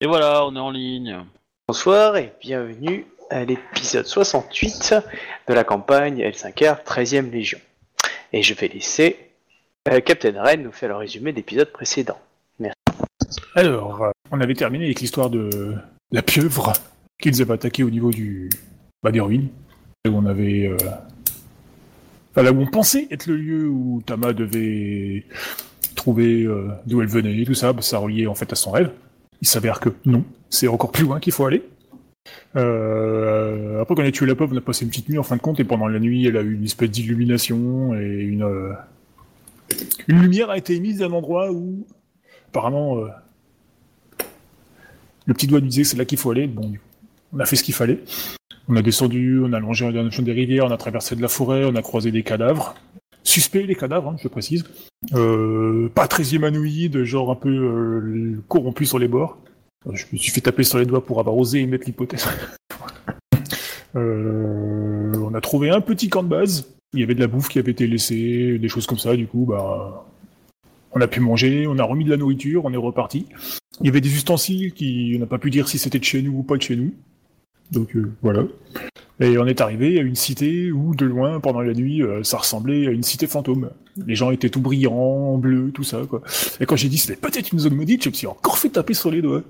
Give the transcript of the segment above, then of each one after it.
Et voilà, on est en ligne. Bonsoir et bienvenue à l'épisode 68 de la campagne L5R 13e Légion. Et je vais laisser euh, Captain Ren nous faire le résumé de l'épisode précédent. Alors, euh, on avait terminé avec l'histoire de la pieuvre qui nous avait attaqué au niveau du bah, des ruines. Où on avait. euh, Enfin, là où on pensait être le lieu où Tama devait trouver euh, d'où elle venait, tout ça, bah, ça reliait en fait à son rêve. Il s'avère que non, c'est encore plus loin qu'il faut aller. Euh, après qu'on ait tué la pauvre, on a passé une petite nuit en fin de compte, et pendant la nuit, elle a eu une espèce d'illumination, et une, euh, une lumière a été émise à un endroit où, apparemment, euh, le petit doigt nous disait que c'est là qu'il faut aller. Bon, on a fait ce qu'il fallait. On a descendu, on a longé direction des rivières, on a traversé de la forêt, on a croisé des cadavres. Suspects les cadavres, hein, je précise. Euh, pas très humanoïdes, genre un peu euh, corrompus sur les bords. Je me suis fait taper sur les doigts pour avoir osé émettre l'hypothèse. Euh, on a trouvé un petit camp de base. Il y avait de la bouffe qui avait été laissée, des choses comme ça. Du coup, bah, on a pu manger, on a remis de la nourriture, on est reparti. Il y avait des ustensiles qui, on n'a pas pu dire si c'était de chez nous ou pas de chez nous. Donc euh, voilà. Et on est arrivé à une cité où, de loin, pendant la nuit, euh, ça ressemblait à une cité fantôme. Les gens étaient tout brillants, bleus, tout ça, quoi. Et quand j'ai dit c'était peut-être une zone maudite, je me suis encore fait taper sur les doigts.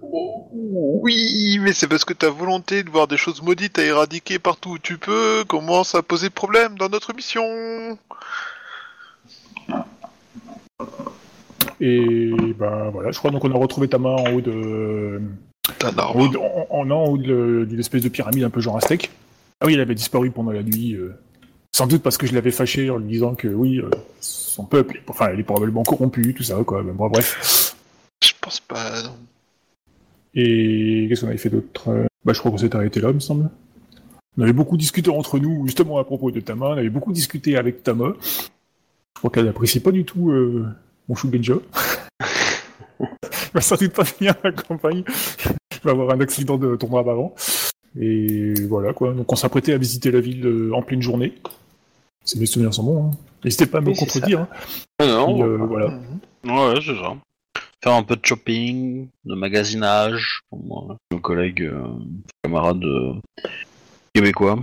Oui, mais c'est parce que ta volonté de voir des choses maudites à éradiquer partout où tu peux commence à poser problème dans notre mission. Et bah voilà, je crois donc on a retrouvé ta main en haut de. Un En arbre. en, d'une espèce de pyramide un peu genre aztèque. Ah oui, elle avait disparu pendant la nuit. euh, sans doute parce que je l'avais fâché en lui disant que oui, euh, son peuple, est- enfin, elle est probablement corrompue, tout ça, quoi. Mais bon, bref. Je pense pas. non. Et qu'est-ce qu'on avait fait d'autre? Bah, je crois qu'on s'est arrêté là, il me semble. On avait beaucoup discuté entre nous, justement à propos de Tama. On avait beaucoup discuté avec Tama. Je crois qu'elle n'apprécie pas du tout euh, mon Shugenja. Il va sans doute pas finir la campagne. Il va avoir un accident de tournoi avant. Et voilà, quoi. Donc, on s'apprêtait à visiter la ville euh, en pleine journée. Si mes souvenirs sont bons. hein. N'hésitez pas à me Oui, contredire. hein. Non, Puis, euh, voilà. Mhm. Ouais, c'est ça. Faire un peu de shopping, de magasinage, pour moi, nos collègues, euh, camarades euh, québécois.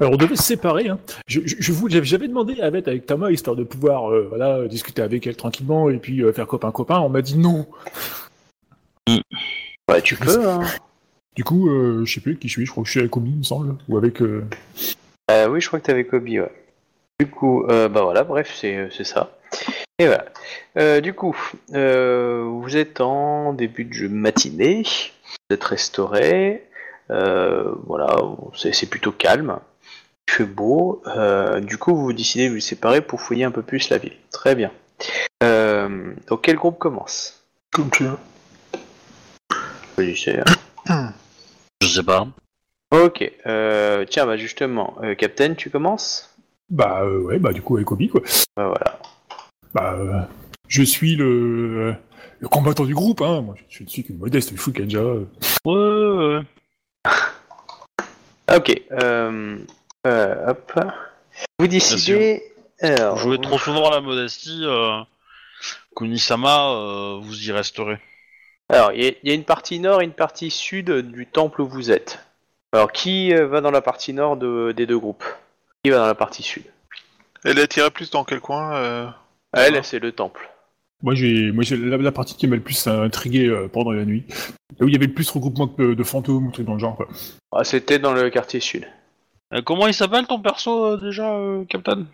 Alors on devait se séparer. Hein. Je, je, je vous- j'avais demandé à être avec Tama histoire de pouvoir euh, voilà, discuter avec elle tranquillement et puis euh, faire copain-copain. On m'a dit non. bah, tu peux, hein. Du coup, euh, je sais plus avec qui je suis. Je crois que je suis avec Omi, il me semble. Ou avec... euh, oui, je crois que t'avais Kobe, ouais. Du coup, bah voilà, bref, c'est ça. Et voilà. Du coup, vous êtes en début de jeu matinée, vous êtes restauré, voilà, c'est plutôt calme, beau, euh, du coup vous décidez de vous séparer pour fouiller un peu plus la ville. Très bien. Euh, donc quel groupe commence? Comme tu veux. Choisissez. Je sais pas. Ok, euh, tiens, bah justement, euh, Captain, tu commences? Bah euh, ouais, bah du coup avec Omi, quoi. Bah voilà. Bah, euh, je suis le, le combattant du groupe, hein. Moi, je ne suis qu'une modeste Fukaja. euh. Ouais, ouais, ouais. Ok, euh, euh, hop. Vous décidez. Alors, Jouez trop souvent à la modestie, euh, Kunisama, euh, vous y resterez. Alors, il y, a- il y a une partie nord et une partie sud du temple où vous êtes. Alors, qui euh, va dans la partie nord de- des deux groupes? Qui va dans la partie sud? Elle attirait plus dans quel coin euh... Elle, c'est le temple. Moi, j'ai, moi, j'ai la, la partie qui m'a le plus intrigué euh, pendant la nuit. Là où il y avait le plus regroupement de, de fantômes, ou trucs dans le genre, quoi. Ah, C'était dans le quartier sud. Euh, comment il s'appelle ton perso euh, déjà, euh, Captain?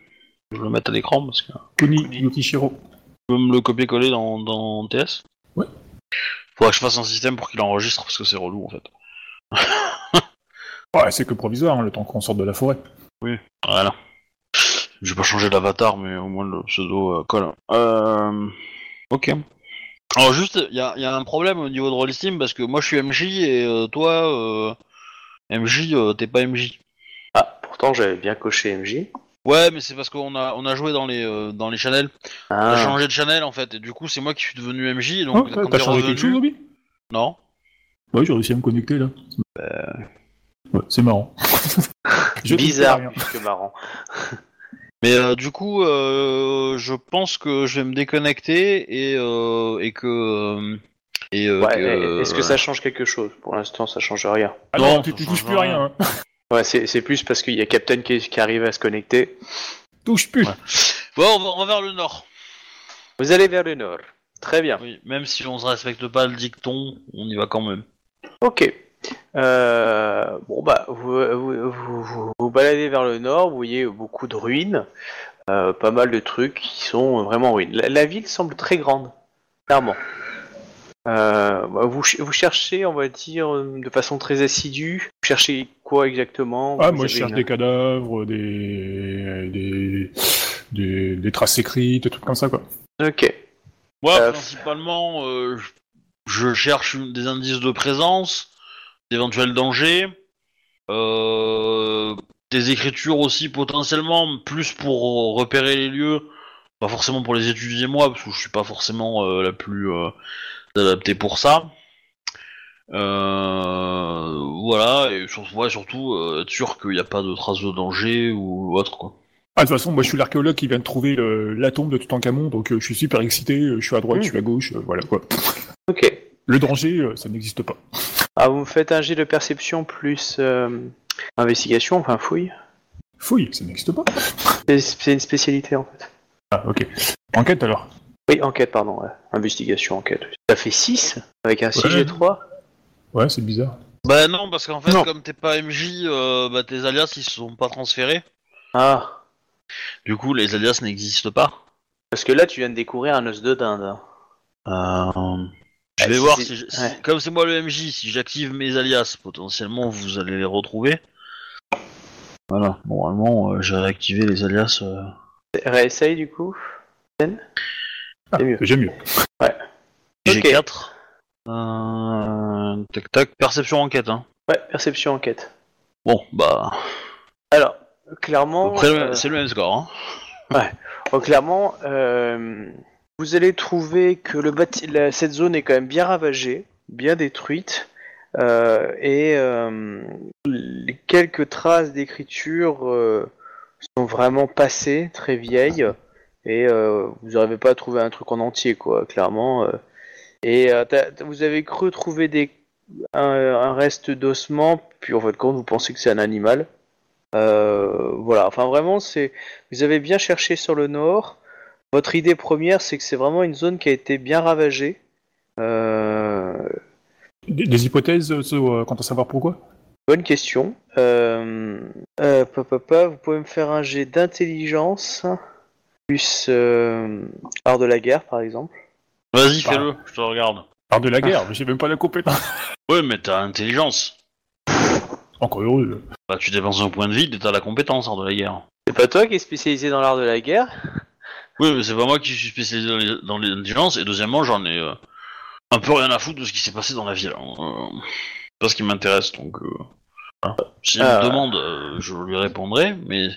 Je vais le mettre à l'écran parce que Kuni Yukishiro. tu peux me le copier-coller dans, dans TS Ouais. Faudra que je fasse un système pour qu'il enregistre parce que c'est relou en fait. Ouais, c'est que provisoire, hein, le temps qu'on sorte de la forêt. Voilà. Je vais pas changer d'avatar, mais au moins le pseudo colle. Euh... Ok. Alors juste, il y a, y a un problème au niveau de Rollsteam parce que moi je suis MJ et euh, toi, euh, MJ, euh, t'es pas MJ. Ah, pourtant, j'avais bien coché MJ. Ouais, mais c'est parce qu'on a, on a joué dans les, euh, dans les channels. On a Ah, changé de channel en fait, et du coup c'est moi qui suis devenu MJ. Et Oh, donc t'as- quand t'as changé revenu- quelque chose, Obi? Non. Ouais, j'ai réussi à me connecter, là. Ouais, c'est marrant. Je bizarre, que marrant. Mais euh, du coup, euh, je pense que je vais me déconnecter et, euh, et que euh, Et euh, Ouais, que- Est-ce que ça change quelque chose? Pour l'instant, ça change rien. Ah Non, non, tu, tu touches plus à rien. hein. Ouais, c'est plus parce qu'il y a Captain qui, qui arrive à se connecter. Touche plus. Ouais. Bon, on va, on va vers le nord. Vous allez vers le nord. Très bien. Oui, même si on ne respecte pas le dicton, on y va quand même. Ok. Euh, bon bah, vous, vous, vous, vous- vous baladez vers le nord, vous voyez beaucoup de ruines, euh, pas mal de trucs qui sont vraiment en ruines. La, la ville semble très grande, clairement. Euh, bah, vous, ch- vous cherchez, on va dire, de façon très assidue. Vous cherchez quoi exactement? Ah, Vous moi je cherche une- des cadavres, des, des, des, des traces écrites, des trucs comme ça quoi. Ok. Moi, Euh, principalement, euh, je- cherche des indices de présence, d'éventuels dangers, euh, des écritures aussi potentiellement, plus pour repérer les lieux, pas forcément pour les étudier moi, parce que je suis pas forcément euh, la plus euh, adaptée pour ça. Euh, voilà, et surtout, ouais, surtout euh, être sûr qu'il n'y a pas de traces de danger ou autre quoi. Ah, de toute façon, moi je suis l'archéologue qui vient de trouver le- la tombe de Toutankhamon, donc euh, je suis super excité, euh, je suis à droite, je suis à gauche, euh, voilà quoi. Ok. Le danger, euh, ça n'existe pas. Ah, vous me faites un jet de perception plus euh, investigation, enfin fouille. Fouille, ça n'existe pas. C'est c'est une spécialité en fait. Ah, ok. Enquête alors. Oui, enquête, pardon. ouais. Investigation, enquête. Ça fait 6 avec un 6 Ouais. g 3 Ouais, c'est bizarre. Bah non, parce qu'en fait, Non. comme t'es pas MJ, euh, bah, tes alias ils se sont pas transférés. Ah, Du coup, les alias n'existent pas. parce que là tu viens de découvrir un os de dinde. hein. Euh, Je Ah, vais si voir c'est- si, je- si- ouais. comme c'est moi le MJ, si j'active mes alias, potentiellement vous allez les retrouver. Voilà, normalement euh, j'ai réactivé les alias. euh. Réessaye du coup. Ah, C'est mieux. J'aime mieux. J'ai Ok. 4. Euh... Tac tac, perception enquête. Hein. Ouais, perception, enquête. Bon, bah, Alors, clairement, après, euh, c'est le même score. Hein. bon, clairement, euh, vous allez trouver que le bâti- la- cette zone est quand même bien ravagée, bien détruite, euh, et euh, les quelques traces d'écriture euh, sont vraiment passées, très vieilles, et euh, vous n'arrivez pas à trouver un truc en entier, quoi, clairement. euh. et euh, vous avez cru trouver des, un, un reste d'ossement, puis en fait, quand vous pensez que c'est un animal. Voilà, enfin vraiment, c'est vous avez bien cherché sur le nord. Votre idée première, c'est que c'est vraiment une zone qui a été bien ravagée. Des, des hypothèses sur, quant à savoir pourquoi? Bonne question. Euh, euh, pa, pa, pa, vous pouvez me faire un jet d'intelligence plus euh, art de la guerre, par exemple. Vas-y, Bah. fais-le, je te regarde. Art de la guerre, j'ai même pas la compétence. Ouais, mais t'as intelligence. Encore heureux. Bah, tu dépenses un point de vide et t'as la compétence hein, de la guerre. C'est pas toi qui es spécialisé dans l'art de la guerre? Oui, mais c'est pas moi qui suis spécialisé dans les- dans l'intelligence, et deuxièmement, j'en ai euh, un peu rien à foutre de ce qui s'est passé dans la ville. hein. Euh, c'est pas ce qui m'intéresse, donc... Euh, voilà. S'il Ah. me demande, euh, je lui répondrai, mais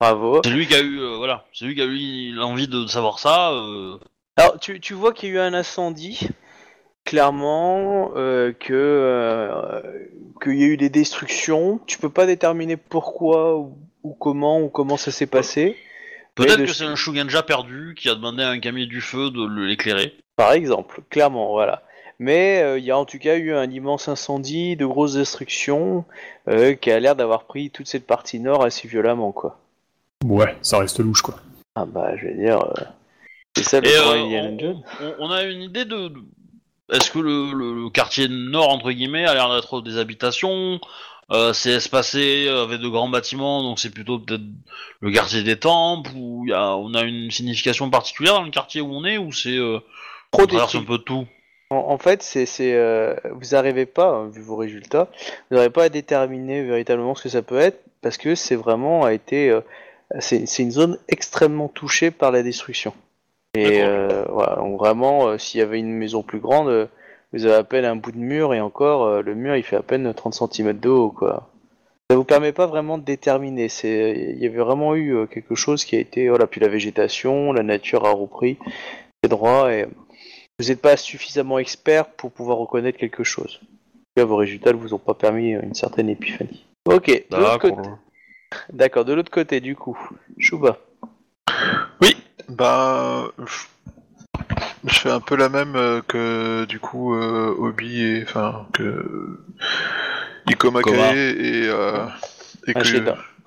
Bravo. c'est lui qui a eu, euh, voilà, c'est lui qui a eu l'envie de savoir ça. euh, Alors, tu, tu vois qu'il y a eu un incendie, clairement, euh, que euh, qu'il y a eu des destructions. Tu peux pas déterminer pourquoi ou, ou comment ou comment ça s'est passé. Peut-être Mais de- que c'est un Shuganja perdu qui a demandé à un camion du feu de le- l'éclairer. Par exemple, clairement, voilà. Mais euh, il y a en tout cas eu un immense incendie, de grosses destructions, euh, qui a l'air d'avoir pris toute cette partie nord assez violemment, quoi. Ouais, ça reste louche quoi. Ah bah, je veux dire, euh, c'est ça le Et euh, Indiana Jones. on, on a une idée de... de- Est-ce que le, le- le quartier nord, entre guillemets, a l'air d'être des habitations euh, C'est espacé avec de grands bâtiments, donc c'est plutôt peut-être le quartier des temples, ou il y a, on a une signification particulière dans le quartier où on est, ou c'est... Euh, on Trop traverse un peu de tout? En, en fait, c'est, c'est, euh, vous n'arrivez pas, hein, vu vos résultats, vous n'arrivez pas à déterminer véritablement ce que ça peut être, parce que c'est vraiment a été, euh, c'est, c'est une zone extrêmement touchée par la destruction. Et euh, voilà, donc vraiment, euh, s'il y avait une maison plus grande, euh, vous avez à peine un bout de mur, et encore, le mur il fait à peine 30 cm de haut, quoi. Ça vous permet pas vraiment de déterminer. C'est, il y avait vraiment eu quelque chose qui a été, voilà, puis la végétation, la nature a repris ses droits et vous n'êtes pas suffisamment expert pour pouvoir reconnaître quelque chose. En tout cas, vos résultats ne vous ont pas permis une certaine épiphanie. Ok, de l'autre côté. D'accord, de l'autre côté, du coup. Chouba. Bah. je- fais un peu la même euh, que du coup euh, Obi et enfin que Iko Koma. Makae et, euh, et Un.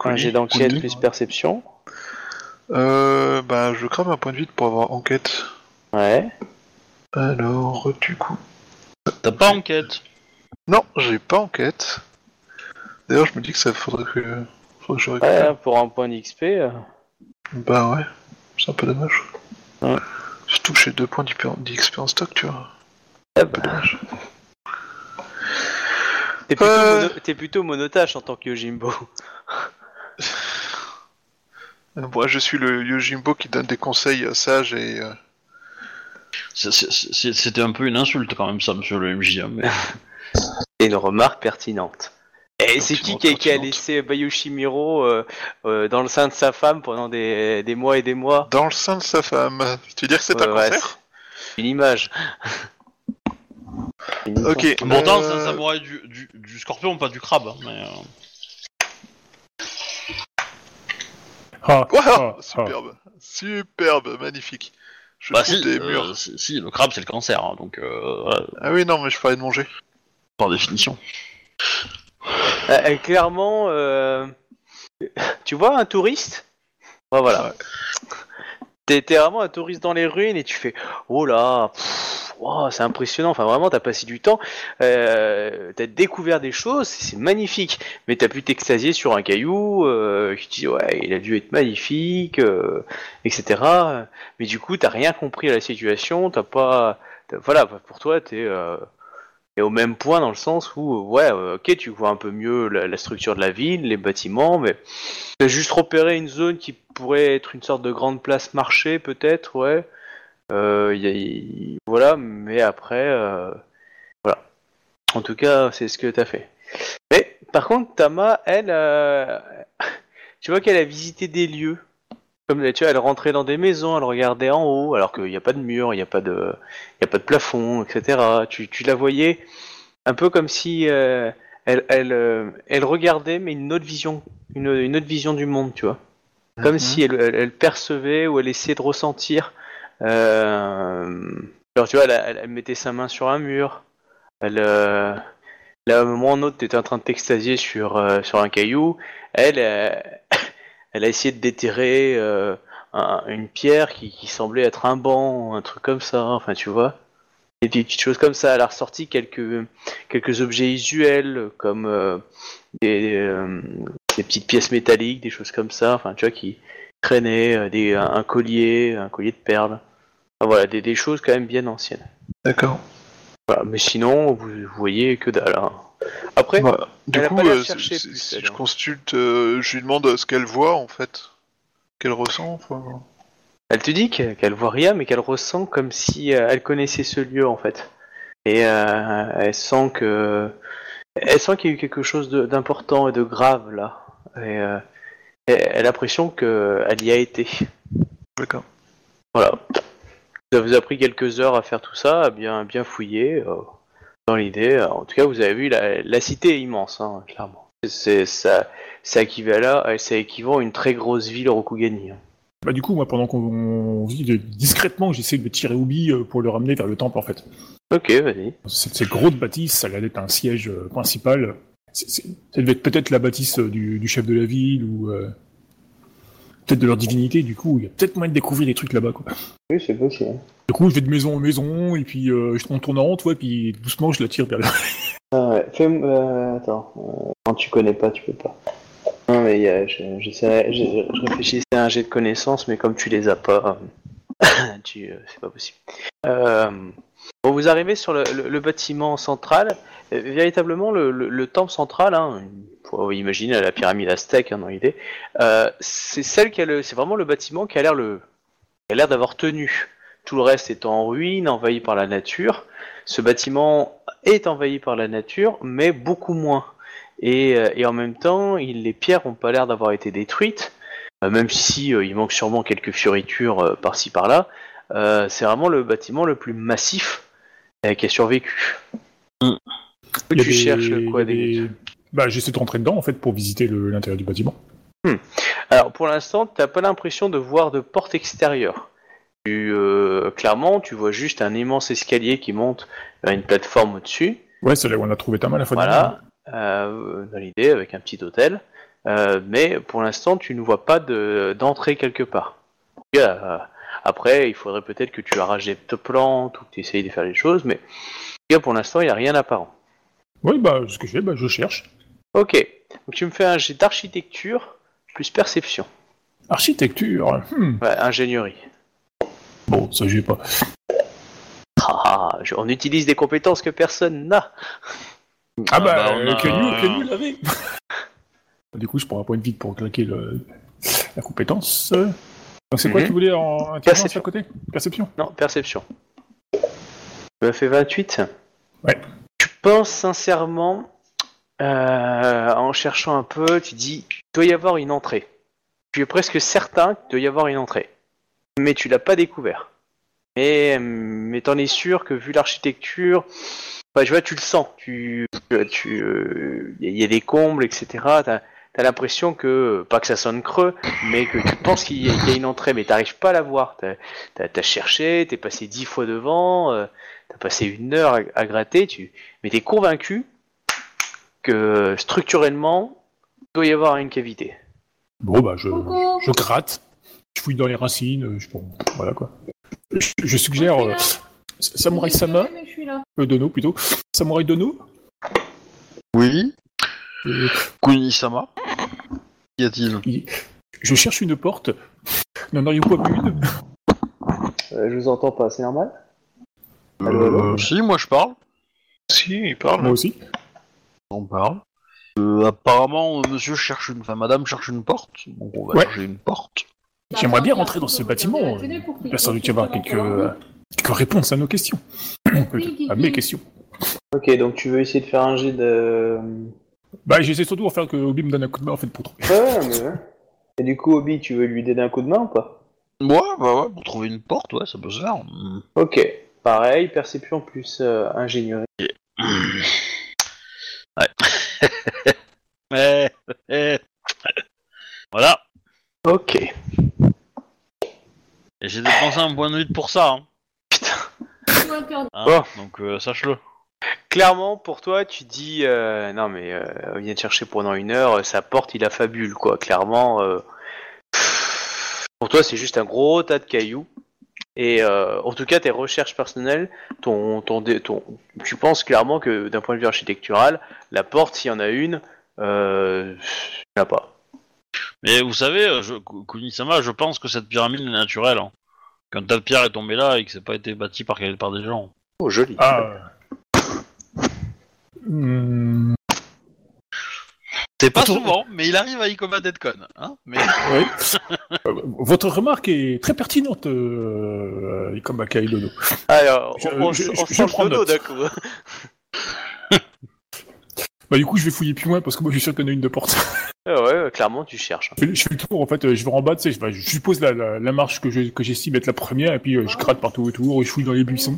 Un jet d'enquête plus perception. Euh, bah je crame un point de vide pour avoir enquête. Ouais. Alors du coup. T'as pas enquête? Non, j'ai pas enquête. D'ailleurs je me dis que ça faudrait que, faudrait que je Ouais, récupère. hein, pour un point d'XP. euh, Bah ouais, c'est un peu dommage. Ouais. Surtout que j'ai deux points d'XP d'XP en stock, tu vois. ah Un bah, peu dommage. T'es plutôt, Euh. mono- t'es plutôt monotache en tant que Yojimbo. Euh, Moi je suis le Yojimbo qui donne des conseils euh, sages et... euh, C'est- c'est- c'est- C'était un peu une insulte quand même ça, monsieur le MJ. hein, mais... C'est une remarque pertinente. Et c'est qui qui a, qui a pertinente. laissé Bayushimiro euh, euh, dans le sein de sa femme pendant des, des mois et des mois? Dans le sein de sa femme. Tu veux dire que c'est un Ouais, cancer? Une image. Une Ok. Pourtant, c'est un samouraï du, du, du scorpion, pas du crabe. hein, Mais, euh, Ah, Wow, ah, ah. superbe. Superbe, magnifique. Je Bah trouve si, des euh, murs. si, si, le crabe c'est le cancer, hein, donc euh, Ah oui, non, mais je parlais de manger. par définition. Euh, euh, clairement, euh, tu vois un touriste? Voilà. T'es vraiment un touriste dans les ruines et tu fais Oh là, wow, c'est impressionnant. Enfin, vraiment, t'as passé du temps. T'as découvert des choses, c'est magnifique. Mais t'as pu t'extasier sur un caillou. Euh, tu te dis Ouais, il a dû être magnifique, etc. Mais du coup, t'as rien compris à la situation. T'as pas. Voilà, pour toi, t'es. Et au même point dans le sens où, euh, ouais, euh, ok, tu vois un peu mieux la, structure de la ville, les bâtiments, mais t'as juste repéré une zone qui pourrait être une sorte de grande place marché, peut-être, ouais. Euh, y voilà, mais après, euh, voilà. En tout cas, c'est ce que t'as fait. Mais par contre, Tama, elle, tu vois qu'elle a visité des lieux. Comme tu vois, elle rentrait dans des maisons, elle regardait en haut, alors qu'il n'y a pas de mur, il n'y a pas de, il y a pas de plafond, etc. Tu, tu la voyais un peu comme si euh, elle, elle, euh, elle regardait, mais une autre vision, une, une autre vision du monde, tu vois. Comme Mhm. si elle, percevait ou elle essayait de ressentir. Euh, alors tu vois, elle, mettait sa main sur un mur. Elle, euh, là, à un moment ou un autre, tu étais en train de t'extasier sur, euh, sur un caillou. Elle, euh, elle a essayé de déterrer euh, un- une pierre qui, qui semblait être un banc, un truc comme ça. Enfin, tu vois. Et des petites choses comme ça. Elle a ressorti quelques, quelques objets usuels, comme euh, des, euh, des petites pièces métalliques, des choses comme ça. Enfin, tu vois, qui traînaient, des, un, un collier, un collier de perles. Enfin, voilà, des, des choses quand même bien anciennes. D'accord. Voilà, mais sinon, vous, vous voyez que dalle. hein. Après, Bah, du elle a coup, pas euh, chercher si- plus, si elle, je hein. consulte, euh, je lui demande ce qu'elle voit en fait, qu'elle ressent. enfin. elle te dit qu'elle qu'elle voit rien, mais qu'elle ressent comme si euh, elle connaissait ce lieu en fait. Et euh, elle sent que, elle sent qu'il y a eu quelque chose de- d'important et de grave là. Et euh, elle elle a l'impression qu'elle y a été. D'accord. Voilà. Ça vous a pris quelques heures à faire tout ça, à bien, bien fouiller. euh, dans l'idée, euh, en tout cas, vous avez vu, la, la cité est immense, hein, clairement. C'est ça, ça équivalent, à- ça équivaut à une très grosse ville Rokugani. hein. Bah du coup, moi, pendant qu'on vit discrètement, j'essaie de tirer Obi euh, pour le ramener vers le temple, en fait. Ok, vas-y. Cette, grosse bâtisse, ça allait être un siège euh, principal. Ça devait être peut-être la bâtisse euh, du, du chef de la ville ou euh, peut-être de leur divinité. Du coup, il y a peut-être moyen de découvrir des trucs là-bas. Quoi. Oui, c'est possible. Du coup, je vais de maison en maison et puis euh, je- on tourne en rond, tu vois, puis doucement, je la tire vers le... Ah ouais, fais, euh, attends, euh, quand tu connais pas, tu peux pas. Non mais il y a- je, j'essaierai- je, je réfléchissais à un jet de connaissances, mais comme tu les as pas, euh, tu, euh, c'est pas possible. Bon, vous arrivez sur le, bâtiment central, Euh, véritablement le, le- le temple central, hein, faut imaginer la pyramide aztèque hein, dans l'idée, euh, c'est vraiment le bâtiment qui a l'air d'avoir tenu. Tout le reste est en ruine, envahi par la nature. Ce bâtiment est envahi par la nature, mais beaucoup moins. Et, euh, en même temps, les pierres n'ont pas l'air d'avoir été détruites, même si il manque sûrement quelques fioritures par-ci par-là. Euh, c'est vraiment le bâtiment le plus massif euh, qui a survécu. Mm. Tu des- cherches quoi des... des- Bah, j'essaie de rentrer dedans, en fait, pour visiter l'intérieur du bâtiment. Alors pour l'instant, t'as pas l'impression de voir de porte extérieure. Tu, euh, clairement, tu vois juste un immense escalier qui monte vers une plateforme au-dessus. Ouais, c'est là où on a trouvé Tama la fois Voilà, euh, dans l'idée, avec un petit hôtel. Euh, mais pour l'instant, tu ne vois pas de- d'entrée quelque part. En tout cas, euh, après, il faudrait peut-être que tu arraches des plantes ou que tu essayes de faire les choses, mais pour l'instant, il n'y a rien d'apparent. Oui, bah, ce que je fais, bah, je cherche. Ok, donc tu me fais un jet d'architecture plus perception. Architecture. hmm, Ouais, ingénierie. Bon, ça, j'ai pas. Ah, ah, on utilise des compétences que personne n'a. Ah bah, bah, on euh, a- que nous, que nous l'avait. du coup, je prends un point de vide pour claquer le... la compétence. Donc, c'est quoi Mhm. que tu voulais en intelligence Perception. à côté Perception Non, perception. Tu m'as fait 28 Ouais. Tu penses sincèrement, euh, en cherchant un peu, tu dis, il doit y avoir une entrée. Tu es presque certain qu'il doit y avoir une entrée. Mais tu l'as pas découvert. Mais, mais t'en es sûr que vu l'architecture, bah, tu vois, tu le sens. Tu, tu, euh, y a- y a des combles, etc. T'as as, l'impression que, pas que ça sonne creux, mais que tu penses qu'il y, a- qu'il y a une entrée, mais t'arrives pas à la voir. T'as T'as as cherché, t'es passé dix fois devant, euh, t'as passé une heure à, à gratter, tu... mais t'es convaincu que structurellement, il doit y avoir une cavité. Bon, bah, je, je gratte. Je fouille dans les racines. Je, bon, voilà quoi. Je, je suggère euh, Samurai Sama, euh, Dono plutôt. Samurai Dono? Oui. Kunisama. Qu'y a-t-il? Il- je cherche une porte. N'en auriez-vous pas vu une je vous entends pas, c'est normal? Allô, Euh, allô? Si, moi je parle. Si, il parle. Moi aussi. On parle. Euh, apparemment, monsieur cherche une... Enfin, madame cherche une porte. Donc on va Ouais. chercher une porte. J'aimerais bien rentrer dans ce bâtiment. Il a sans doute y avoir quelques, quelques réponses à nos questions. à mes questions. Ok, donc tu veux essayer de faire un jet de... Bah, j'essaie surtout de faire que Obi me donne un coup de main en fait pour trouver. Ouais, mais ouais. Et du coup, Obi, tu veux lui donner un coup de main ou pas? Ouais, bah ouais, pour trouver une porte, ouais, ça peut se faire. Ok, pareil, perception plus euh, ingénierie. Ouais. Ouais, ouais. voilà. Ok. Et j'ai dépensé un point de vide pour ça. Hein. Hein, Bon. Donc euh, sache-le. Clairement, pour toi, tu dis euh, non mais euh, on vient de chercher pendant une heure, euh, sa porte, il a fabule quoi. Clairement, euh, pour toi, c'est juste un gros tas de cailloux. Et euh, en tout cas, tes recherches personnelles, ton, ton, ton, tu penses clairement que d'un point de vue architectural, la porte, s'il y en a une, euh, il n'y en a pas. Mais vous savez, je, Ku- Kunisama, je pense que cette pyramide est naturelle. Hein. Qu'un tas de pierre est tombé là et que c'est pas été bâti par, par des gens. Oh, joli. Ah. Hmm, C'est pas Attends. souvent, mais il arrive à Ikoma Deadcon. Hein mais... oui. Euh, Votre remarque est très pertinente, euh, euh, comme Akai Dono. Alors, Je- on, je- on prends dodo note. d'un coup. Bah, du coup, je vais fouiller plus loin parce que moi, je suis sûr qu'il y en a une de porte. Ah ouais, clairement, tu cherches. Je fais, je fais le tour, en fait, euh, je vais en bas, tu sais, je, je suppose la, la, la marche que je- que j'estime être la première, et puis euh, je gratte partout autour, je fouille dans les buissons.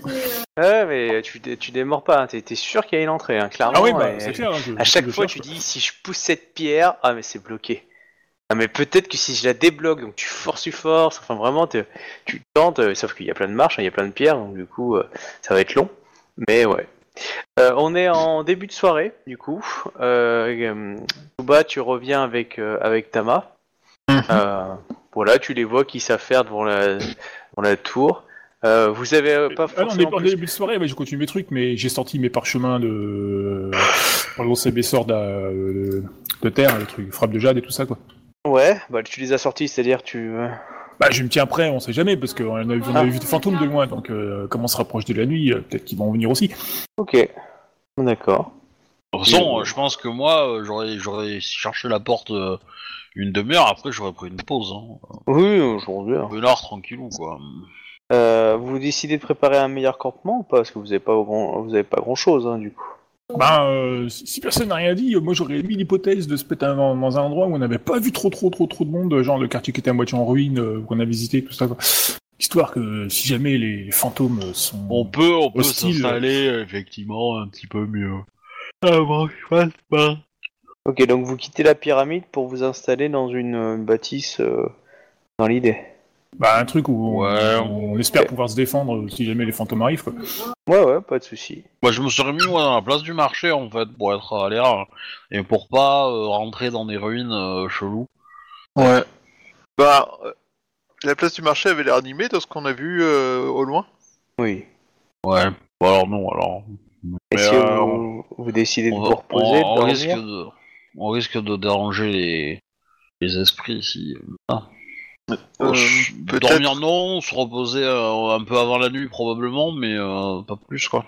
Ouais, mais tu, dé- tu démords pas, hein. t'es t'es sûr qu'il y a une entrée, hein, clairement. Ah oui, bah, c'est clair. hein, je- À chaque fois, cherche, tu dis si je pousse cette pierre, ah mais c'est bloqué. Ah mais peut-être que si je la débloque, donc tu forces, tu forces, enfin vraiment, tu tentes, euh, sauf qu'il y a plein de marches, hein, il y a plein de pierres, donc du coup, euh, ça va être long. Mais ouais. Euh, on est en début de soirée, du coup. Euh, euh, tu reviens avec, euh, avec Tama. Euh, voilà, tu les vois qui s'affairent devant la, devant la tour. Euh, vous avez euh, pas Ah non, on est forcément en plus- début de soirée, je continue mes trucs, mais j'ai sorti mes parchemins de. Pardon, c'est mes sorts de... de terre, les trucs, frappe de jade et tout ça, quoi. Ouais, bah tu les as sortis, c'est-à-dire tu. Bah, je me tiens prêt, on sait jamais, parce qu'on a, vu- Ah. vu des fantômes de loin, donc euh, comme on se rapproche de la nuit, euh, peut-être qu'ils vont venir aussi. Ok. D'accord. De toute façon, je pense que moi, euh, j'aurais, j'aurais cherché la porte euh, une demi-heure, après j'aurais pris une pause. Hein. Oui, aujourd'hui. hein. Une heure tranquillou, quoi. Euh, vous décidez de préparer un meilleur campement ou pas? Parce que vous avez pas grand, vous avez pas grand chose, hein, du coup. Bah, euh, si personne n'a rien dit, euh, moi j'aurais mis l'hypothèse de se péter dans, dans un endroit où on n'avait pas vu trop trop trop trop de monde, genre le quartier qui était à moitié en ruine, euh, qu'on a visité, tout ça, quoi. Histoire que si jamais les, fantômes sont... On peut, on peut s'installer euh, effectivement un petit peu mieux. Ah bon, je passe pas. Ok, donc vous quittez la pyramide pour vous installer dans une euh, bâtisse euh, dans l'idée. Bah, un truc où Ouais. on, on espère pouvoir se défendre si jamais les fantômes arrivent. Quoi. Ouais, ouais, pas de souci. Moi, je me serais mis moi dans la place du marché en fait pour être à l'air et pour pas euh, rentrer dans des ruines euh, cheloues. Ouais. Bah, euh, la place du marché avait l'air animée dans ce qu'on a vu euh, au loin. Oui. Ouais. Bon, alors non, alors. Et Mais, si euh, vous, vous décidez de vous reposer, de on- risque de, on risque de déranger les, les esprits si. Ah. Euh, peut-être- dormir non, se reposer euh, un peu avant la nuit probablement, mais euh, pas plus quoi.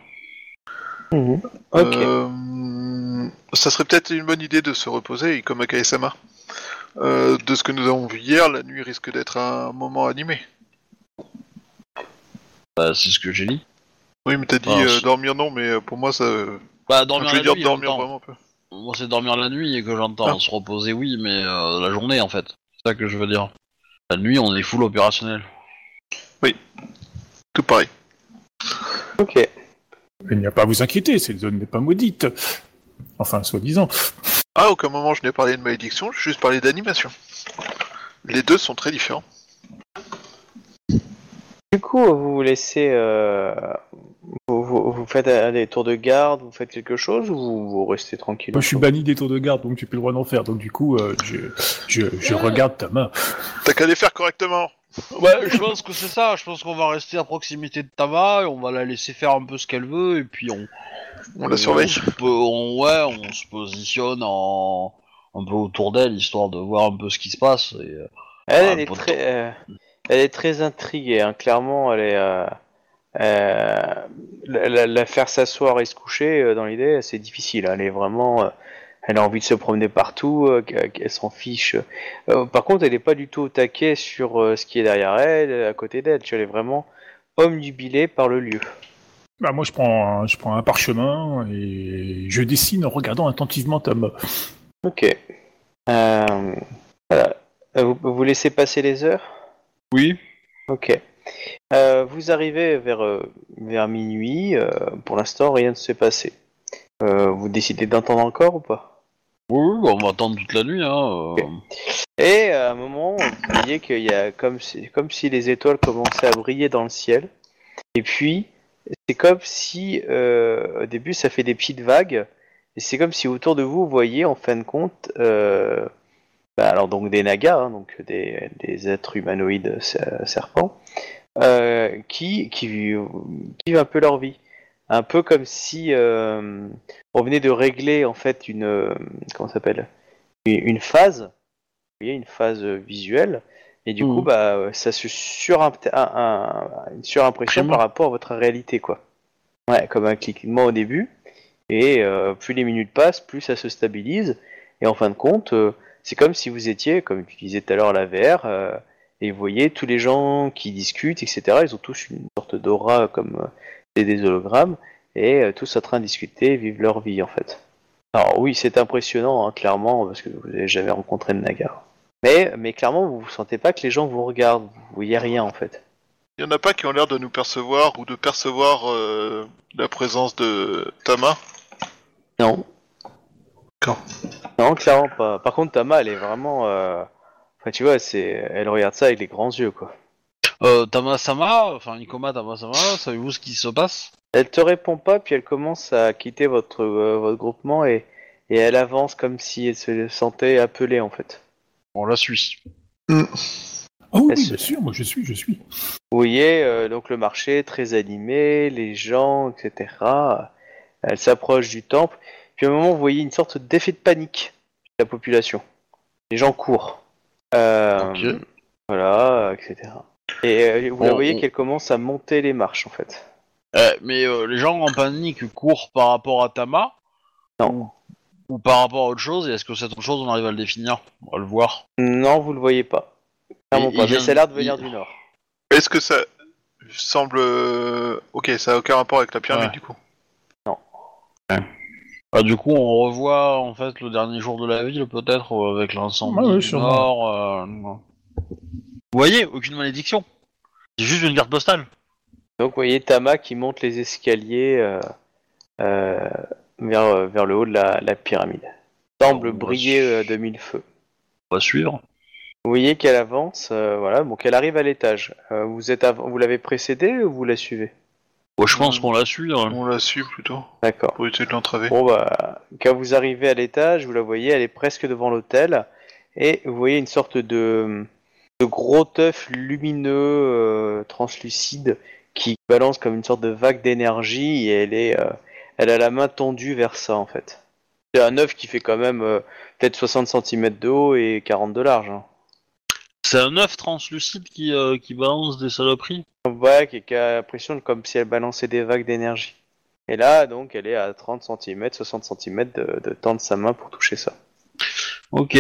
Ok. Euh, ça serait peut-être une bonne idée de se reposer, comme à Kaesama. Euh, de ce que nous avons vu hier, la nuit risque d'être un moment animé. Bah, c'est ce que j'ai dit. Oui, mais t'as dit euh, dormir non, mais euh, pour moi ça. Bah, dormir je veux la dire nuit. dormir j'entends. vraiment un peu. Moi, c'est dormir la nuit et que j'entends. Ah. Se reposer, oui, mais euh, la journée en fait. C'est ça que je veux dire. La nuit, on est full opérationnel. Tout pareil. Ok. Il n'y a pas à vous inquiéter, cette zone n'est pas maudite. Enfin, soi-disant. À aucun moment je n'ai parlé de malédiction, j'ai juste parlé d'animation. Les deux sont très différents. Du coup, vous vous laissez. euh, vous, faites euh, des tours de garde, vous faites quelque chose ou vous, vous restez tranquille Moi, je suis banni des tours de garde, donc tu peux le droit d'en faire. Donc, du coup, euh, je, je, je regarde ta main. T'as qu'à les faire correctement. Ouais, je pense que c'est ça. Je pense qu'on va rester à proximité de Tama et on va la laisser faire un peu ce qu'elle veut et puis on. On la surveille. on- ouais, on se positionne en un peu autour d'elle histoire de voir un peu ce qui se passe. Et, euh, Elle, elle est très, euh, elle est très intriguée. hein. Clairement, elle est. euh, euh, la, faire s'asseoir et se coucher, euh, dans l'idée, c'est difficile. Elle est vraiment. euh, elle a envie de se promener partout, euh, qu'elle qu'elle s'en fiche. Euh, par contre, elle n'est pas du tout au taquet sur euh, ce qui est derrière elle, à côté d'elle. Elle est vraiment omnubilée par le lieu. Bah, moi, je prends, un, je prends un parchemin et je dessine en regardant attentivement ta main. Ok. Euh, voilà. Vous, vous laissez passer les heures? Oui. Ok. Euh, vous arrivez vers, euh, vers minuit. euh, pour l'instant, rien ne s'est passé. Euh, vous décidez d'entendre encore ou pas? Oui, oui, on va attendre toute la nuit. Hein. euh. Et à un moment, vous voyez qu'il y a comme si, comme si les étoiles commençaient à briller dans le ciel. Et puis, c'est comme si, euh, au début, ça fait des petites vagues. Et c'est comme si autour de vous, vous voyez, en fin de compte, euh, bah, alors donc des nagas, hein, donc des, des êtres humanoïdes ser- serpents, euh, qui, qui, vivent- un peu leur vie. Un peu comme si euh, on venait de régler en fait une euh, comment s'appelle une phase vous voyez, une phase euh, visuelle, et du coup, bah, euh, ça se surimp- un- un- une surimpression par rapport à votre réalité, quoi. Ouais, comme un clignement au début, et euh, plus les minutes passent, plus ça se stabilise, et en fin de compte, euh, c'est comme si vous étiez, comme tu disais tout à l'heure, la VR, euh, et vous voyez tous les gens qui discutent, etc., ils ont tous une sorte d'aura comme euh, des, hologrammes, et euh, tous en train de discuter, vivent leur vie, en fait. Alors oui, c'est impressionnant, hein, clairement, parce que vous n'avez jamais rencontré de Naga. Mais, mais clairement, vous ne sentez pas que les gens vous regardent, vous voyez rien en fait. Il y en a pas qui ont l'air de nous percevoir ou de percevoir euh, la présence de Tama? Non. Non, clairement pas. Par contre, Tama, elle est vraiment... euh, Enfin, tu vois, c'est... elle regarde ça avec les grands yeux, quoi. Euh, Tamasama, enfin Nikoma Tamasama, savez-vous ce qui se passe? Elle te répond pas, puis elle commence à quitter votre, euh, votre groupement et, et elle avance comme si elle se sentait appelée, en fait. On la suit. Oh oui, Est-ce- bien sûr, moi je suis, je suis. Vous voyez euh, donc le marché très animé, les gens, etc. Elle s'approche du temple. Puis à un moment, vous voyez une sorte d'effet de panique de la population. Les gens courent. Euh, Ok. Voilà, etc. Et euh, vous la On- voyez on- qu'elle commence à monter les marches en fait. Eh, mais euh, les gens en panique courent par rapport à Tama? Non. Ou par rapport à autre chose Et est-ce que cette autre chose, on arrive à le définir? On va le voir. Non, vous le voyez pas. Clairement Il- pas. il Mais vient- ça a l'air de venir il- du nord. Est-ce que ça semble... euh, Ok, ça a aucun rapport avec la pyramide Ouais. du coup. Ah, du coup, on revoit en fait le dernier jour de la ville, peut-être, euh, avec ouais, du sûrement. Nord. euh. Vous voyez, aucune malédiction. C'est juste une carte postale. Donc vous voyez Tama qui monte les escaliers euh, euh, vers, vers le haut de la, la pyramide. Semble On va briller su- euh, de mille feux. On va suivre. Vous voyez qu'elle avance, euh, voilà, bon, qu'elle arrive à l'étage. Euh, vous êtes, av- vous l'avez précédée ou vous la suivez? Bon, je pense Hmm. qu'on la suit. hein. On la suit plutôt, D'accord. pour éviter de l'entraver. Bon bah, quand vous arrivez à l'étage, vous la voyez, elle est presque devant l'hôtel, et vous voyez une sorte de, de gros œuf lumineux, euh, translucide, qui balance comme une sorte de vague d'énergie, et elle est, euh, elle a la main tendue vers ça en fait. C'est un œuf qui fait quand même euh, peut-être 60 cm de haut et 40 de large. hein. C'est un œuf translucide qui, euh, qui balance des saloperies. Ouais, qui, qui a l'impression comme si elle balançait des vagues d'énergie. Et là, donc, elle est à 30 cm, 60 cm de, de tendre sa main pour toucher ça. Ok.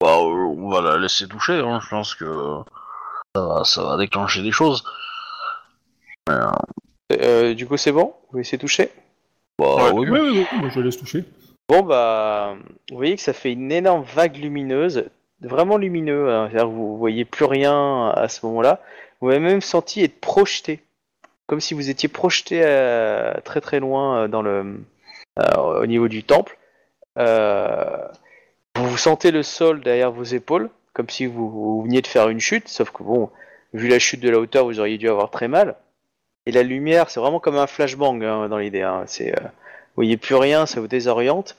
Bah, euh, on va la laisser toucher. Hein. Je pense que ça va, ça va déclencher des choses. Euh, du coup, c'est bon? Vous laissez toucher? Bah, Ouais. oui, Oui, oui, oui, moi je la laisse toucher. Bon, bah, vous voyez que ça fait une énorme vague lumineuse, vraiment lumineux. hein. Que vous voyez plus rien à ce moment-là. Vous avez même senti être projeté, comme si vous étiez projeté euh, très très loin euh, dans le, euh, au niveau du temple. Euh, vous sentez le sol derrière vos épaules, comme si vous, vous veniez de faire une chute, sauf que bon, vu la chute de la hauteur, vous auriez dû avoir très mal. Et la lumière, c'est vraiment comme un flashbang hein, dans l'idée. hein. C'est, euh, vous voyez plus rien, ça vous désoriente.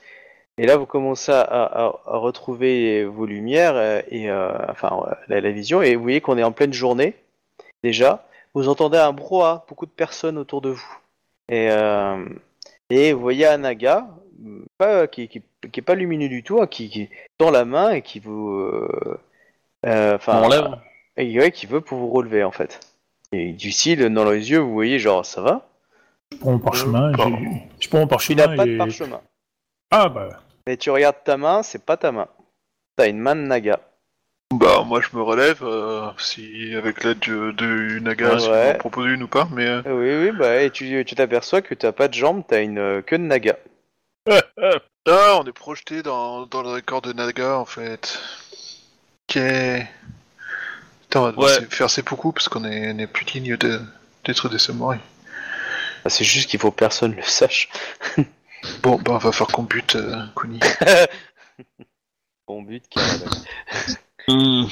Et là, vous commencez à, à- à retrouver vos lumières euh, et euh, enfin euh, la, la vision. Et vous voyez qu'on est en pleine journée déjà. Vous entendez un brouhaha, beaucoup de personnes autour de vous. Et, euh, et vous voyez Anaga, pas, qui, qui, qui est pas lumineux du tout, hein, qui, qui tend la main et qui vous, euh, euh, enfin, on enlève. et ouais, qui veut pour vous relever en fait. Et du style, dans les yeux, vous voyez genre ça va. Je prends mon parchemin, Euh, je prends mon parchemin n'as pas de parchemin. Ah bah, Mais tu regardes ta main, c'est pas ta main. T'as une main de Naga. Bah, moi je me relève, euh, si avec l'aide de, de Naga, Ouais. si on en propose une ou pas, mais. euh, Oui, oui, bah, et tu tu t'aperçois que t'as pas de jambes, t'as une euh, queue de Naga. Ah, on est projeté dans, dans le record de Naga en fait. Ok. Putain, on va devoir Ouais. faire beaucoup parce qu'on est, on est plus digne de- d'être des samouraïs. Bah, c'est juste qu'il faut que personne le sache. Bon, bah on va faire qu'on bute euh, Kuni. Bon but, carrément. Hmm.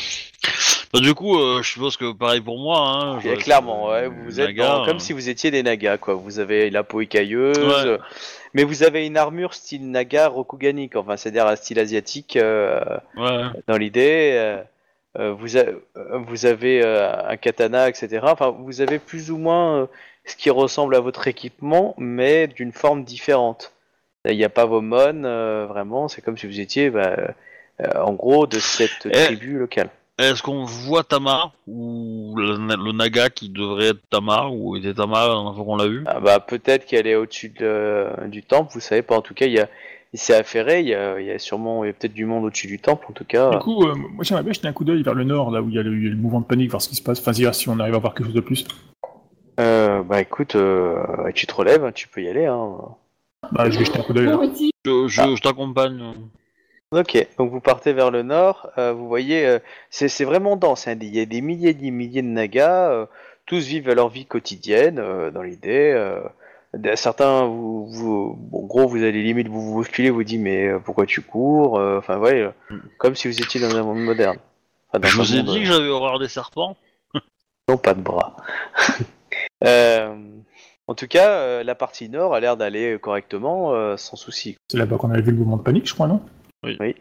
Bah, du coup, euh, je suppose que pareil pour moi. Hein, Et je- clairement, ouais, euh, vous êtes Naga, dans- comme euh, si vous étiez des Nagas, quoi. Vous avez la peau écailleuse, Ouais. euh, mais vous avez une armure style Naga Rokugani, quoi. enfin, c'est-à-dire un style asiatique euh, Ouais. dans l'idée. euh, euh, vous, a- euh, vous avez euh, un katana, etc. Enfin, vous avez plus ou moins euh, ce qui ressemble à votre équipement, mais d'une forme différente. Il n'y a pas vos mon, euh, vraiment. C'est comme si vous étiez, bah, euh, en gros, de cette Eh. tribu locale. Est-ce qu'on voit Tama ou le, le Naga qui devrait être Tama ou était Tama la dernière fois qu'on l'a vu? Ah bah peut-être qu'elle est au-dessus de- du temple, vous savez pas. En tout cas, il y a, il s'est affairé. Il y a, il y a sûrement, il y a peut-être du monde au-dessus du temple. En tout cas, du coup, euh, moi j'aimerais bien jeter un coup d'œil vers le nord, là où il y, a le il y a le mouvement de panique, voir ce qui se passe. Enfin, si on arrive à voir quelque chose de plus. Euh, bah écoute, euh, tu te relèves, hein, tu peux y aller. Hein. Bah, je vais jeter un coup d'œil là. Je, je- Ah. je t'accompagne. Ok, donc vous partez vers le nord. euh, vous voyez, euh, c'est c'est vraiment dense. hein, Il y a des milliers et des milliers de nagas. euh, tous vivent leur vie quotidienne euh, dans l'idée. euh, certains, vous, vous, bon, en gros, vous allez limite vous vous bousculer, vous dites mais euh, pourquoi tu cours euh, Enfin, ouais, euh, comme si vous étiez dans un monde moderne. Enfin, dans Je un vous ai monde, dit que j'avais horreur des serpents. Non, pas de bras. Euh, en tout cas, euh, la partie nord a l'air d'aller correctement, euh, sans souci. C'est là-bas qu'on avait vu le mouvement de panique, je crois, non? Oui.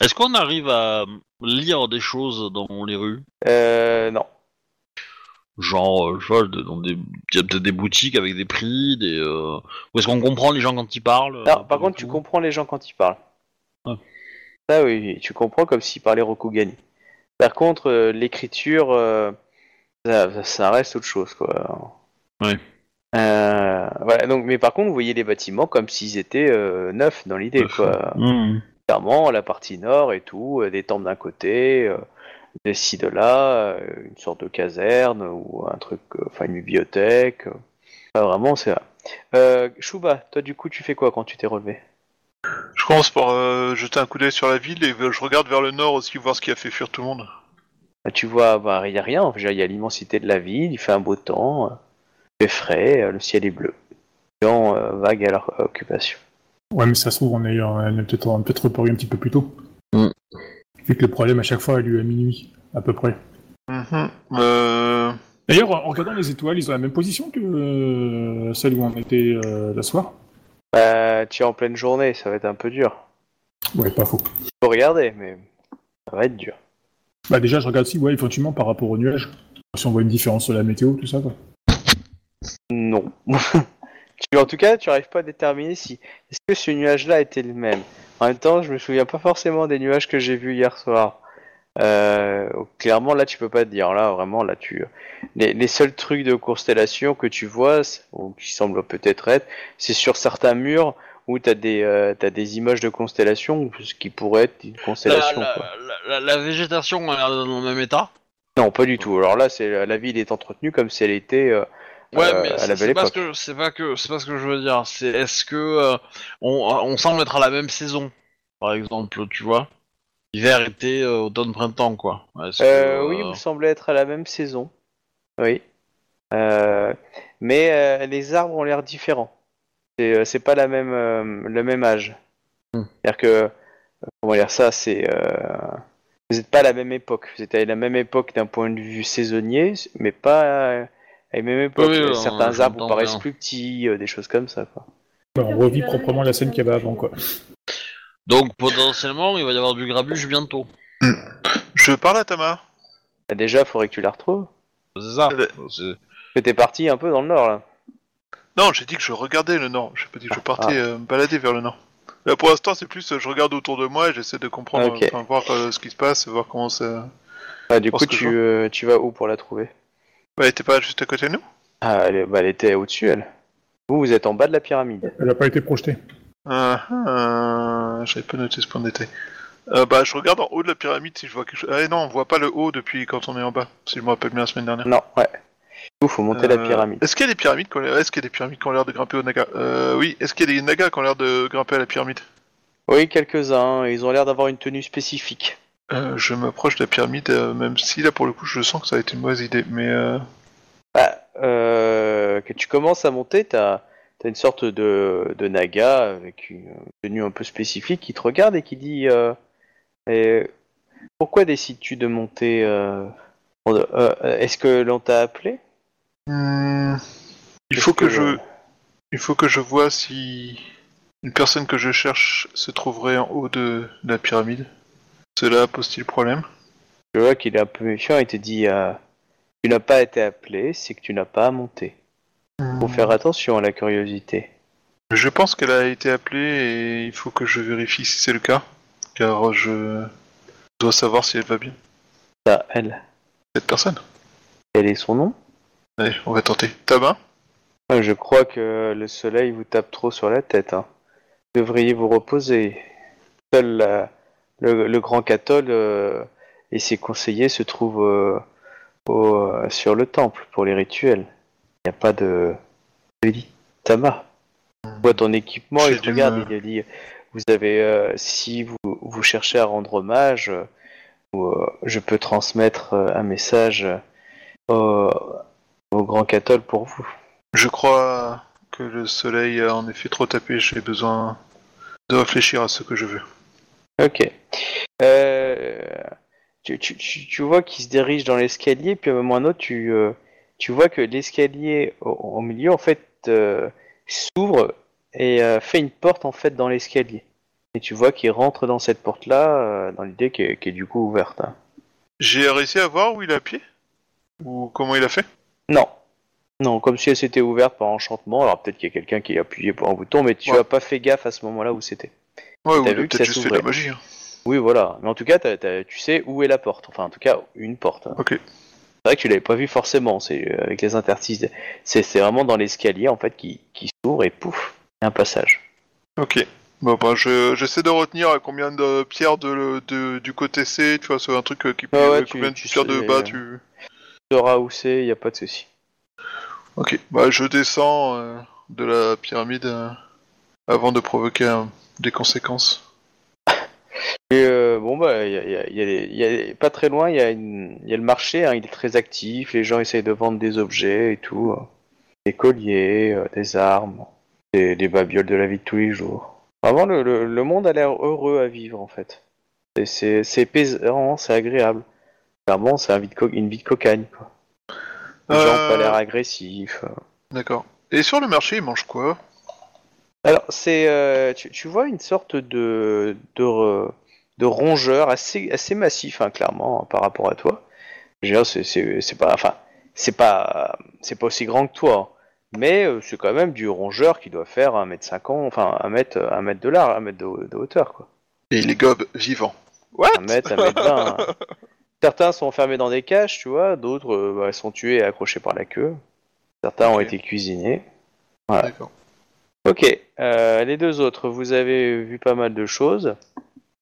Est-ce qu'on arrive à lire des choses dans les rues? Euh, non. Genre, euh, je sais pas, de- dans des, il y a peut-être des boutiques avec des prix, des. Euh... Ou est-ce qu'on comprend les gens quand ils parlent euh, Non, par contre, tu comprends les gens quand ils parlent. Ah. Ça, oui, oui, tu comprends comme s'ils parlaient Rokugani. Par contre, euh, l'écriture, euh, ça, ça reste autre chose, quoi. Ouais. Euh, voilà, donc, mais par contre, vous voyez les bâtiments comme s'ils étaient euh, neufs dans l'idée, quoi. Mmh. clairement la partie nord et tout, euh, des temples d'un côté, euh, des ci de là, euh, une sorte de caserne ou un truc, euh, enfin une bibliothèque. euh. Enfin, vraiment, c'est. Euh, Shuba, toi du coup, tu fais quoi quand tu t'es relevé? Je commence par euh, jeter un coup d'œil sur la ville et je regarde vers le nord aussi voir ce qui a fait fuir tout le monde. Bah, Tu vois, bah il y a rien. Il y a l'immensité de la ville, il fait un beau temps, euh, fait frais, euh, le ciel est bleu. Les gens euh, vaguent à leur occupation. Ouais, mais ça se trouve, on est, on est peut-être on est peut-être reparu un petit peu plus tôt. Mm. Vu que le problème à chaque fois a lieu à minuit, à peu près. Mhm. Euh, D'ailleurs, en regardant les étoiles, ils ont la même position que euh, celle où on était euh, la soir Bah, tu es en pleine journée, ça va être un peu dur. Ouais, pas faux. Faut regarder, mais ça va être dur. Bah déjà, je regarde si, ouais, effectivement, par rapport aux nuages. Si on voit une différence sur la météo, tout ça, quoi. Non. tu, en tout cas, tu arrives pas à déterminer si est-ce que ce nuage-là était le même. En même temps, je me souviens pas forcément des nuages que j'ai vus hier soir. Euh, clairement, là, tu peux pas te dire. Là, vraiment, là, tu les, les seuls trucs de constellation que tu vois, ou qui semblent peut-être être, c'est sur certains murs où t'as des euh, t'as des images de constellations, ce qui pourrait être une La, constellation. la- quoi. la- la- la végétation a l'air dans le même état. Non, pas du tout. Alors là, c'est la ville est entretenue comme si elle était euh, Ouais, euh, mais c'est pas, ce que c'est pas que c'est pas ce que je veux dire. C'est est-ce que euh, on, on semble être à la même saison, par exemple, tu vois? Hiver, été, euh, automne, printemps, quoi. Est-ce que, Euh, oui, euh, vous semblez être à la même saison. Oui. Euh, mais euh, les arbres ont l'air différents. C'est euh, c'est pas la même, euh, le même âge. Hmm. C'est-à-dire que, euh, comment dire ça, c'est. euh, vous n'êtes pas à la même époque. Vous êtes à la même époque d'un point de vue saisonnier, mais pas la même époque. Oui, oui, Certains arbres vous paraissent bien. plus petits, euh, des choses comme ça. Quoi. Bah, on revit proprement la scène qu'il y avait avant, quoi. Donc potentiellement, il va y avoir du grabuge bientôt. Je parle à Tama. Bah, déjà, faudrait que tu la retrouves. C'est ça. T'es parti un peu dans le nord là. Non, j'ai dit que je regardais le nord. J'ai pas dit que je Ah. partais euh, me balader vers le nord. Là, pour l'instant, c'est plus euh, je regarde autour de moi et j'essaie de comprendre, enfin, voir euh, ce qui se passe, voir comment ça. Ah, du coup, tu, euh, tu vas où pour la trouver? Ouais, t'es pas juste à côté de nous Ah, elle, est- bah, elle était au-dessus, elle. Vous, vous êtes en bas de la pyramide. Elle n'a pas été projetée. Ah, ah, J'avais pas noté ce point de détail. Euh, bah, je regarde en haut de la pyramide si je vois quelque chose. Ah non, on voit pas le haut depuis quand on est en bas, si je me rappelle bien la semaine dernière. Non, ouais. Du coup, faut monter la Euh, pyramide. Est-ce qu'il y a des pyramides qui ont l'air... Est-ce qu'il y a des pyramides qui ont l'air de grimper au Naga? Euh, Oui. Est-ce qu'il y a des Nagas qui ont l'air de grimper à la pyramide? Oui, quelques-uns. Ils ont l'air d'avoir une tenue spécifique. Euh, Je m'approche de la pyramide, euh, même si là pour le coup je sens que ça a été une mauvaise idée. Mais euh... Bah, que tu commences à monter, t'as as une sorte de, de naga avec une tenue un peu spécifique qui te regarde et qui dit Et Pourquoi décides-tu de monter Est-ce que l'on t'a appelé? Hmm, il faut que, que- je, il faut que je vois si une personne que je cherche se trouverait en haut de la pyramide. Cela pose-t-il problème Je vois qu'il est un peu méfiant et te dit euh, Tu n'as pas été appelé, c'est que tu n'as pas à monter. Faut faire attention à la curiosité. Je pense qu'elle a été appelée et il faut que je vérifie si c'est le cas, car je dois savoir si elle va bien. Ça, elle. Cette personne. Quel est son nom? Allez, on va tenter. Ta main Ah, Je crois que le soleil vous tape trop sur la tête. Hein. Vous devriez vous reposer. Seul la- le, le grand cathol euh, et ses conseillers se trouvent euh, au- euh, sur le temple pour les rituels. Il n'y a pas de... Tama, vois ton équipement, te du regarde, il dit, vous avez, si vous, vous cherchez à rendre hommage, je peux transmettre un message au, au grand cathol pour vous. Je crois que le soleil a en effet trop tapé, j'ai besoin de réfléchir à ce que je veux. Ok. Euh, tu, tu, tu, tu vois qu'il se dirige dans l'escalier, puis à un moment ou à un autre, tu, euh, tu vois que l'escalier au, au milieu, en fait, euh, s'ouvre et euh, fait une porte, en fait, dans l'escalier. Et tu vois qu'il rentre dans cette porte-là, dans l'idée qui est, qui est du coup ouverte. hein. J'ai réussi à voir où il est à pied? Ou comment il a fait? Non. Non, comme si elle s'était ouverte par enchantement. Alors peut-être qu'il y a quelqu'un qui a appuyé pour un bouton, mais tu Ouais. as pas fait gaffe à ce moment-là où c'était. Ouais, ou peut-être juste fait de la magie. hein. Oui, voilà. Mais en tout cas, tu sais où est la porte. Enfin, en tout cas, une porte. hein. Ok. C'est vrai que tu l'avais pas vu forcément, c'est euh, avec les interstices. C'est vraiment dans l'escalier en fait qui, qui s'ouvre et pouf, il y a un passage. Ok. Bon, je, j'essaie de retenir à combien de pierres de, de- du côté C, tu vois, c'est un truc euh, qui peut. Ouais, ouais, euh, tu- combien de tu pierres sais, de bas euh, tu. Tu sauras où c'est, il y a pas de souci. Ok. Bah, je descends euh, de la pyramide euh, avant de provoquer des conséquences. Et euh, bon bah, il y a, y a- il y a des- il y a- pas très loin, il y, a une- il y a le marché, hein, il est très actif. Les gens essayent de vendre des objets et tout, euh, des colliers, euh, des armes, des, des babioles de la vie de tous les jours. Vraiment, le, le- le monde a l'air heureux à vivre en fait. C'est- C'est c'est agréable. Clairement, c'est un une vie de cocagne. Quoi. Les gens ont pas Euh, l'air agressifs. D'accord. Et sur le marché, ils mangent quoi? Alors, c'est, euh, tu, tu vois une sorte de, de, de rongeur assez, assez massif, hein, clairement, par rapport à toi. Je veux dire, c'est, c'est, c'est pas, enfin, c'est pas, c'est pas aussi grand que toi, hein. mais euh, c'est quand même du rongeur qui doit faire 1m50, enfin 1 mètre, 1 mètre de large, 1 mètre de, de hauteur, quoi. Et les gobes vivants. What? 1 mètre, 1 mètre 20. hein. Certains sont enfermés dans des cages, tu vois, d'autres euh, bah, sont tués et accrochés par la queue. Certains ont Ok. été cuisinés. D'accord. Ok, euh, les deux autres, vous avez vu pas mal de choses.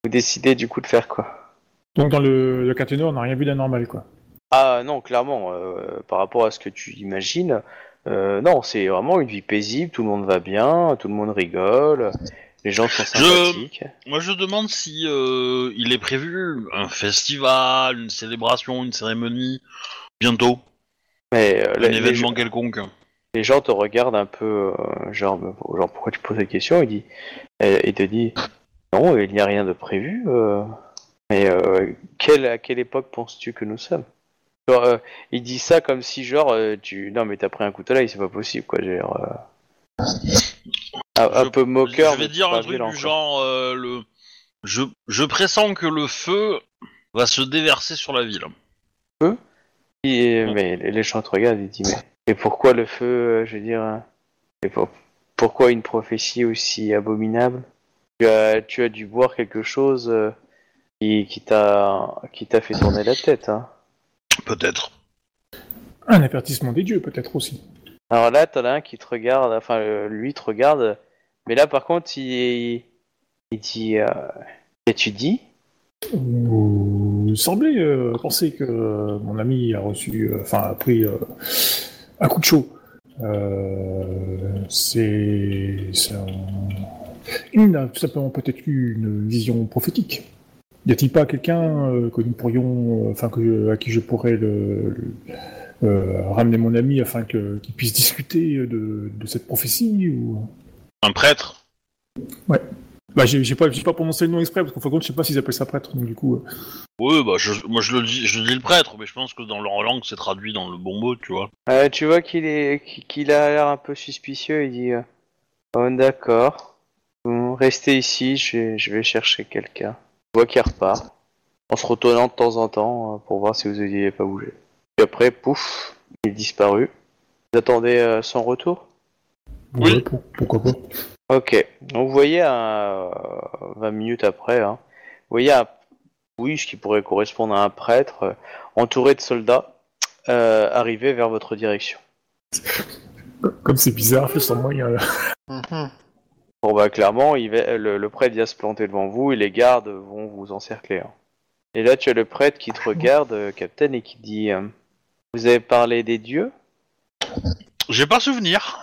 Vous décidez du coup de faire quoi? Donc dans le, le on n'a rien vu d'anormal, quoi. Ah non, clairement, euh, par rapport à ce que tu imagines, euh, non, c'est vraiment une vie paisible, tout le monde va bien, tout le monde rigole, les gens sont Je- sympathiques. Moi, je demande si euh, il est prévu un festival, une célébration, une cérémonie bientôt, Mais euh, un événement gens, quelconque. Les gens te regardent un peu, euh, genre, bon, genre, pourquoi tu poses la question Il dit, et, te dit, non, il n'y a rien de prévu. euh, mais euh, quelle, à quelle époque penses-tu que nous sommes? Genre, il dit ça comme si genre tu non mais t'as pris un couteau là, c'est pas possible quoi. Genre, un, un Je- peu moqueur. je vais dire un truc violent, du genre le. Je, je pressens que le feu va se déverser sur la ville. Et- mais les les gens te regardent et disent mais et pourquoi le feu euh, Je veux dire, et pour- pourquoi une prophétie aussi abominable? Tu as, tu as dû boire quelque chose euh, qui, qui t'a qui t'a fait tourner la tête. Hein. Peut-être. Un avertissement des dieux, peut-être aussi. Alors là, t'en as un qui te regarde, enfin euh, lui te regarde, mais là par contre il, il dit euh, et tu dis Vous semblez euh, penser que euh, mon ami a reçu, euh, enfin a pris euh, un coup de chaud. Euh, c'est, Il a tout simplement peut-être eu une vision prophétique. Y a-t-il pas quelqu'un euh, que nous pourrions, euh, enfin que à qui je pourrais le, le- euh, ramener mon ami afin que, qu'il puisse discuter de, de cette prophétie ou... Un prêtre? Bah j'ai, j'ai pas, j'ai pas prononcé le nom exprès parce qu'en fin de compte je sais pas s'ils appellent ça prêtre donc du coup. euh, Oui, bah je, moi je le dis, je dis le prêtre, mais je pense que dans leur langue c'est traduit dans le bon mot, tu vois. Euh, tu vois qu'il est qu'il a l'air un peu suspicieux, il dit euh, Oh d'accord. Bon, restez ici, je vais, je vais chercher quelqu'un. Tu vois qu'il repart. En se retournant de temps en temps euh, pour voir si vous n'aviez pas bougé. Puis après, pouf, il est disparu. Vous attendez euh, son retour? Oui. ouais, pour- pourquoi pas. Ok. Donc vous voyez un, euh, 20 minutes après, hein, vous voyez un, oui, ce qui pourrait correspondre à un prêtre euh, entouré de soldats euh, arriver vers votre direction. Comme c'est bizarre, je sens moyen. là. Mhm. Bon bah clairement, il va- le, le prêtre vient se planter devant vous et les gardes vont vous encercler. hein. Et là, tu as le prêtre qui te regarde, euh, Captain, et qui dit euh, Vous avez parlé des dieux? J'ai pas souvenir.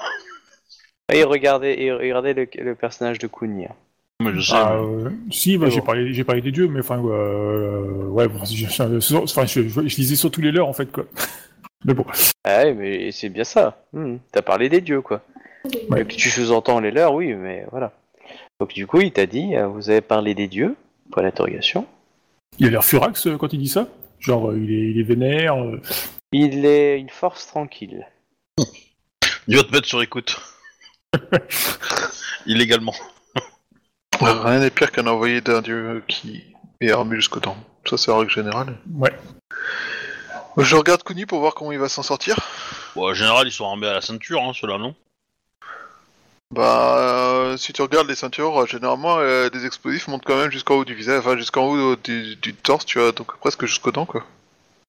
Et regardez, et regardez le, le personnage de Kuni. hein. Mais je sais. Ah, euh, si, bah, j'ai bon. parlé, j'ai parlé des dieux, mais enfin, euh, ouais, bon, je, je, je- enfin, je, je- je lisais sur tous les leurs en fait, quoi. Mais bon, Ah ouais, mais c'est bien ça. Hmm, T'as parlé des dieux, quoi. Ouais. Et que tu sous-entends les leurs, oui, mais voilà. Donc du coup, il t'a dit euh, Vous avez parlé des dieux Point d'interrogation. il a l'air furax euh, quand il dit ça. Genre, euh, il est, il est vénère. euh, Il est une force tranquille. Il va te mettre sur écoute. Illégalement. Ouais, rien n'est pire qu'un envoyé d'un dieu qui est armé jusqu'aux dents. Ça, c'est la règle générale. ouais. Je regarde Kuni pour voir comment il va s'en sortir. Bon, en général, ils sont armés à la ceinture, hein, ceux-là, non? Bah, euh, si tu regardes les ceintures, euh, généralement, euh, des explosifs montent quand même jusqu'en haut du visage, enfin jusqu'en haut du, du torse, tu vois, donc presque jusqu'aux dents, quoi.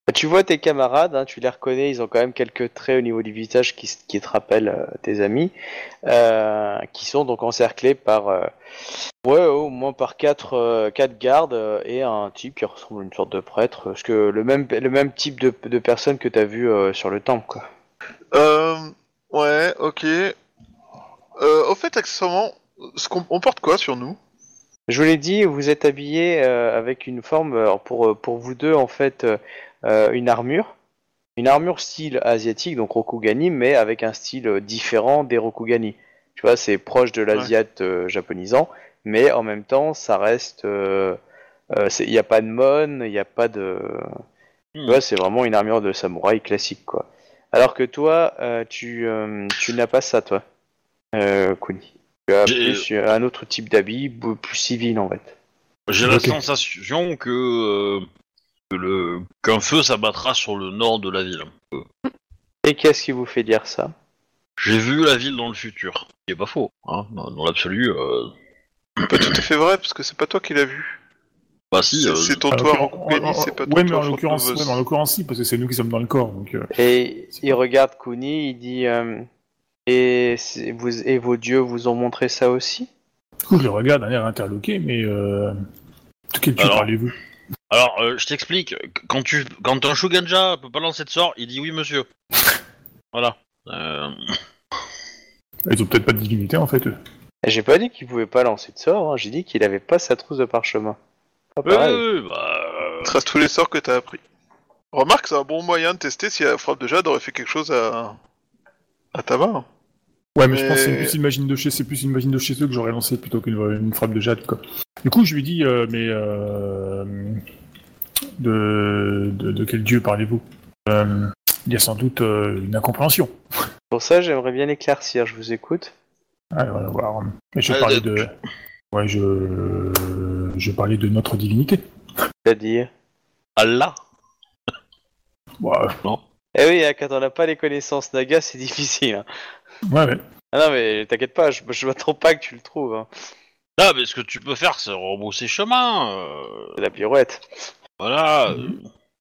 Bah, Tu vois tes camarades, hein, tu les reconnais, ils ont quand même quelques traits au niveau du visage qui, te rappellent euh, tes amis, euh, qui sont donc encerclés par, euh, ouais, au moins par quatre, euh, quatre gardes et un type qui ressemble à une sorte de prêtre, parce que le même, le même type de, de personne que t'as vu euh, sur le temple, quoi. Ouais, ok. Au fait, accessoirement, ce qu'on on porte quoi sur nous? Je vous l'ai dit, vous êtes habillés euh, avec une forme, alors pour, pour vous deux, en fait, euh, euh, une armure. Une armure style asiatique, donc Rokugani, mais avec un style différent des Rokugani. Tu vois, c'est proche de l'asiate euh, japonisant, mais en même temps, ça reste, euh, Il n'y a pas de mon, il n'y a pas de. Tu Hmm. vois, c'est vraiment une armure de samouraï classique, quoi. Alors que toi, tu, tu n'as pas ça, toi, Kuni. Tu as plus un autre type d'habit, plus civil, en fait. J'ai la sensation que, euh, que le qu'un feu s'abattra sur le nord de la ville. Et qu'est-ce qui vous fait dire ça? J'ai vu la ville dans le futur. Ce qui est pas faux, hein. Dans, l'absolu, euh, Pas tout à fait vrai, parce que c'est pas toi qui l'as vu. bah si. C'est euh, c'est ton En toit en c'est pas ton ouais, mais toit en l'occurrence, ouais, mais en l'occurrence, si, parce que c'est nous qui sommes dans le corps. Donc, euh, Et C'est il regarde Kuni, il dit euh, et, c'est- vous, et vos dieux vous ont montré ça aussi? Du coup, je le regarde d'un air interloqué, mais euh, de quel dieu parlez-vous? Alors, euh, je t'explique. Quand tu, quand un Shuganja peut pas lancer de sort, il dit oui, monsieur. voilà. Euh, Ils ont peut-être pas de divinité en fait. eux. J'ai pas dit qu'il pouvait pas lancer de sort, hein, j'ai dit qu'il avait pas sa trousse de parchemin. Pareil. ouais, bah, euh, Trace tous les sorts que t'as appris. Remarque, c'est un bon moyen de tester si la frappe de Jade aurait fait quelque chose à, à ta main. Ouais, mais, je pense que c'est plus une machine de chez, c'est plus une machine de chez eux que j'aurais lancé plutôt qu'une une frappe de jade quoi. Du coup, je lui dis, euh, mais euh, de, de, de quel dieu parlez-vous Euh, Il y a sans doute euh, une incompréhension. Pour ça, j'aimerais bien éclaircir, je vous écoute. Alors, on va voir. Mais je parlais de- ouais, je, je parlais de notre divinité. C'est-à-dire Allah. Ouais, Eh oui, hein, quand on n'a pas les connaissances Naga, c'est difficile. hein. ouais, ouais. Ah non, mais t'inquiète pas, je, je m'attends pas que tu le trouves. hein. Ah, mais ce que tu peux faire, c'est rebrousser chemin. euh, C'est la pirouette. Voilà. euh,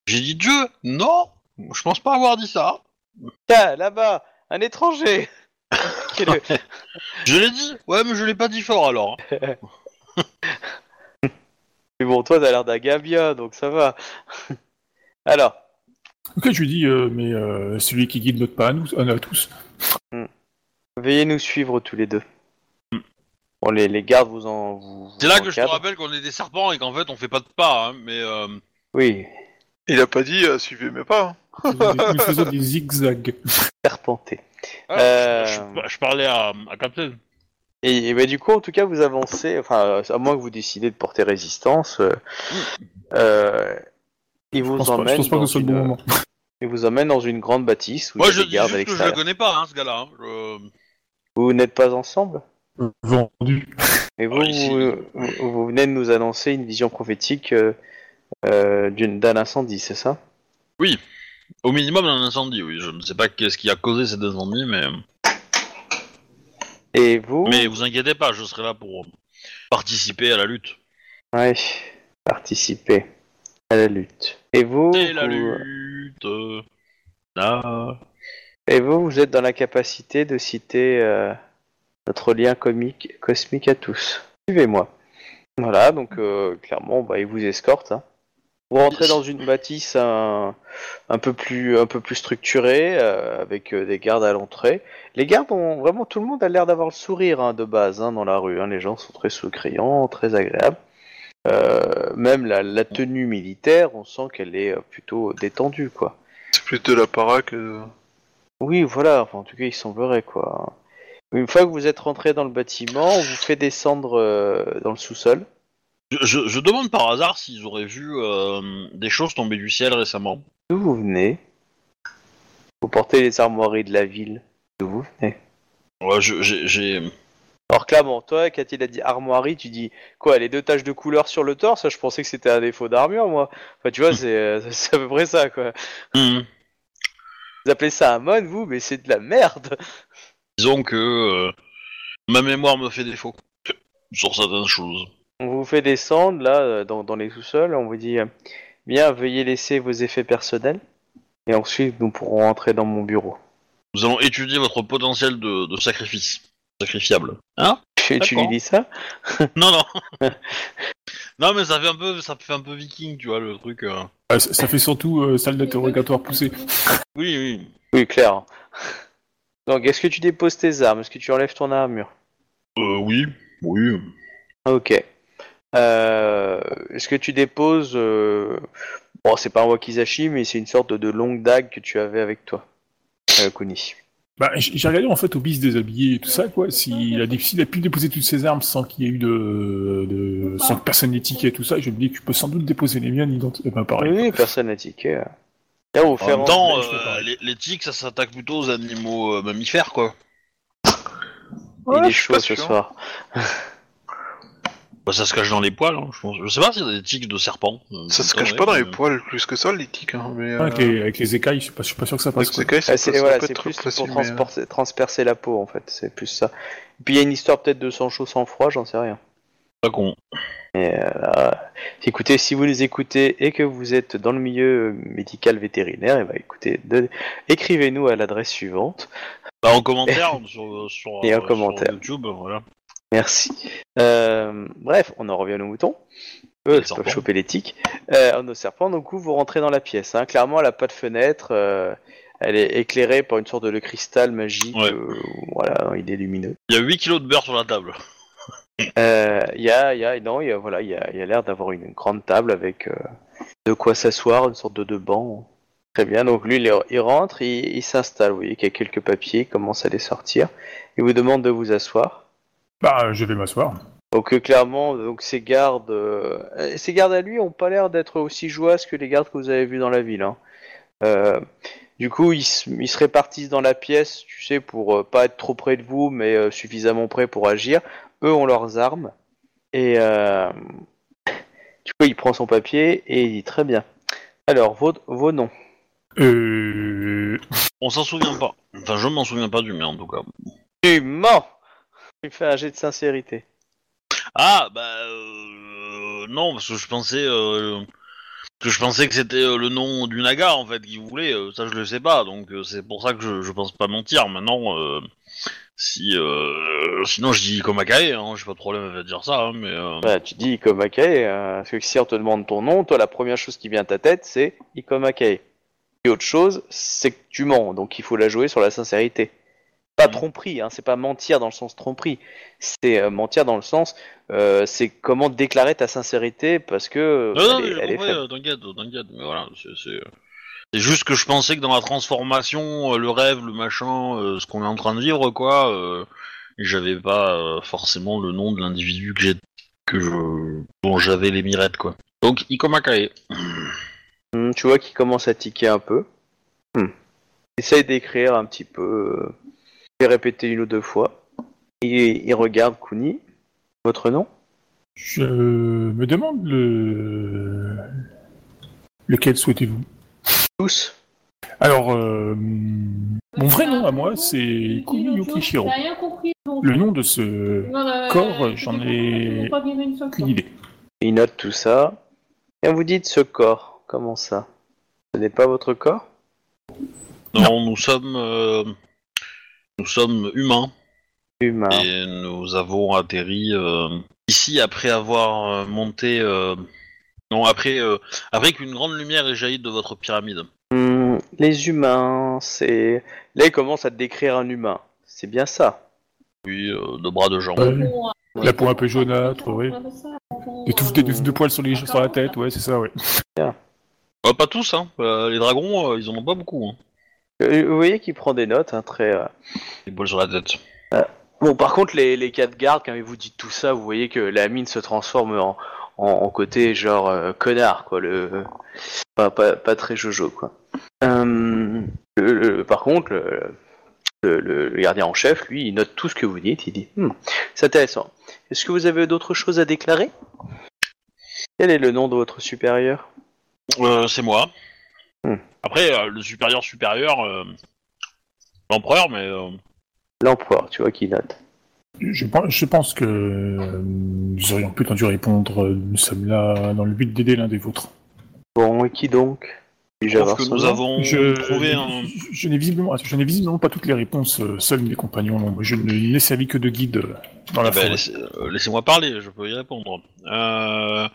J'ai dit Dieu Non Je pense pas avoir dit ça. Tiens, là-bas, un étranger Quel est le- Je l'ai dit Ouais, mais je l'ai pas dit fort alors. Mais bon, toi, t'as l'air d'un gars bien, donc ça va. Alors, Ok, je lui dis, euh, mais euh, celui qui guide notre pas à nous, à nous tous. veuillez nous suivre tous les deux. Bon, les, les gardes vous en. vous- C'est là que je te encadrent. rappelle qu'on est des serpents et qu'en fait on fait pas de pas, hein, mais euh, Oui, Il a pas dit euh, suivez mes pas. hein. Nous faisons des zigzags. serpenté. ah, Euh. je, je- je parlais à, à Captain. Et, et bah, du coup, en tout cas, vous avancez, enfin, à moins que vous décidez de porter résistance, euh, euh, il Je vous pense pas, je emmène pense pas que dans ce soit le bon une- moment. il vous emmène dans une grande bâtisse où Moi il y je a des dis gardes à juste que je le l'extérieur. connais pas, hein, ce gars-là. hein. Je- Vous n'êtes pas ensemble? Vendu. Et vous, vous, venez de nous annoncer une vision prophétique euh, euh, d'une- d'un incendie, c'est ça? Au minimum un incendie, oui. Je ne sais pas qu'est-ce qui a causé cet incendie, mais Et vous? mais vous inquiétez pas, je serai là pour participer à la lutte. Ouais, participez à la lutte. Et vous, C'est la vous- lutte. euh, Là. et vous, vous êtes dans la capacité de citer euh, notre lien comique, cosmique à tous. Suivez-moi. Voilà, donc euh, clairement, bah, il vous escorte. hein. Vous rentrez dans une bâtisse un, un peu plus un peu plus structurée euh, avec euh, des gardes à l'entrée. Les gardes ont vraiment tout le monde a l'air d'avoir le sourire hein, de base hein, dans la rue. hein. Les gens sont très souriants, très agréables. Même la, la tenue militaire, on sent qu'elle est plutôt détendue quoi. C'est plus de la para que. Oui, voilà. Enfin, en tout cas, il semblerait quoi. Une fois que vous êtes rentré dans le bâtiment, on vous fait descendre euh, dans le sous-sol. Je, je- je demande par hasard s'ils auraient vu euh, des choses tomber du ciel récemment. D'où vous venez? Vous portez les armoiries de la ville. D'où vous venez? Ouais, je- j'ai-. Alors clairement, toi, quand il a dit armoirie, tu dis quoi Les deux taches de couleur sur le torse? Je pensais que c'était un défaut d'armure, moi. Enfin, tu vois, c'est euh, c'est à peu près ça, quoi. Hmm. Vous appelez ça un mon, vous, mais c'est de la merde. Disons que euh, ma mémoire me fait défaut sur certaines choses. On vous fait descendre là euh, dans, dans les sous-sols. On vous dit euh, bien, veuillez laisser vos effets personnels. Et ensuite, nous pourrons entrer dans mon bureau. Nous allons étudier votre potentiel de, de sacrifice. Sacrifiable. Hein? Tu, tu lui dis ça? Non, non. non, mais ça fait un peu, ça fait un peu viking, tu vois, le truc. euh. Ah, ça, ça fait surtout euh, salle d'interrogatoire poussée. Oui, oui. Oui, clair. Donc, est-ce que tu déposes tes armes? Est-ce que tu enlèves ton armure? Euh, oui, oui. Ok. Euh, Est-ce que tu déposes euh, Bon, c'est pas un wakizashi, mais c'est une sorte de, de longue dague que tu avais avec toi, euh, Kuni. Bah, j- j'ai regardé en fait au bis déshabillé et tout ça, quoi. S'il a, dé- s'il a pu déposer toutes ses armes sans qu'il y ait eu de, de sans que personne n'ait tiqué et tout ça, je me dis que tu peux sans doute déposer les miennes. ident- Eh ben, pareil. Oui, personne n'a tiqué. ouais. En même temps, fais euh, les, les tiques, ça s'attaque plutôt aux animaux euh, mammifères, quoi. il est chaud ce soir. Bah, ça se cache dans les poils, hein, je pense. Je sais pas s'il y a des tiques de serpents. euh, Ça se cache pas dans les poils plus que ça, les tiques. Hein, mais, Ah, Avec, les, avec les écailles, je suis pas, je suis pas sûr que ça passe. avec Ah, c'est voilà, plus facile, pour mais, transpercer la peau en fait, c'est plus ça. Et puis il y a une histoire peut-être de sang chaud, sang froid, j'en sais rien. Pas con. Euh, écoutez, si vous nous écoutez et que vous êtes dans le milieu médical vétérinaire, et bah écoutez, de- écrivez-nous à l'adresse suivante. Bah, en commentaire sur, sur, Et en sur commentaire. YouTube, voilà. Merci. Euh, bref, on en revient aux moutons. Eux, Les ils peuvent choper les tiques. Euh, nos serpents, donc vous rentrez dans la pièce. hein. Clairement, elle n'a pas de fenêtre. euh, elle est éclairée par une sorte de cristal magique. Ouais. euh, voilà, il est lumineux. Il y a 8 kilos de beurre sur la table. Euh, Il y a, il y a, non, y a, voilà, il y a, y a l'air d'avoir une grande table avec euh, de quoi s'asseoir, une sorte de, de banc. Très bien. Donc lui, il, il rentre, il, il s'installe. Vous voyez qu'il y a quelques papiers, il commence à les sortir. Il vous demande de vous asseoir. Bah, je vais m'asseoir. Donc euh, clairement, donc ces gardes, euh, euh, ces gardes à lui ont pas l'air d'être aussi joyeux que les gardes que vous avez vus dans la ville. hein. Euh, du coup, ils, se- ils se répartissent dans la pièce, tu sais, pour euh, pas être trop près de vous, mais euh, suffisamment près pour agir. Eux ont leurs armes et euh, du coup, il prend son papier et il dit très bien. Alors, vos, vos noms. Euh... On s'en souvient pas. Enfin, je m'en souviens pas du mien, en tout cas. Tu mens. Il fait un jet de sincérité. Ah, bah... Euh, non, parce que je pensais... Euh, que je pensais que c'était euh, le nom du Naga, en fait, qu'il voulait. ça, je le sais pas. Donc, c'est pour ça que je, je pense pas mentir. Maintenant, euh, si... Euh, sinon, je dis Komakae, hein, j'ai pas de problème à dire ça, hein, mais... euh, Bah, tu dis Ikomakei, euh, parce que si on te demande ton nom, toi la première chose qui vient à ta tête c'est Ikomakei. Et autre chose, c'est que tu mens, donc il faut la jouer sur la sincérité. Pas Mhm. tromperie, hein, c'est pas mentir dans le sens tromperie, c'est euh, mentir dans le sens, euh, c'est comment déclarer ta sincérité parce que Non, non, elle, j'ai elle est faible. euh, mais voilà, c'est... c'est- juste que je pensais que dans la transformation, euh, le rêve, le machin, euh, ce qu'on est en train de vivre, quoi, euh, j'avais pas euh, forcément le nom de l'individu que j'ai, que je, dont j'avais les mirettes, quoi. Donc Ikomakae. Hmm, tu vois qu'il commence à tiquer un peu. Hmm. Essaye d'écrire un petit peu, et répéter une ou deux fois. Il, il regarde Kuni. Votre nom? Je me demande le... Lequel souhaitez-vous? Tous Alors, euh, mon vrai nom à moi, c'est Kumi Yukishiro. Le nom de ce... Corps, j'en ai Aucune idée. Il note tout ça. Et vous dites ce corps. Comment ça? Ce n'est pas votre corps? Non, nous sommes, euh, nous sommes humains Humain. et nous avons atterri euh, ici après avoir monté, euh, non après, euh, après qu'une grande lumière ait jailli de votre pyramide. Hmm, les humains, c'est... Là, il commence à te décrire un humain. C'est bien ça. Oui, euh, de bras de jambes. Ouais. La peau un peu jaunâtre, oui. Des touffes de, de- de poils sur, les, sur la tête, ouais, c'est ça, ouais. Euh, pas tous, hein. Euh, les dragons, euh, ils en ont pas beaucoup. Hein. Euh, Vous voyez qu'il prend des notes, hein, très... euh, Les poils sur la tête. Bon, par contre, les, les quatre gardes, quand vous dites tout ça, vous voyez que la mine se transforme en, en, en côté genre euh, connard, quoi. Le, pas, pas, pas très jojo, quoi. Euh, le- le- par contre, le, gardien en chef, lui, il note tout ce que vous dites. Il dit Hmm, C'est intéressant. Est-ce que vous avez d'autres choses à déclarer? Quel est le nom de votre supérieur? Euh, c'est moi. Hmm. Après, euh, le supérieur supérieur, l'empereur, mais L'empereur, tu vois, qui note. Je, pense- je pense que euh, nous aurions plutôt dû répondre euh, nous sommes là dans le but d'aider l'un des vôtres. Bon, et qui donc? Je trouve que nous avons Je, trouvé un. je, je n'ai visiblement, je n'ai visiblement pas toutes les réponses, euh, seuls mes compagnons l'ont. Je ne l'ai servi que de guide dans la Eh ben, laissez- Laissez-moi parler, je peux y répondre. Euh,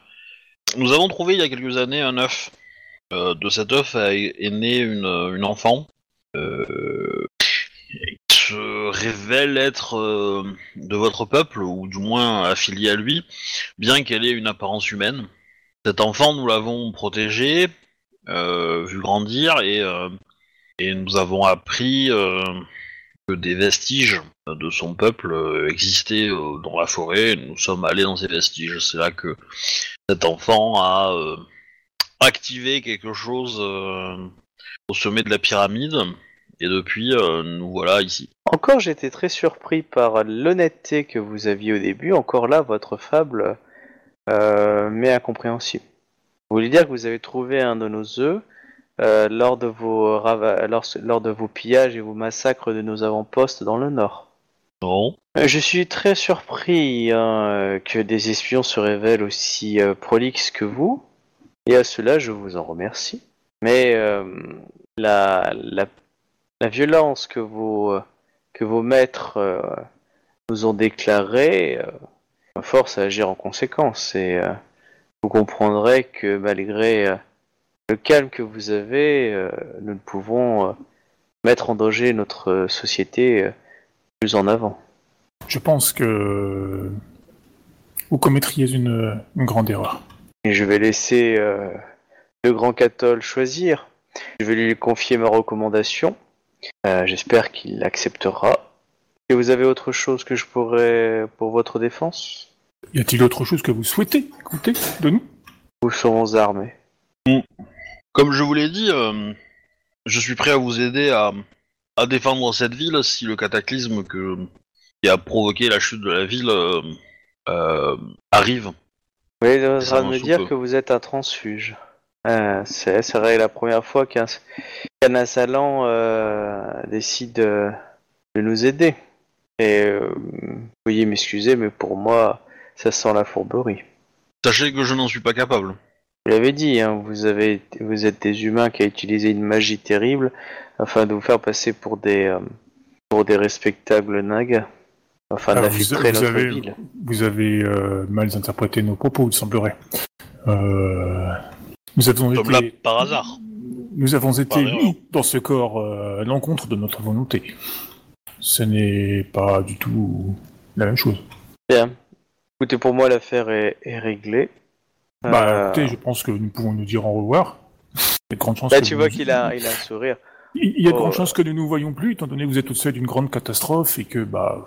nous avons trouvé il y a quelques années un œuf. Euh, de cet œuf a- est née une, une enfant euh, révèle être euh, de votre peuple, ou du moins affiliée à lui, bien qu'elle ait une apparence humaine. Cet enfant, nous l'avons protégé, euh, vu grandir, et, euh, et nous avons appris que des vestiges de son peuple existaient dans la forêt. Nous sommes allés dans ces vestiges. C'est là que cet enfant a activé quelque chose au sommet de la pyramide. Et depuis, nous voilà ici. Encore, j'étais très surpris par l'honnêteté que vous aviez au début. Encore là, votre fable euh, m'est incompréhensible. Vous voulez dire que vous avez trouvé un de nos œufs euh, lors, de vos rava- lors, lors de vos pillages et vos massacres de nos avant-postes dans le nord. Non. Euh, Je suis très surpris hein, euh, que des espions se révèlent aussi euh, prolixes que vous, et à cela je vous en remercie. Mais euh, la, la, la violence que vos, que vos maîtres euh, nous ont déclarée euh, force à agir en conséquence, et euh, vous comprendrez que malgré le calme que vous avez, nous ne pouvons mettre en danger notre société plus en avant. Je pense que vous commettriez une, une grande erreur. Et je vais laisser euh, le grand Cathol choisir. Je vais lui confier ma recommandation. Euh, J'espère qu'il l'acceptera. Et vous avez autre chose que je pourrais pour votre défense? Y a-t-il autre chose que vous souhaitez? Écouter de nous sont vos armées? Comme je vous l'ai dit, euh, je suis prêt à vous aider à, à défendre cette ville si le cataclysme que, qui a provoqué la chute de la ville euh, euh, arrive. En Ça me dire que vous êtes un transfuge. Euh, C'est serait la première fois qu'un qu'un assailant euh, décide de, de nous aider. Et euh, veuillez m'excuser, mais pour moi, ça sent la fourberie. Sachez que je n'en suis pas capable. Vous l'avez dit, hein, vous, avez, vous êtes des humains qui ont utilisé une magie terrible afin de vous faire passer pour des, euh, pour des respectables nagas, afin Alors, vous- avez- ville. Vous avez euh, mal interprété nos propos, il semblerait. Euh, nous avons Comme été, là, par hasard. Nous avons été mis dans ce corps euh, à l'encontre de notre volonté. Ce n'est pas du tout la même chose. Bien. Écoutez, pour moi, l'affaire est, est réglée. Bah, Euh, écoutez, je pense que nous pouvons nous dire au revoir. Il y a de grandes chances Là, que tu nous vois nous- qu'il a, il a un sourire. Il y a de Oh. grandes chances que nous nous voyons plus, étant donné que vous êtes au seuil d'une grande catastrophe et que, bah,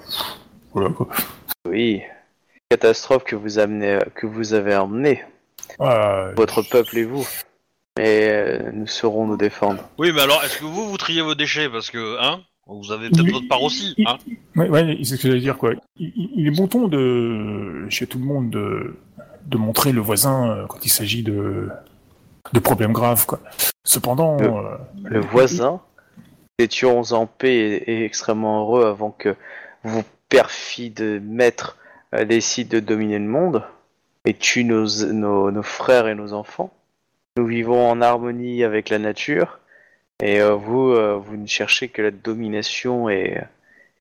voilà quoi. Oui. Catastrophe que vous, amenez, que vous avez emmenée, Ah, votre peuple et vous. Et euh, nous saurons nous défendre. Oui, mais alors, est-ce que vous, vous triez vos déchets? Parce que, hein Vous avez peut-être votre part aussi, hein Ouais, ouais, c'est ce que j'allais dire, quoi. Il, est bon ton de, chez tout le monde, de, de montrer le voisin euh, quand il s'agit de, de problèmes graves, quoi. Cependant, Le- euh, Le voisin, nous étions en paix et, et extrêmement heureux avant que vos perfides maîtres euh, décident de dominer le monde et tuent nos, nos, nos frères et nos enfants. Nous vivons en harmonie avec la nature et euh, vous, euh, vous ne cherchez que la domination et,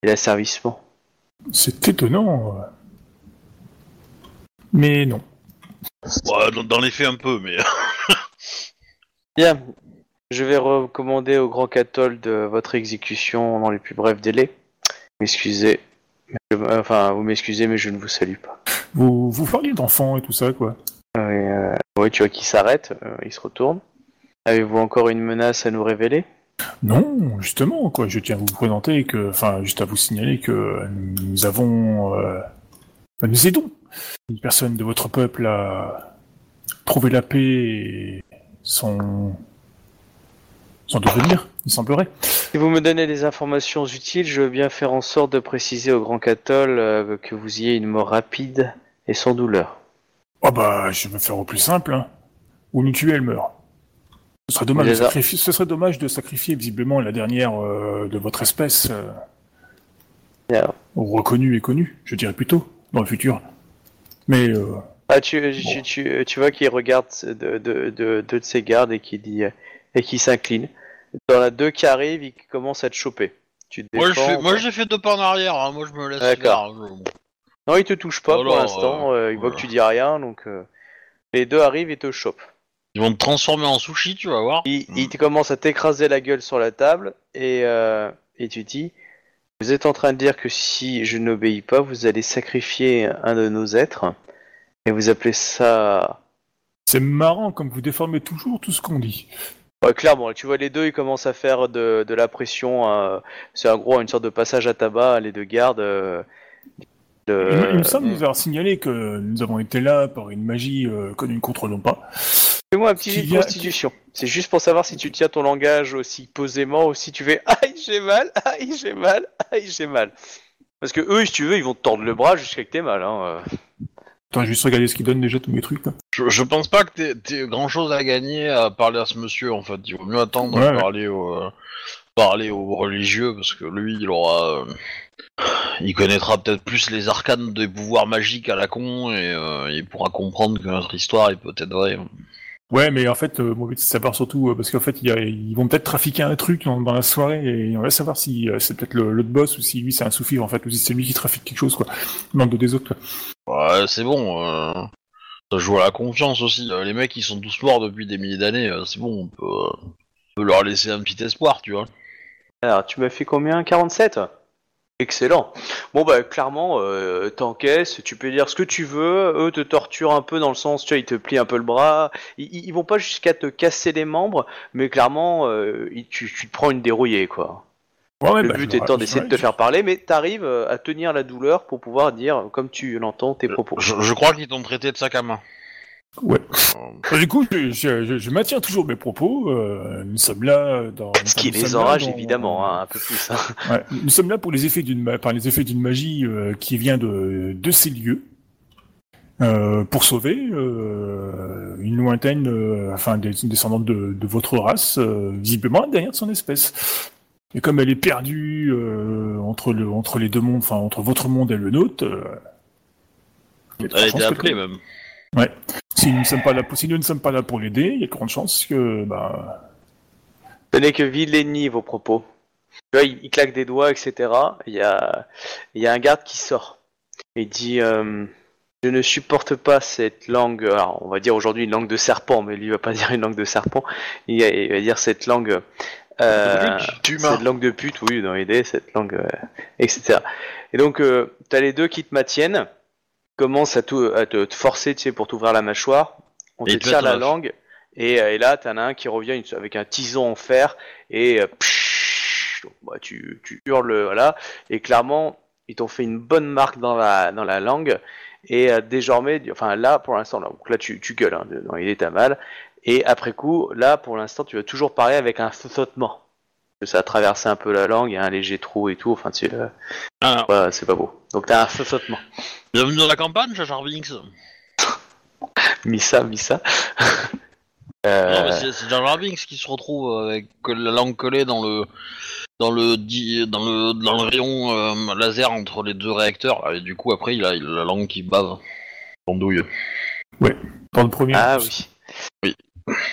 et l'asservissement. c'est étonnant. euh. Mais non. Ouais, dans, dans les faits, un peu, mais... Bien, je vais recommander au grand cathol de votre exécution dans les plus brefs délais. M'excusez, je- enfin vous m'excusez mais je ne vous salue pas. Vous, vous parliez d'enfants et tout ça, quoi. Oui, euh, oui, tu vois qu'il s'arrête, euh, il se retourne. Avez-vous encore une menace à nous révéler? Non, justement, quoi. Je tiens à vous présenter que, enfin, juste à vous signaler que nous avons, euh, nous aidons une personne de votre peuple à trouver la paix et son, son devenir, il semblerait. Si vous me donnez des informations utiles, je veux bien faire en sorte de préciser au grand cathol euh, que vous ayez une mort rapide et sans douleur. Oh bah, je vais faire au plus simple, hein. Ou nous tuer, elle meurt. Ce serait dommage, de sacrifier, ce serait dommage de sacrifier visiblement la dernière euh, de votre espèce, euh, reconnue et connue, je dirais plutôt, dans le futur. Mais euh, Ah, tu, Bon. tu, tu, tu vois qu'il regarde de, de, de, deux de ses gardes et qui dit et qui s'incline. Dans la deux qui arrive, il commence à te choper. Tu te moi, je fais- moi, j'ai fait deux pas en arrière, hein. Moi, je me laisse D'accord. faire, Non, il te touche pas pour Alors, l'instant. euh, il voit voilà. que tu dis rien, donc euh, les deux arrivent et te chopent. Ils vont te transformer en sushi, tu vas voir. Il, il te commence à t'écraser la gueule sur la table et, euh, et tu dis Vous êtes en train de dire que si je n'obéis pas, vous allez sacrifier un de nos êtres et vous appelez ça. c'est marrant comme vous déformez toujours tout ce qu'on dit. Ouais, clairement, tu vois les deux, ils commencent à faire de, de la pression. euh, c'est en gros une sorte de passage à tabac, les deux gardes. euh, le- Il, me- il me semble nous avoir signalé que nous avons été là par une magie euh, que nous ne contrôlons pas. Fais-moi un petit jet de constitution. C'est juste pour savoir si tu tiens ton langage aussi posément ou si tu fais aïe j'ai mal, aïe j'ai mal, aïe j'ai mal. Parce que eux, si tu veux, ils vont te tordre le bras jusqu'à que t'aies mal. Hein. euh. Attends, je vais juste regarder ce qu'ils donnent déjà tous mes trucs. Là. Je, je pense pas que t'aies- grand chose à gagner à parler à ce monsieur en fait. Il vaut mieux attendre Ouais, de ouais. parler au euh, parler aux religieux parce que lui il aura euh, il connaîtra peut-être plus les arcanes des pouvoirs magiques à la con et euh, il pourra comprendre que notre histoire est peut-être vraie. Ouais, mais en fait, euh, mon but c'est de savoir surtout euh, parce qu'en fait, il y a- ils vont peut-être trafiquer un truc dans, dans la soirée et on va savoir si euh, c'est peut-être le- l'autre boss ou si lui c'est un sous en fait ou si c'est lui qui trafique quelque chose quoi. Dans le des autres. Quoi. Ouais, c'est bon. euh, ça joue à la confiance aussi. Les mecs ils sont tous morts depuis des milliers d'années. C'est bon, on peut, on peut leur laisser un petit espoir, tu vois. Alors, tu m'as fait combien? 47 Excellent. Bon bah clairement, euh, t'encaisses, tu peux dire ce que tu veux, eux te torturent un peu dans le sens, tu vois, ils te plient un peu le bras, ils, ils vont pas jusqu'à te casser les membres, mais clairement, euh, ils- tu, tu te prends une dérouillée quoi. Ouais, le bah, but étant d'essayer de te faire parler, mais t'arrives euh, à tenir la douleur pour pouvoir dire, comme tu l'entends, tes propos. Je, je crois qu'ils t'ont traité de sac à main. Ouais. Euh, Bah, du coup, je, je- je- je maintiens toujours mes propos. euh, nous sommes là dans. Ce qui nous les enrage dans- évidemment, hein, un peu plus. hein. Ouais, nous sommes là pour les effets d'une par les effets d'une magie euh, qui vient de, de ces lieux euh, pour sauver euh, une lointaine, euh, enfin des une descendante de, de votre race, euh, visiblement derrière de son espèce. Et comme elle est perdue euh, entre le entre les deux mondes, enfin entre votre monde et le nôtre, euh, Elle a été appelée même. Si nous ne sommes pas là pour, si nous ne sommes pas là pour l'aider, il y a de grandes chances que bah Ce n'est que vilainy vos propos. Tu vois, il, il claque des doigts, etc. Il y a, il y a un garde qui sort. Il dit euh, Je ne supporte pas cette langue. Alors, on va dire aujourd'hui une langue de serpent, mais lui il va pas dire une langue de serpent. Il, va- il va dire cette langue. Euh, cette langue de pute, oui, dans l'idée, cette langue, euh, etc. Et donc, euh, t'as les deux qui te maintiennent, commencent à, tout, à te, te forcer, tu sais, pour t'ouvrir la mâchoire. On Et te tire la la- langue, et, euh, et là, t'en as un qui revient avec un tison en fer, et euh, donc, bah, tu, tu hurles, voilà, et clairement, ils t'ont fait une bonne marque dans la, dans la langue, et euh, désormais, enfin là, pour l'instant, là, donc là, tu, tu gueules, hein, dans l'idée, t'as mal, et après coup, là, pour l'instant, tu vas toujours parler avec un sautement. Ça a traversé un peu la langue, il y a un léger trou et tout, enfin, tu, euh, Ah, ouais, c'est pas beau. Donc t'as un sautement. bienvenue dans la campagne, Binks. Missa, Missa. Euh, c'est Jar qui se retrouve avec que la langue collée dans le dans le dans le dans le rayon euh, laser entre les deux réacteurs et du coup après il a, il a la langue qui bave, pendouille. dans le premier. Ah oui. Oui.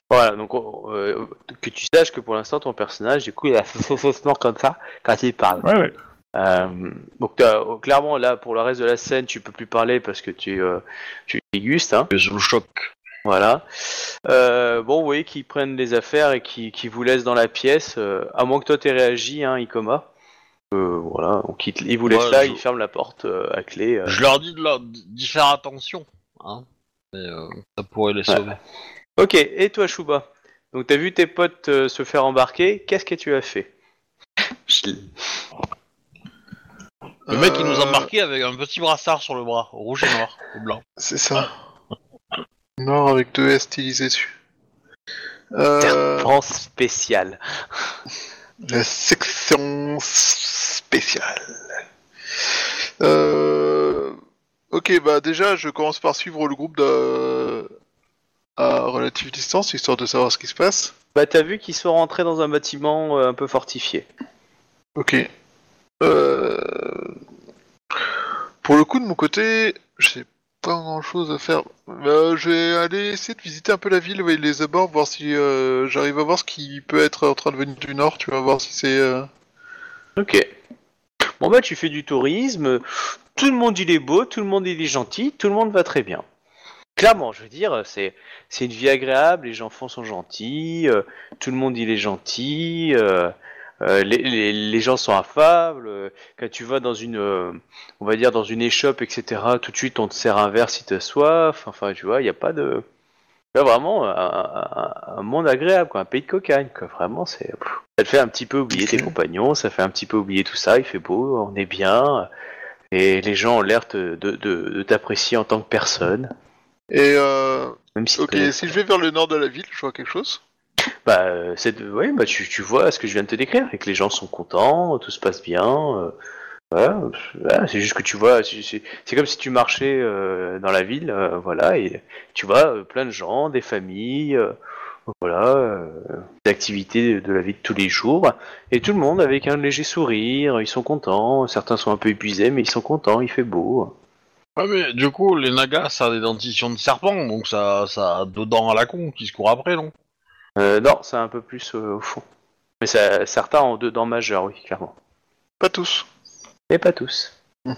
Voilà, donc euh, que tu saches que pour l'instant ton personnage, du coup, il a ce sautement comme ça quand il parle. Ouais, ouais. Euh, donc oh, clairement là, pour le reste de la scène, tu peux plus parler parce que tu euh, tu dégustes, hein. Sous le choc. Voilà. Euh, bon, vous voyez qu'ils prennent les affaires et qui qui vous laissent dans la pièce, euh, à moins que toi t'aies réagi, hein, Ikoma. Euh, voilà, donc ils, vous laissent Ouais, là, je- ils ferment la porte euh, à clé. euh. Je leur dis de, leur- d'y faire attention, hein. Mais, euh, ça pourrait les Ouais. Ok, et toi, Chouba Donc, t'as vu tes potes euh, se faire embarquer, qu'est-ce que tu as fait? Je- Le mec il nous a Euh, marqué avec un petit brassard sur le bras, rouge et noir, ou blanc. C'est ça. Noir avec deux S stylisés dessus. Euh, France spéciale. la section spéciale. Euh, ok, bah déjà, je commence par suivre le groupe de... à relative distance, histoire de savoir ce qui se passe. Bah, t'as vu qu'ils sont rentrés dans un bâtiment euh, un peu fortifié. Ok. Euh... Pour le coup, de mon côté, j'ai pas grand chose à faire. Euh, je vais aller essayer de visiter un peu la ville, ouais, les abords, voir si euh, j'arrive à voir ce qui peut être en train de venir du nord, tu vas voir si c'est... euh, Ok. Bon, bah, tu fais du tourisme, tout le monde il est beau, tout le monde il est gentil, tout le monde va très bien. Clairement, je veux dire, c'est c'est une vie agréable, les enfants sont gentils, euh, tout le monde il est gentil, euh, euh, les, les, les gens sont affables. quand tu vas dans une, on va dire dans une échoppe, etc., tout de suite on te sert un verre si t'as soif. Enfin, tu vois, il n'y a pas de, Là, vraiment, un, un- un monde agréable, quoi, un pays de cocagne, quoi. Vraiment, c'est. Ça te fait un petit peu oublier tes compagnons, ça fait un petit peu oublier tout ça, il fait beau, on est bien, et les gens ont l'air de, de, de- de t'apprécier en tant que personne. Et euh, Même si, ok, si je vais vers le nord de la ville, je vois quelque chose. bah, euh, c'est de- ouais, bah, tu, tu vois ce que je viens de te décrire, et que les gens sont contents, tout se passe bien. euh, voilà, pff, voilà, c'est juste que tu vois, c'est- c'est c'est comme si tu marchais euh, dans la ville, euh, voilà, et tu vois euh, plein de gens, des familles, euh, voilà, euh, des activités de, de la vie de tous les jours, et tout le monde avec un léger sourire, ils sont contents, certains sont un peu épuisés, mais ils sont contents, il fait beau. Ouais, mais du coup, les nagas, ça a des dentitions de serpent, donc ça, ça a deux dents à la con qui se courent après, non? Euh, non, c'est un peu plus euh, au fond. Mais ça, certains ont deux dents majeures, oui, clairement. Pas tous. Mais pas tous. Ouais.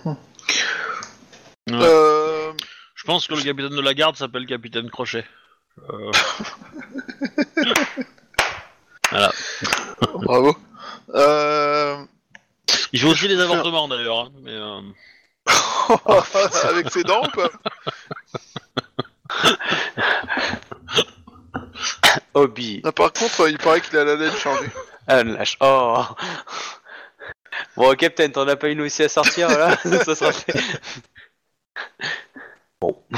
Euh, Je pense que le capitaine de la garde s'appelle capitaine Crochet. Euh, bravo. Euh... Il fait aussi des avortements d'ailleurs, hein, mais euh, Avec ses dents ou pas Hobby. Ah, Par contre, il paraît qu'il a la laine chargée. Ah, lâche. Oh Bon, Captain, t'en as pas une aussi à sortir, là Ça sera fait. Bon.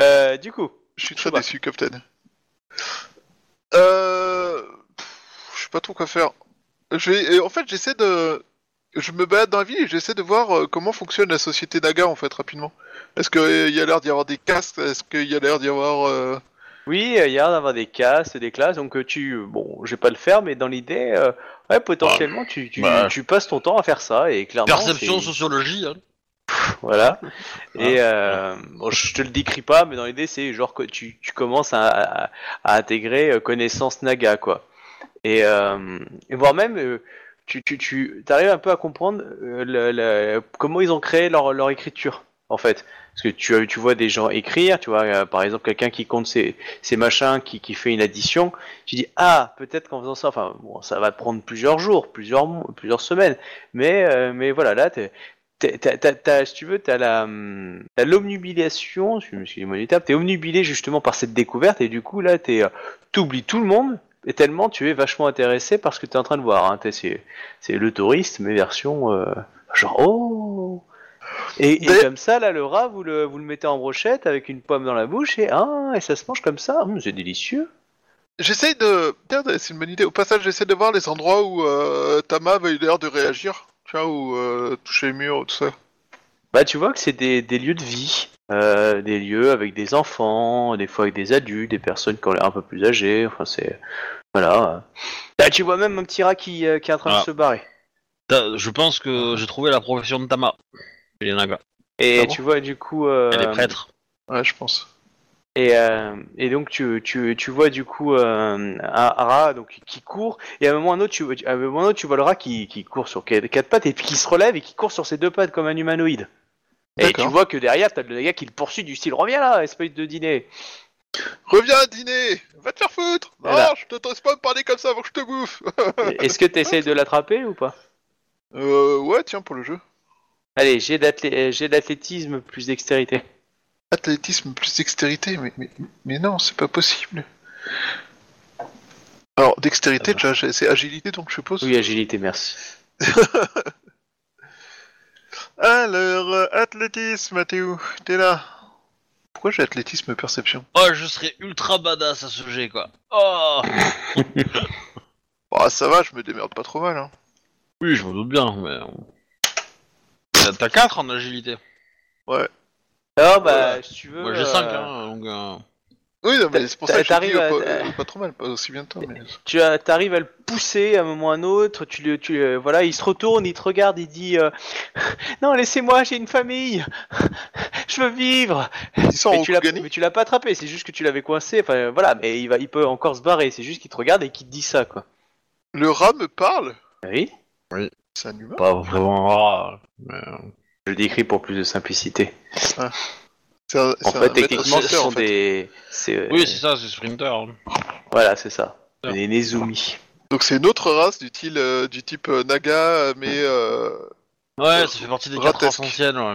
Euh, du coup, Je suis très déçu, Captain. Euh... Je sais pas trop quoi faire. Je vais... et En fait, j'essaie de... Je me balade dans la ville et j'essaie de voir euh, comment fonctionne la société Naga, en fait, rapidement. Est-ce qu'il y a l'air d'y avoir des casques Est-ce qu'il y a l'air d'y avoir... euh, oui, euh, il y a l'air d'avoir des castes, des classes, donc euh, tu... Bon, je vais pas le faire, mais dans l'idée, euh, ouais, potentiellement, tu, tu, bah. tu passes ton temps à faire ça, et clairement... perception, sociologie. Hein. Voilà. Et euh, bon, je te le décris pas, mais dans l'idée, c'est genre que tu, tu commences à, à, à intégrer euh, connaissance Naga, quoi. Et, euh, et voire même, euh, tu, tu, tu arrives un peu à comprendre euh, le- le- comment ils ont créé leur, leur écriture, en fait. Parce que tu, tu vois des gens écrire, tu vois, euh, par exemple, quelqu'un qui compte ses, ses machins, qui, qui fait une addition, tu dis, ah, peut-être qu'en faisant ça, enfin, bon, ça va te prendre plusieurs jours, plusieurs, plusieurs semaines, mais, euh, mais voilà, là, t'es, T'as- si tu veux, t'as la, t'as l'omnubilation, je me suis dit t'es omnubilé justement par cette découverte et du coup là, t'es, euh, t'oublies tout le monde et tellement tu es vachement intéressé par ce que t'es en train de voir. Hein. T'es- C'est, le touriste mais version euh, genre oh. Et, et Mais- comme ça là, le rat vous le, vous le mettez en brochette avec une pomme dans la bouche et ah et ça se mange comme ça, Hum, c'est délicieux. J'essaie de... C'est une bonne idée. Au passage, j'essaie de voir les endroits où euh, Tama avait eu l'air de réagir. Tu vois, où euh, toucher les murs, tout ça. Bah, tu vois que c'est des, des lieux de vie, euh, des lieux avec des enfants, des fois avec des adultes, des personnes qui ont l'air un peu plus âgées. Enfin, c'est voilà. Là, tu vois même un petit rat qui, euh, qui est en train Ah. de se barrer. T'as- Je pense que j'ai trouvé la profession de Tama. chez Les nagas. Et Ah bon tu vois du coup. euh, Elle est prêtre. Ouais, je pense. Et, euh, et donc tu, tu, tu vois du coup euh, un, un rat donc qui court et à un moment ou à un autre tu, à un moment ou à un autre, tu vois le rat qui, qui court sur quatre, quatre pattes et puis qui se relève et qui court sur ses deux pattes comme un humanoïde. Et tu vois que derrière t'as le gars qui le poursuit du style reviens là espèce de dîner. Reviens à dîner Va te faire foutre Non, Voilà. je t'autorise pas à me parler comme ça avant que je te bouffe Est-ce que t'essayes de l'attraper ou pas? Euh, ouais, tiens, pour le jeu. Allez j'ai j'ai d'athlétisme plus dextérité. Athlétisme plus dextérité, mais, mais, mais non, c'est pas possible. Alors, dextérité, c'est agilité, donc je suppose. Oui agilité merci. Alors, euh, athlétisme, Mathéo, t'es là. Pourquoi j'ai athlétisme perception? Oh, je serais ultra badass à ce jet, quoi. Oh Bah, ça va, je me démerde pas trop mal. Hein. Oui, je me doute bien, mais... T'as- T'as 4 en agilité. Alors bah si tu veux. Moi j'ai 5, euh, hein, donc... euh, Oui, non, mais T'a- c'est pour ça que t'arrives pas, euh, pas trop mal, pas aussi bien que toi, mais... tu t'arrives à le pousser à un moment ou à un autre, tu le, tu, euh, voilà, il se retourne, il te regarde, il dit euh, non laissez-moi, j'ai une famille, je veux vivre. Mais tu mais tu l'as pas attrapé, c'est juste que tu l'avais coincé. Enfin voilà, mais il va, il peut encore se barrer. C'est juste qu'il te regarde et qu'il te dit ça quoi. Le rat me parle Oui. C'est un humain Pas vraiment rare, mais... euh, Je le décris pour plus de simplicité. C'est un, En c'est un fait, techniquement, ce sont en fait. des, euh, Oui, c'est ça, c'est Sprinter. hein. voilà, c'est ça, des Nezumi. Donc c'est une autre race du, type, euh, du type euh, Naga, mais euh, Ouais, ça fait partie des 4 Ratesque. races anciennes, ouais.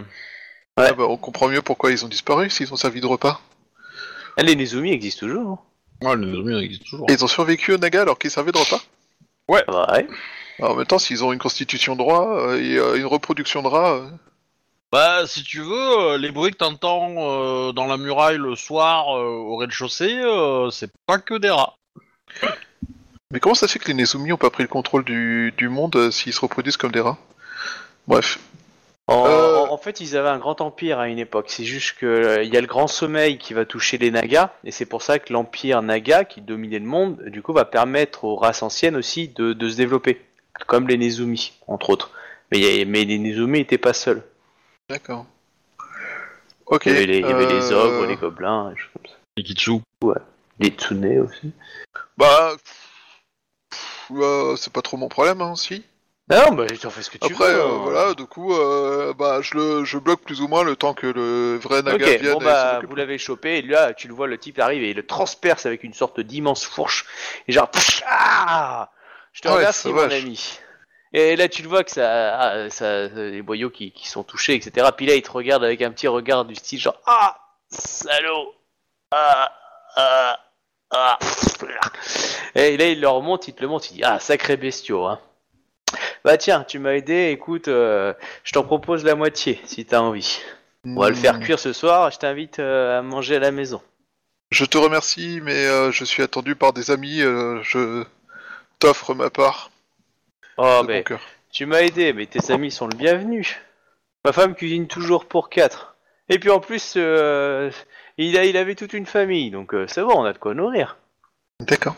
Ouais. ah bah, on comprend mieux pourquoi ils ont disparu, s'ils ont servi de repas. Ah, les Nezumi existent toujours. hein. Ouais, les zombies existent toujours. Et ils ont survécu au Naga alors qu'ils servaient de repas Ouais. Alors, En même temps, s'ils ont une constitution de rats euh, et euh, une reproduction de rats... Bah, si tu veux, euh, les bruits que t'entends euh, dans la muraille le soir euh, au rez-de-chaussée, euh, c'est pas que des rats. Mais comment ça se fait que les Nezumi ont pas pris le contrôle du, du monde euh, s'ils se reproduisent comme des rats? Bref. En, Euh. fait, ils avaient un grand empire à une époque. C'est juste que euh, il y a le grand sommeil qui va toucher les Nagas, et c'est pour ça que l'empire Naga, qui dominait le monde, du coup, va permettre aux races anciennes aussi de, de se développer, comme les Nezumi, entre autres. Mais les Nezumi n'étaient pas seuls. D'accord. Ok. Il y avait les, il y avait les euh, ogres, les gobelins, des choses comme ça. Les Kitsu. les tsune aussi. Bah... pff, euh, c'est pas trop mon problème, hein, si. Non, bah t'en fais ce que tu Après, veux. euh, hein. voilà, du coup, euh, bah, je, le, je bloque plus ou moins le temps que le vrai Naga Ok, vienne bon et bah occupe. vous l'avez chopé et là tu le vois le type arrive et il le transperce avec une sorte d'immense fourche et genre pff, ah je te Ah ouais, remercie mon ami. Et là tu le vois que ça, ah, ça les boyaux qui, qui sont touchés etc. Puis là il te regarde avec un petit regard du style genre ah salaud ah ah ah et là il le remonte il te le montre il dit ah sacré bestiau hein. Bah tiens tu m'as aidé écoute euh, je t'en propose la moitié si t'as envie. On va le faire Hmm. cuire ce soir, je t'invite euh, à manger à la maison. Je te remercie, mais euh, je suis attendu par des amis. euh, je t'offre ma part. Oh, mais bon tu m'as aidé, mais tes amis sont le bienvenu. Ma femme cuisine toujours pour quatre. Et puis en plus, euh, il, a, il avait toute une famille, donc euh, c'est bon, on a de quoi nourrir. D'accord.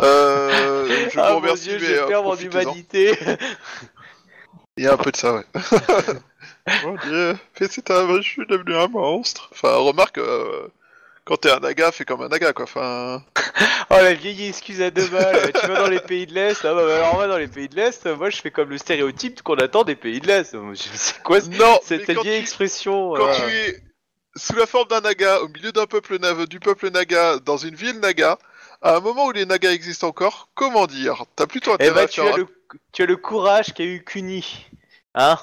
Euh, je ah vous mon remercie, Dieu, mon profitez-en. humanité. Il y a un peu de ça, ouais. Mon Dieu, mais c'est un, je suis devenu un monstre. Enfin, remarque, euh, quand t'es un naga, fais comme un naga, quoi. Enfin, oh la vieille excuse à deux balles. tu vas dans les pays de l'Est, ah bah, bah, alors moi dans les pays de l'Est, moi je fais comme le stéréotype qu'on attend des pays de l'Est. C'est quoi non, cette vieille tu- expression Quand euh, tu es sous la forme d'un naga, au milieu d'un peuple du peuple naga, dans une ville naga, à un moment où les nagas existent encore, comment dire? T'as plutôt Eh intérêt bah à tu as, le, tu as le courage qu'a eu Kuni. Hein?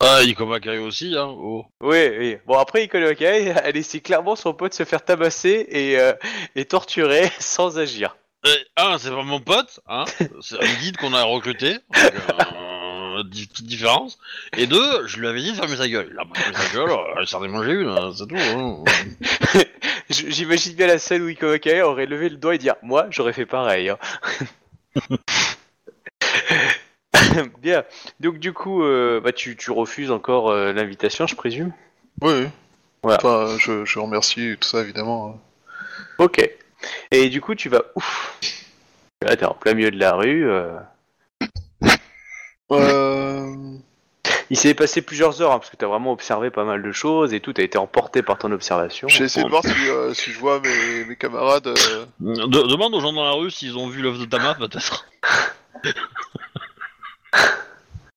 Ah, Ikomakai aussi, hein. Oh. Oui, oui. Bon après Ikonokai a laissé clairement son pote se faire tabasser et, euh, et torturer sans agir. Eh, un, c'est pas mon pote, hein. C'est un guide qu'on a recruté. Donc, euh, petite différence. Et deux, je lui avais dit de fermer sa gueule. Il a pas fermé sa gueule, euh, il s'en est mangé une, hein, c'est tout. Hein. J'imagine bien la scène où Ikonokai aurait levé le doigt et dire moi j'aurais fait pareil. hein. bien. Donc du coup euh, bah, tu, tu refuses encore euh, l'invitation je présume? Oui, oui. Voilà. Enfin, je, je remercie tout ça, évidemment. Ok. Et du coup tu vas ouf. Là t'es en plein milieu de la rue. euh, Euh... Il s'est passé plusieurs heures hein, parce que t'as vraiment observé pas mal de choses et tout. T'as été emporté par ton observation. J'ai essayé de voir si, euh, si je vois mes, mes camarades. euh, De- demande aux gens dans la rue s'ils ont vu l'œuf de Tama, peut-être.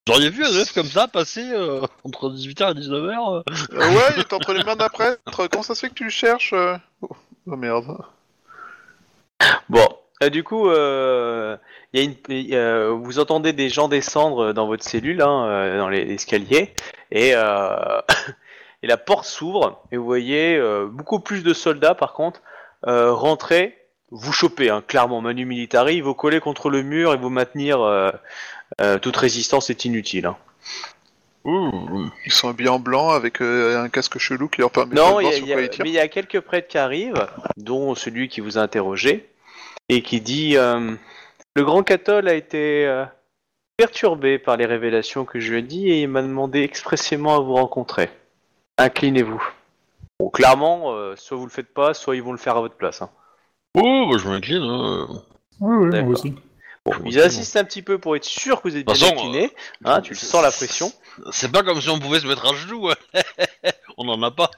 Auriez vu un œuf comme ça passer euh, entre 18h et 19h euh Euh, ouais, il est entre les mains d'un prêtre. Comment ça se fait que tu le cherches euh oh, oh, merde. Bon, euh, du coup, euh, il y a une, il y a- vous entendez des gens descendre dans votre cellule, hein, dans les- l'escalier, et, euh, et la porte s'ouvre, et vous voyez euh, beaucoup plus de soldats, par contre, euh, rentrer, vous choper, hein, clairement, manu militari, vous coller contre le mur et vous maintenir. Euh, toute résistance est inutile. hein. Ils sont habillés en blanc avec euh, un casque chelou qui leur permet Non, de il y voir a- sur il y a- quoi ils tirent. mais il y a quelques prêtres qui arrivent, dont celui qui vous a interrogé, et qui dit euh, Le grand cathol a été euh, perturbé par les révélations que je lui ai dit et il m'a demandé expressément à vous rencontrer. Inclinez-vous. Bon, clairement, euh, soit vous le faites pas, soit ils vont le faire à votre place. hein. Oh, bah, je m'incline. hein. Ouais, D'accord. moi aussi. Bon, ils insistent un petit peu pour être sûr que vous êtes bien façon, incliné. Hein, tu le sens la pression. C'est pas comme si on pouvait se mettre à genoux. hein. on en a pas.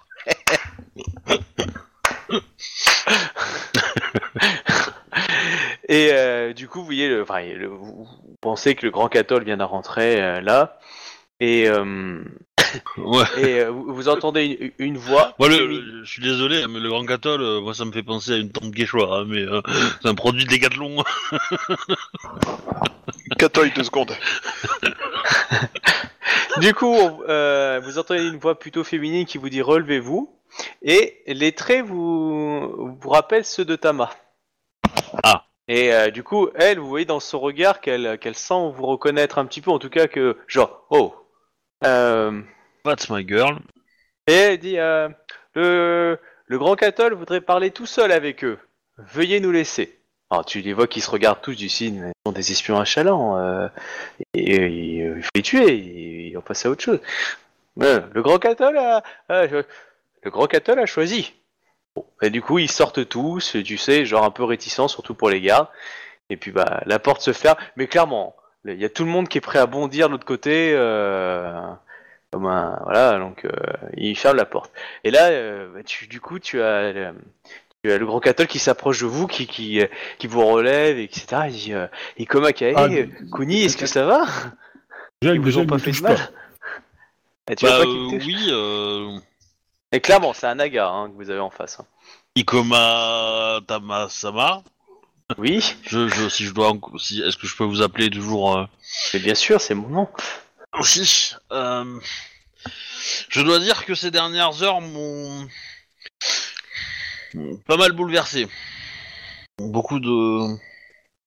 Et euh, du coup, vous voyez, le, enfin, le- vous vous pensez que le grand cathol vient de rentrer euh, là, et, euh, Ouais. et euh, vous, vous entendez une, une voix. Moi, le- féminine. le- je suis désolé, mais le grand cathol, euh, moi, ça me fait penser à une tente quechua, hein, mais euh, c'est un produit décathlon. Catoille deux secondes. Du coup, on- euh, vous entendez une voix plutôt féminine qui vous dit relevez-vous. Et les traits vous, vous rappellent ceux de Tama. Ah. Et euh, du coup, elle, vous voyez dans son regard qu'elle qu'elle sent vous reconnaître un petit peu, en tout cas que, genre, oh. Euh, That's my girl. et elle dit, euh, le, le grand Catol voudrait parler tout seul avec eux. Veuillez nous laisser. Alors tu les vois qui se regardent tous du signe, ils sont des espions achalants. Euh, et, et, il faut les tuer, et, ils vont passer à autre chose. Ouais, le grand Catol a, a- le grand a choisi. Bon, et du coup, ils sortent tous, tu sais, genre un peu réticents, surtout pour les gardes. Et puis bah la porte se ferme, mais clairement, il y a tout le monde qui est prêt à bondir de l'autre côté. Euh, comme un, voilà, donc euh, il ferme la porte. Et là, euh, bah, tu, du coup, tu as, euh, tu as le grand cathol qui s'approche de vous, qui, qui, qui vous relève, etc. Il dit, euh, Ikoma Kae, Ah, Kuni, est-ce que ça va? Déjà, Ils vous ont pas fait de mal pas. Et tu Bah, vois pas euh, oui, euh, Et clairement, c'est un naga hein, que vous avez en face. hein. Ikoma Tamasama. Oui, Je, je, si je dois, si, est-ce que je peux vous appeler toujours euh, mais bien sûr, c'est mon nom. aussi euh, Je dois dire que ces dernières heures m'ont pas mal bouleversé. Beaucoup de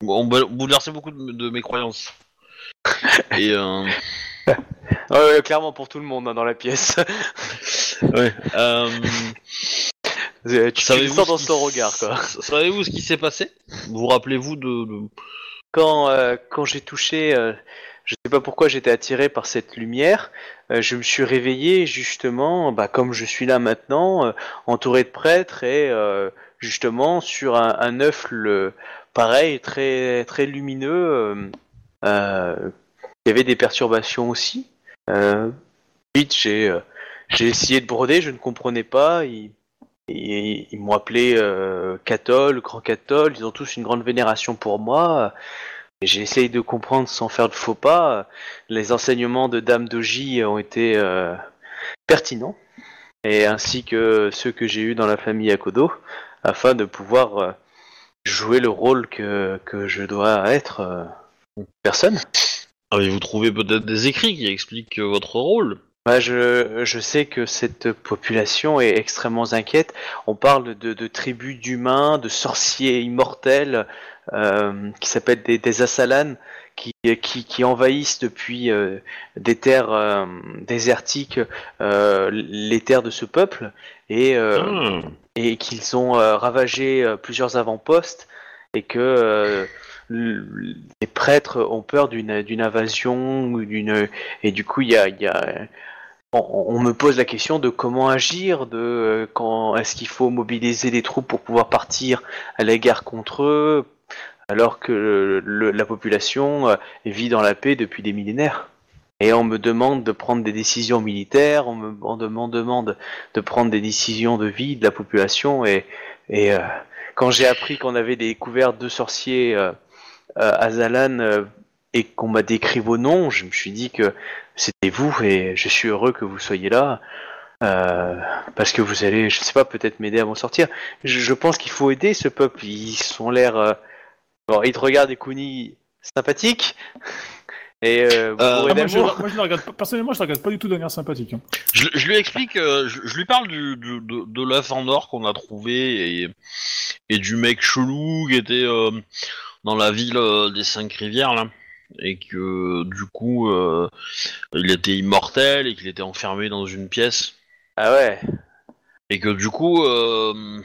ont bou- bouleversé beaucoup de, de mes croyances. Et euh, ouais, clairement pour tout le monde hein, dans la pièce. ouais. Euh, tu tu sens dans qui- son regard, quoi. Savez-vous ce qui s'est passé? Vous rappelez-vous de, de- quand, euh, quand j'ai touché, euh, je sais pas pourquoi j'étais attiré par cette lumière, euh, je me suis réveillé justement, bah, comme je suis là maintenant, euh, entouré de prêtres et euh, justement sur un, un œuf le, pareil, très, très lumineux. euh, euh, il y avait des perturbations aussi. Euh, vite, j'ai euh, j'ai essayé de broder, je ne comprenais pas. Ils, ils m'ont appelé euh, Cathol, Grand Cathol. Ils ont tous une grande vénération pour moi. J'ai essayé de comprendre sans faire de faux pas. Les enseignements de Dame Doji ont été euh, pertinents, et ainsi que ceux que j'ai eus dans la famille Akodo, afin de pouvoir euh, jouer le rôle que, que je dois être. euh, personne. Avez-vous trouvé peut-être des écrits qui expliquent euh, votre rôle? Bah, je, je sais que cette population est extrêmement inquiète. On parle de, de tribus d'humains, de sorciers immortels euh, qui s'appellent des, des Assalan, qui, qui, qui envahissent depuis euh, des terres euh, désertiques les terres de ce peuple et, et qu'ils ont ravagé plusieurs avant-postes et que les prêtres ont peur d'une invasion ou d'une et du coup il y a, il y a on, me pose la question de comment agir, de euh, quand est-ce qu'il faut mobiliser les troupes pour pouvoir partir à la guerre contre eux, alors que la population euh, vit dans la paix depuis des millénaires. Et on me demande de prendre des décisions militaires, on me, demande de prendre des décisions de vie de la population. Et, euh, quand j'ai appris qu'on avait découvert deux sorciers euh, à Zalan et qu'on m'a décrit vos noms, je me suis dit que c'était vous et je suis heureux que vous soyez là. euh, parce que vous allez, je sais pas, peut-être m'aider à m'en sortir. Je, je pense qu'il faut aider ce peuple. Ils ont l'air. euh, Bon, ils te regardent, Ekuni, sympathique. Et euh, Euh, Ah, moi, je, moi, je le regarde pas- personnellement, je le regarde pas du tout d'un air sympathique. hein. je, je lui explique, euh, je, je lui parle du, du- de, de l'œuf en or qu'on a trouvé et, et du mec chelou qui était euh, dans la ville euh, des cinq rivières là et que du coup euh, il était immortel et qu'il était enfermé dans une pièce Ah ouais. et que du coup euh,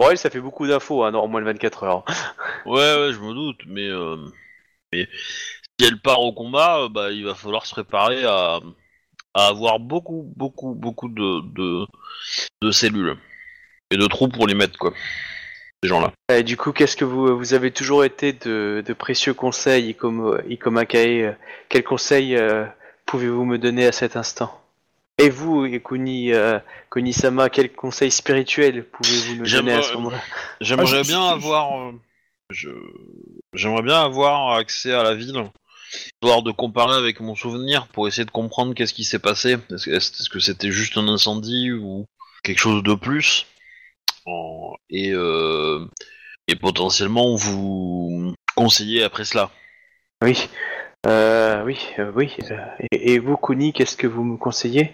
elle, ça fait beaucoup d'infos, hein, dans moins de 24 heures. ouais ouais je me doute mais euh, mais si elle part au combat euh, bah il va falloir se préparer à, à avoir beaucoup beaucoup beaucoup de, de de cellules et de trous pour les mettre quoi ces Et du coup, qu'est-ce que vous, vous avez toujours été de, de précieux conseils, Ikomo- Ikomakae euh, Quels conseils euh, pouvez-vous me donner à cet instant? Et vous, Ikuni, euh, Kuni-sama, quels conseils spirituels pouvez-vous me donner à ce moment-là? J'aimerais Ah, bien avoir, euh, je, j'aimerais bien avoir accès à la ville, histoire de comparer avec mon souvenir pour essayer de comprendre qu'est-ce qui s'est passé. Est-ce que c'était juste un incendie ou quelque chose de plus? En- et, euh, et potentiellement vous conseiller après cela. Oui, euh, oui, euh, oui. et, et vous, Kuni, qu'est-ce que vous me conseillez?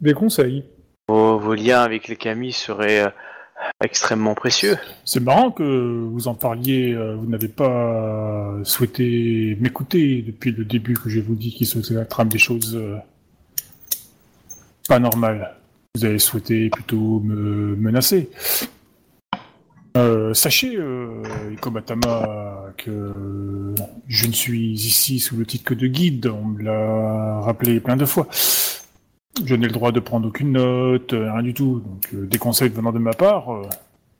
Des conseils. vos, vos liens avec les Kami seraient euh, extrêmement précieux. C'est marrant que vous en parliez, vous n'avez pas souhaité m'écouter depuis le début que je vous dis qu'il se la trame des choses euh, pas normales. Vous avez souhaité plutôt me menacer. Euh, sachez, euh, Ikomatama, que je ne suis ici sous le titre que de guide, on me l'a rappelé plein de fois. Je n'ai le droit de prendre aucune note, euh, rien du tout. Donc euh, des conseils venant de ma part, euh,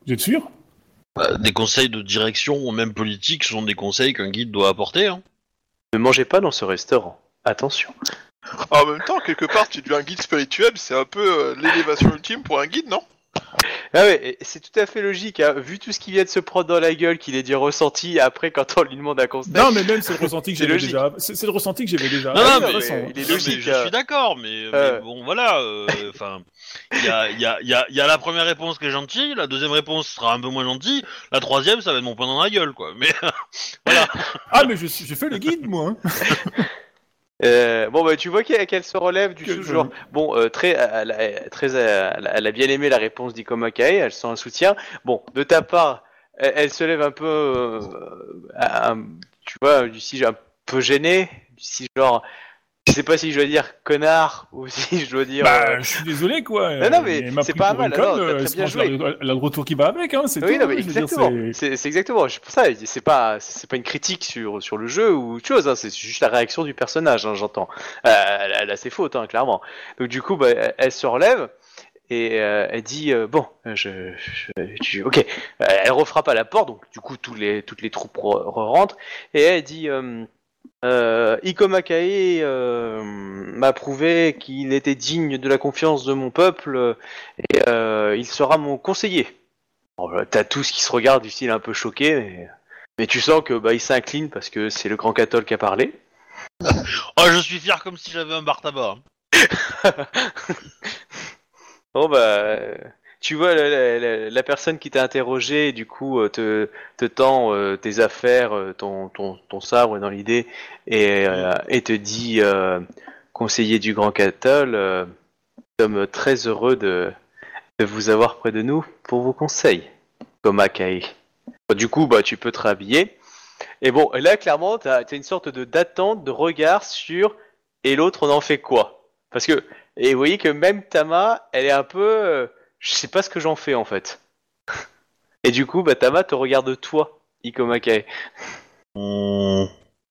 vous êtes sûr? Bah, des conseils de direction ou même politique sont des conseils qu'un guide doit apporter. Hein. Ne mangez pas dans ce restaurant. Attention. En même temps, quelque part, tu deviens un guide spirituel, c'est un peu euh, l'élévation ultime pour un guide, non? Ah ouais, c'est tout à fait logique, hein. vu tout ce qui vient de se prendre dans la gueule, qu'il ait dit ressenti, après quand on lui demande un conseil. Non, mais même c'est le ressenti que j'avais déjà. C'est le ressenti que j'avais déjà. Non, Ah, non, mais- il est Non, mais logique, je euh. suis d'accord, mais, Euh. mais bon, voilà. euh, Enfin, il y a, il y, a, il y, a, il y a la première réponse qui est gentille, la deuxième réponse sera un peu moins gentille, la troisième, ça va être mon poing dans la gueule, quoi. Mais Ah, mais je j'ai fait le guide, moi. hein. Euh, bon bah tu vois qu'elle qu'elle se relève du Que tout je- genre bon euh, très elle, a- très euh, elle a- elle a bien aimé la réponse d'Ikomakae elle sent un soutien. Bon de ta part elle, elle se lève un peu euh, un- tu vois du style un peu gêné du style genre je sais pas si je dois dire connard ou si je dois dire euh, Bah, je suis désolé, quoi. Non, non, mais c'est pas mal, une non, euh, très bien joué. qu'elle a- Elle a le retour qui va avec, hein, c'est oui, tout. non, mais exactement. c'est- exactement. C'est pour ça. C'est pas, c'est pas une critique sur sur le jeu ou autre chose. Hein, c'est juste la réaction du personnage. Hein, J'entends. Euh, elle, elle a ses fautes, hein, clairement. Donc du coup, bah, elle, se relève et euh, elle dit euh, bon, je, je, je- ok. Euh, Elle refrappe à la porte. Donc du coup, tous les toutes les troupes re- re- rentrent et elle dit. Euh, euh, Ikomakae euh, m'a prouvé qu'il était digne de la confiance de mon peuple euh, et euh, il sera mon conseiller. Bon, là, T'as tous qui se regardent du style un peu choqué, mais, mais tu sens que bah, il s'incline parce que c'est le grand cathol qui a parlé. oh, je suis fier comme si j'avais un bar tabac. Bon bah, euh, tu vois la, personne qui t'a interrogé, du coup, euh, te, te tend euh, tes affaires, euh, ton, sabre dans l'idée, et, te dit, conseiller du grand cathol, nous sommes très heureux de, vous avoir près de nous pour vos conseils, comme Akai. Du coup, bah, tu peux te rhabiller. Et bon, là, clairement, t'as as une sorte de d'attente, de regard sur et l'autre, on en fait quoi? Parce que, et vous voyez que même Tama, elle est un peu, je sais pas ce que j'en fais en fait. Et du coup, bah, Tama te regarde toi, Ikomakae. Hmm.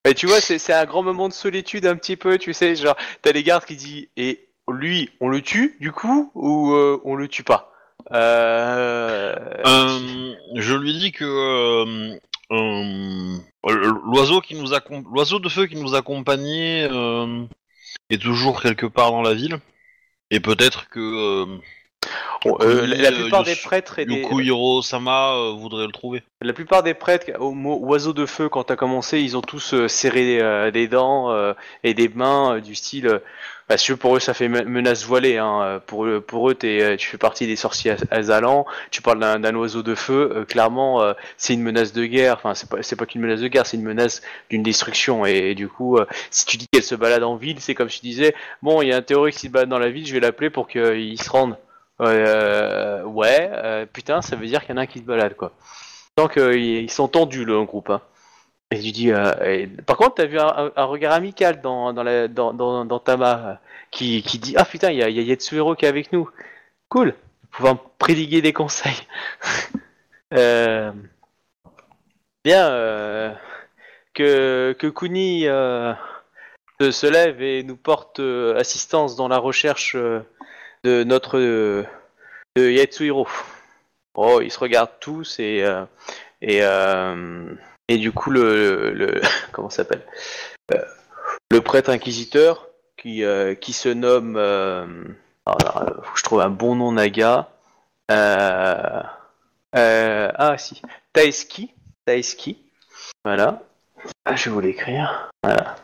Et tu vois, c'est un grand moment de solitude un petit peu, tu sais, genre, t'as les gardes qui disent, et lui, on le tue, du coup, ou euh, on le tue pas? Euh... Euh, je lui dis que euh, l'oiseau qui nous l'oiseau de feu qui nous accompagnait est toujours quelque part dans la ville et peut-être que Bon, euh, la, la euh, plupart des prêtres et des, Yukuhiro Sama euh, voudrait le trouver. la plupart des prêtres au mot oiseau de feu quand t'as commencé, ils ont tous euh, serré des dents et des mains du style. Parce que pour eux, ça fait me- menace voilée. Hein. Pour eux, pour eux, t'es, tu fais partie des sorciers az- azalans. Tu parles d'un, oiseau de feu. clairement, c'est une menace de guerre. Enfin, c'est pas, pas qu'une menace de guerre, c'est une menace d'une destruction. Et, et du coup, si tu dis qu'elle se balade en ville, c'est comme si tu disais, bon, il y a un terroriste qui se balade dans la ville, je vais l'appeler pour qu'il se rende. Euh, ouais, euh, putain, ça veut dire qu'il y en a un qui se balade, quoi. Tant qu'ils sont tendus, le groupe. Hein. Et tu dis, euh, par contre, t'as vu un, regard amical dans, dans, la, dans, dans, dans Tama euh, qui, qui dit, ah putain, il y a, y a qui est avec nous. Cool, pouvoir me prédiguer des conseils. Euh, bien, euh, que, que Kuni euh, se, lève et nous porte euh, assistance dans la recherche euh, de notre de Yatsuhiro. Oh, ils se regardent tous et euh, et euh, et du coup le, le comment s'appelle Euh, le prêtre inquisiteur qui euh, qui se nomme euh, alors, euh, faut que je trouve un bon nom naga. Ah si. Taeski. Taeski. Voilà. Ah, je vais vous l'écrire. Voilà.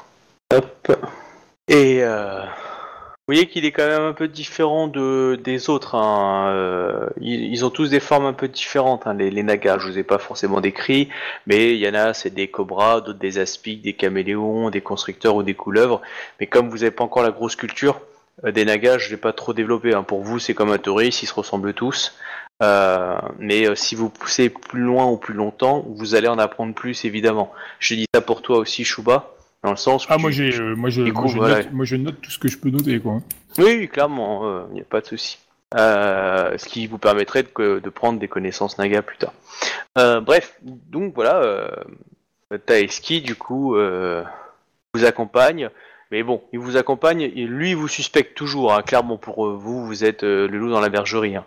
Hop. Et vous voyez qu'il est quand même un peu différent de des autres. hein, euh, ils, ont tous des formes un peu différentes. hein, les, les nagas, je vous ai pas forcément décrit, mais il y en a, c'est des cobras, d'autres des aspics, des caméléons, des constructeurs ou des couleuvres. Mais comme vous n'avez pas encore la grosse culture, euh, des Nagas, je l'ai pas trop développé. hein. Pour vous, c'est comme un touriste, ils se ressemblent tous. Euh, mais euh, si vous poussez plus loin ou plus longtemps, vous allez en apprendre plus, évidemment. Je dis ça pour toi aussi, Shuba, dans le sens où Ah, tu- moi, j'ai, euh, moi, je, moi, coup, je voilà. note, moi, je note tout ce que je peux noter, quoi. Oui, clairement, il n'y a pas de souci. Euh, ce qui vous permettrait de, de prendre des connaissances Naga plus tard. Euh, bref, donc voilà, euh, Taeski, du coup, euh, vous accompagne. Mais bon, il vous accompagne, et lui, il vous suspecte toujours. hein. Clairement, pour euh, vous, vous êtes euh, le loup dans la bergerie. hein.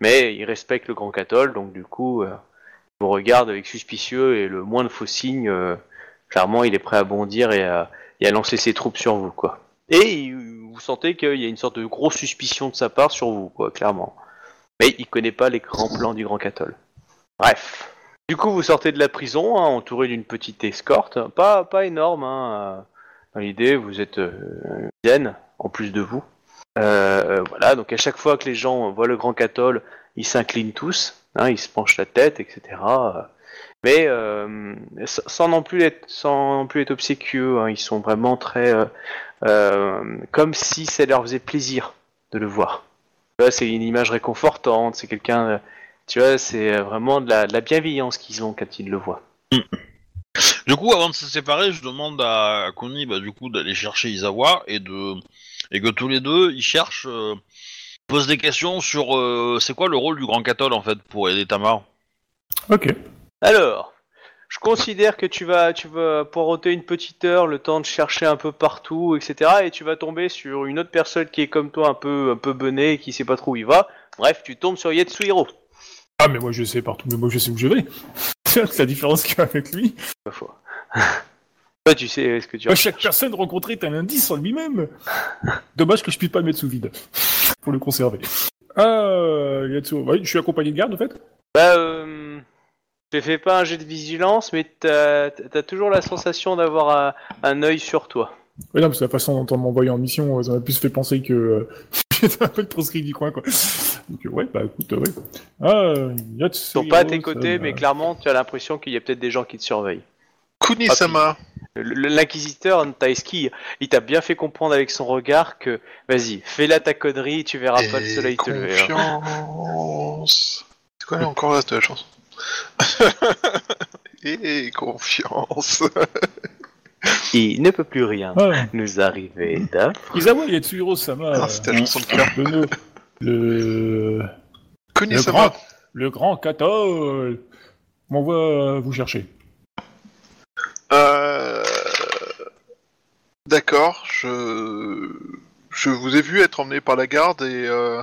Mais il respecte le grand cathol, donc du coup, euh, il vous regarde avec suspicieux et le moins de faux signes, euh, clairement, il est prêt à bondir et à, lancer ses troupes sur vous, quoi. Et vous sentez qu'il y a une sorte de grosse suspicion de sa part sur vous, quoi, clairement. Mais il connaît pas les grands plans du Grand Cathol. Bref. Du coup, vous sortez de la prison, hein, entouré d'une petite escorte, pas, pas énorme. Hein, euh, dans l'idée, vous êtes euh, dizaine, en plus de vous. Euh, voilà, donc à chaque fois que les gens voient le Grand Cathol, ils s'inclinent tous, hein, ils se penchent la tête, etc. Mais euh, sans non plus être, sans non plus être obséquieux, hein, ils sont vraiment très euh, euh, comme si ça leur faisait plaisir de le voir. Tu vois, c'est une image réconfortante, c'est quelqu'un, tu vois, c'est vraiment de la, de la bienveillance qu'ils ont quand ils le voient. Du coup, avant de se séparer, je demande à Kuni, bah, du coup, d'aller chercher Izawa et de et que tous les deux, ils cherchent, euh, posent des questions sur euh, c'est quoi le rôle du Grand Cathol en fait pour aider Tamar? Ok. Alors, je considère que tu vas, tu vas poireauter une petite heure, le temps de chercher un peu partout, etc. Et tu vas tomber sur une autre personne qui est comme toi, un peu, un peu bené, qui sait pas trop où il va. Bref, tu tombes sur Yetsuhiro. Ah, mais moi, je sais partout, mais moi, je sais où je vais. C'est la différence qu'il y a avec lui. Ma foi. Toi, tu sais ce que tu Moi, chaque personne rencontrée est un indice en lui-même. Dommage que je puisse pas le mettre sous vide. Pour le conserver. Ah, Yatsu. Ouais, je suis accompagné de garde, en fait Bah, euh, je te fais pas un jet de vigilance, mais t'as as toujours la sensation d'avoir un, un œil sur toi. Ouais, non, parce que la façon dont on m'envoyait en mission, euh, ça m'a plus fait penser que euh, j'étais un peu le proscrit du coin, quoi. Donc, euh, ouais, bah écoute, euh, ouais. Ah. Ils sont pas à tes côtés, mais clairement, tu as l'impression qu'il y a peut-être des gens qui te surveillent. Kuni-sama, Le- le- L'inquisiteur Taeski, il t'a bien fait comprendre avec son regard que, vas-y, fais là ta connerie, tu verras pas le soleil te lever. hein. confiance. C'est quoi là, encore là de la chanson Et confiance. Il ne peut plus rien Ah, nous arriver d'un. Isawa Yatsuhiro Sama. Ah, c'était la chanson de cœur. Le, le, grand, le grand Cathol m'envoie vous chercher. Euh... D'accord, je... je vous ai vu être emmené par la garde et euh...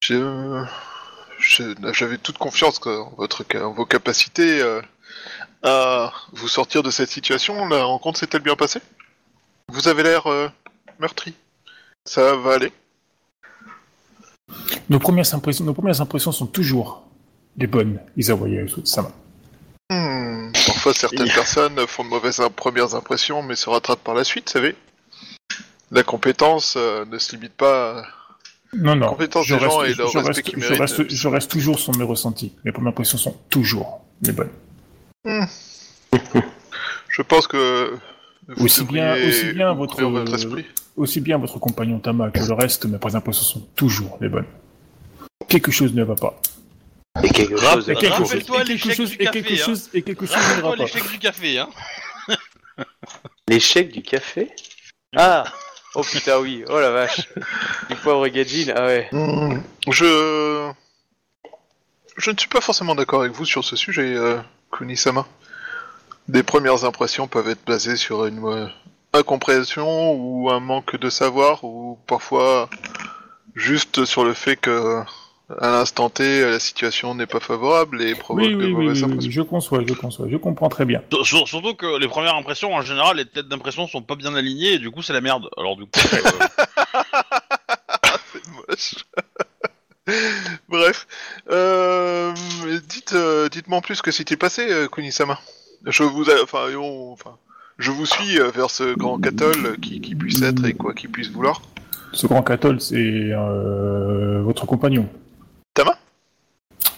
je- j'avais toute confiance en, votre... en vos capacités euh, à vous sortir de cette situation. La rencontre s'est-elle bien passée? Vous avez l'air euh, meurtri. Ça va aller Nos premières impressions, nos premières impressions sont toujours les bonnes, Sama. Hmm, Parfois, certaines personnes font de mauvaises premières impressions, mais se rattrapent par la suite, vous savez. La compétence euh, ne se limite pas. Non, non. Compétence je des gens reste, et leur je respect reste, qu'ils je méritent. reste, je reste toujours sur mes ressentis. Mes premières impressions sont toujours les bonnes. Je pense que. vous Aussi bien- aussi votre- esprit. Aussi bien votre compagnon Tama que le reste, mes premières impressions sont toujours les bonnes. Quelque chose ne va pas. Et quelque chose. Et quelque chose, et quelque chose, et café, quelque chose, et quelque l'échec du café, hein. L'échec du café? Ah Oh putain, oui. Oh la vache. Du poivre Gadjin, ah ouais. Hmm, Je. Je ne suis pas forcément d'accord avec vous sur ce sujet, euh, Kunisama. Des premières impressions peuvent être basées sur une euh, incompréhension ou un manque de savoir, ou parfois juste sur le fait que à l'instant T la situation n'est pas favorable et provoque Oui, de oui, mauvaises oui, oui, impressions. je conçois, je conçois, je comprends très bien. Sur- sur- surtout que les premières impressions, en général, les têtes d'impression sont pas bien alignées et du coup, c'est la merde. Alors du coup, euh, C'est moche. Bref, euh, dites, euh, dites-moi en plus ce que s'était passé, euh, Kunisama. Je vous, a- enfin, on- enfin, je vous suis euh, vers ce grand cathol qui, qui puisse être et quoi qu'il puisse vouloir. Ce grand cathol, c'est euh, votre compagnon.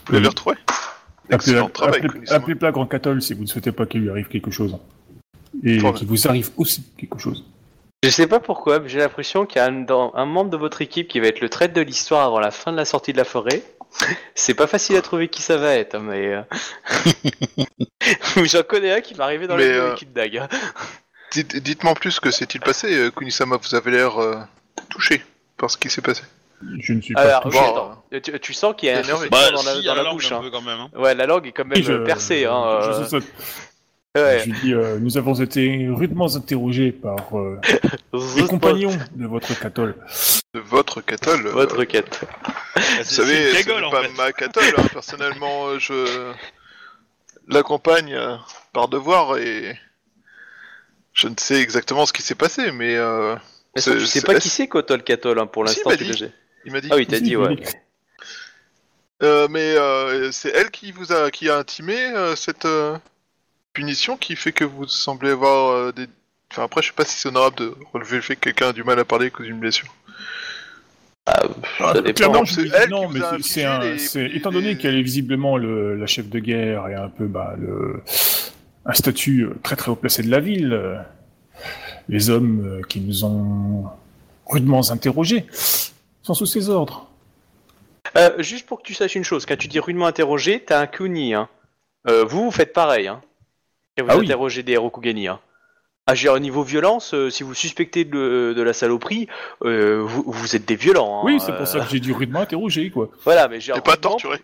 Vous l'avez retrouvé Excellent travail, appelez- Kunisama. appelez-la grand cathol si vous ne souhaitez pas qu'il lui arrive quelque chose. Et qu'il vous arrive aussi quelque chose. Je sais pas pourquoi, mais j'ai l'impression qu'il y a un, dans- un membre de votre équipe qui va être le trait de l'histoire avant la fin de la sortie de la forêt. C'est pas facile à trouver qui ça va être, hein, mais. euh, J'en connais un qui m'est arrivé dans Mais, la euh, équipe d'Ag. Dites- Dites-moi en plus que s'est-il passé, euh, Kunisama, vous avez l'air euh, touché par ce qui s'est passé. Je ne suis pas Alors, touché. bon, attends, tu, tu sens qu'il y a un suçon Bah, dans la, si, dans à la langue, bouche. hein. peu quand même. hein. Ouais, la langue est quand même je- euh, percée. Hein, je euh, saute. ouais. Je lui dis, euh, nous avons été rudement interrogés par euh, les compagnons de votre catole. De votre catole. euh, Votre quête. Bah, Vous savez, c'est pas fait. ma catole. hein. Personnellement, euh, je l'accompagne euh, par devoir et je ne sais exactement ce qui s'est passé, mais euh, Mais ça, tu sais pas qui c'est Kotol Catol hein, pour l'instant. tu sais. Il m'a dit. Ah oui, t'as dit, il ouais. Euh, mais euh, c'est elle qui vous a qui a intimé euh, cette euh, punition qui fait que vous semblez avoir euh, des. Enfin après, je sais pas si c'est honorable de relever le fait que quelqu'un a du mal à parler à cause d'une blessure. Ah, ça dépend. Clairement, Non, je c'est lui dis elle non, qui mais c'est- un, les- étant donné qu'elle est visiblement le, la chef de guerre et un peu bah, le, un statut très très haut placé de la ville, les hommes qui nous ont rudement interrogés sont sous ses ordres. Euh, juste pour que tu saches une chose, quand tu dis rudement interrogé, t'as un Kuni. Hein. Euh, vous, vous faites pareil. Hein. Quand vous Ah oui. interrogez des Rokugani. Hein. Agir au niveau violence, euh, si vous suspectez de, de la saloperie, euh, vous, vous êtes des violents. hein. Oui, c'est pour Euh, ça que j'ai dit rudement interrogé, quoi. Voilà, mais j'ai pas torturé.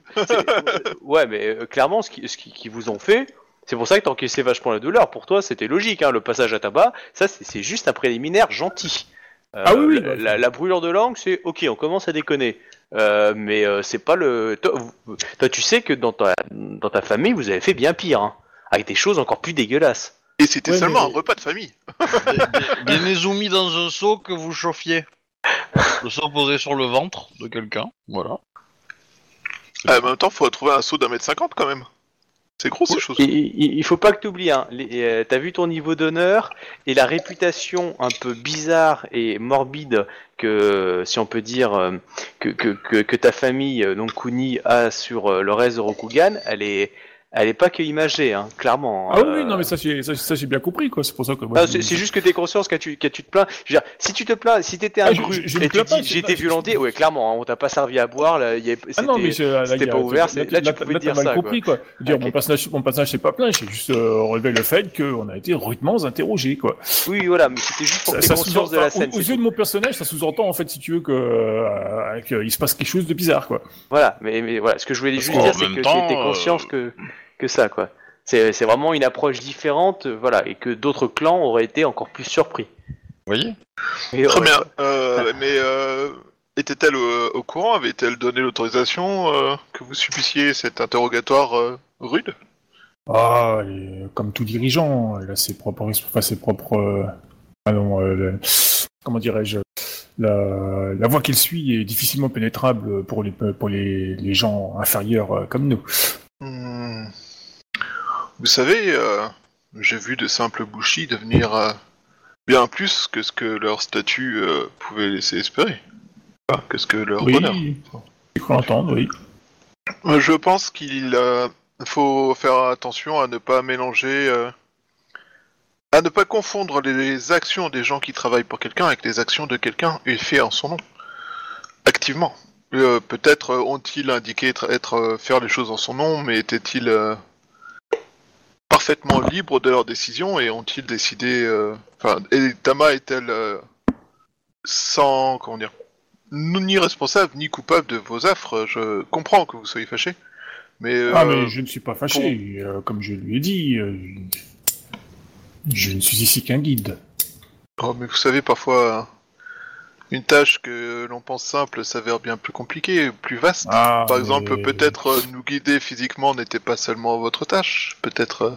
ouais, mais euh, clairement, ce qu'ils ce qui, qui vous ont fait, c'est pour ça que t'encaissais vachement la douleur. Pour toi, c'était logique. Hein, le passage à tabac, ça, c'est c'est juste un préliminaire gentil. Euh, Ah oui, oui, la, bah, la- la brûlure de langue, c'est ok, on commence à déconner. Euh, mais euh, c'est pas le. Toi, tu sais que dans ta, dans ta famille, vous avez fait bien pire, hein, avec des choses encore plus dégueulasses. Et c'était Ouais, seulement mais- un repas de famille. Des, des, des Nezumi dans un seau que vous chauffiez. Le seau posé sur le ventre de quelqu'un, voilà. Ah, mais en même temps, faut trouver un saut d'un mètre cinquante quand même. C'est gros ces choses. Et- Il, il faut pas que tu oublies, hein, euh, t'as vu ton niveau d'honneur et la réputation un peu bizarre et morbide que, si on peut dire, euh, que, que, que, que ta famille, euh, donc Kuni, a sur le reste de Rokugan, elle est, elle est pas que imagée, hein, clairement. Ah Euh, oui, non, mais ça, j'ai ça, ça, j'ai bien compris, quoi. C'est pour ça que. moi, ah, c'est c'est juste que t'es conscience quand tu, quand tu te plains. Je veux dire, si tu te plains, si t'étais un Ah, je- gru je- je et tu dis j'ai été violenté, ouais, clairement, hein, on t'a pas servi à boire, là, il y a- Ah non, mais c'était- c'est- là, c'était il y a- pas ouvert, c'est- là, tu là, pouvais là, dire mal ça, compris, quoi. Veux dire, mon personnage, mon personnage s'est pas plaint, j'ai juste euh, relevé le fait qu'on a été rudement interrogé, quoi. Oui, voilà, mais c'était juste pour que conscience de la scène. Aux, yeux de mon personnage, ça sous-entend, en fait, si tu veux, que euh, qu'il se passe quelque chose de bizarre, quoi. Voilà, mais, voilà, ce que je voulais juste dire, c'est que t'étais conscience que, que ça, quoi. C'est c'est vraiment une approche différente, euh, voilà, et que d'autres clans auraient été encore plus surpris. Vous voyez? Et, Très bien. Euh, mais euh, était-elle au, au courant? Avait-elle donné l'autorisation euh, que vous subissiez cet interrogatoire euh, rude? Ah, et comme tout dirigeant, il a ses propres, enfin, ses propres, euh, ah non, euh, le- comment dirais-je, la, la voie qu'il suit est difficilement pénétrable pour les, pour les, les gens inférieurs euh, comme nous. Hmm. Vous savez, euh, j'ai vu de simples bouchis devenir euh, bien plus que ce que leur statut euh, pouvait laisser espérer. Enfin, que ce que leur Oui, bonheur. j'ai cru l'entendre, oui. Je pense qu'il faut faire attention à ne pas mélanger, à ne pas confondre les actions des gens qui travaillent pour quelqu'un avec les actions de quelqu'un et fait en son nom, activement. Peut-être ont-ils indiqué être, être, faire les choses en son nom, mais étaient-ils parfaitement libres de leurs décisions et ont-ils décidé, euh, enfin, et Tama est-elle euh, sans, comment dire, ni responsable ni coupable de vos affres? Je comprends que vous soyez fâché, mais, euh, Ah, mais je ne suis pas fâché, euh, comme je lui ai dit. euh, je ne suis ici qu'un guide. oh, mais vous savez parfois une tâche que l'on pense simple s'avère bien plus compliquée, plus vaste. Ah, Par exemple, mais- peut-être euh, nous guider physiquement n'était pas seulement votre tâche. Peut-être euh,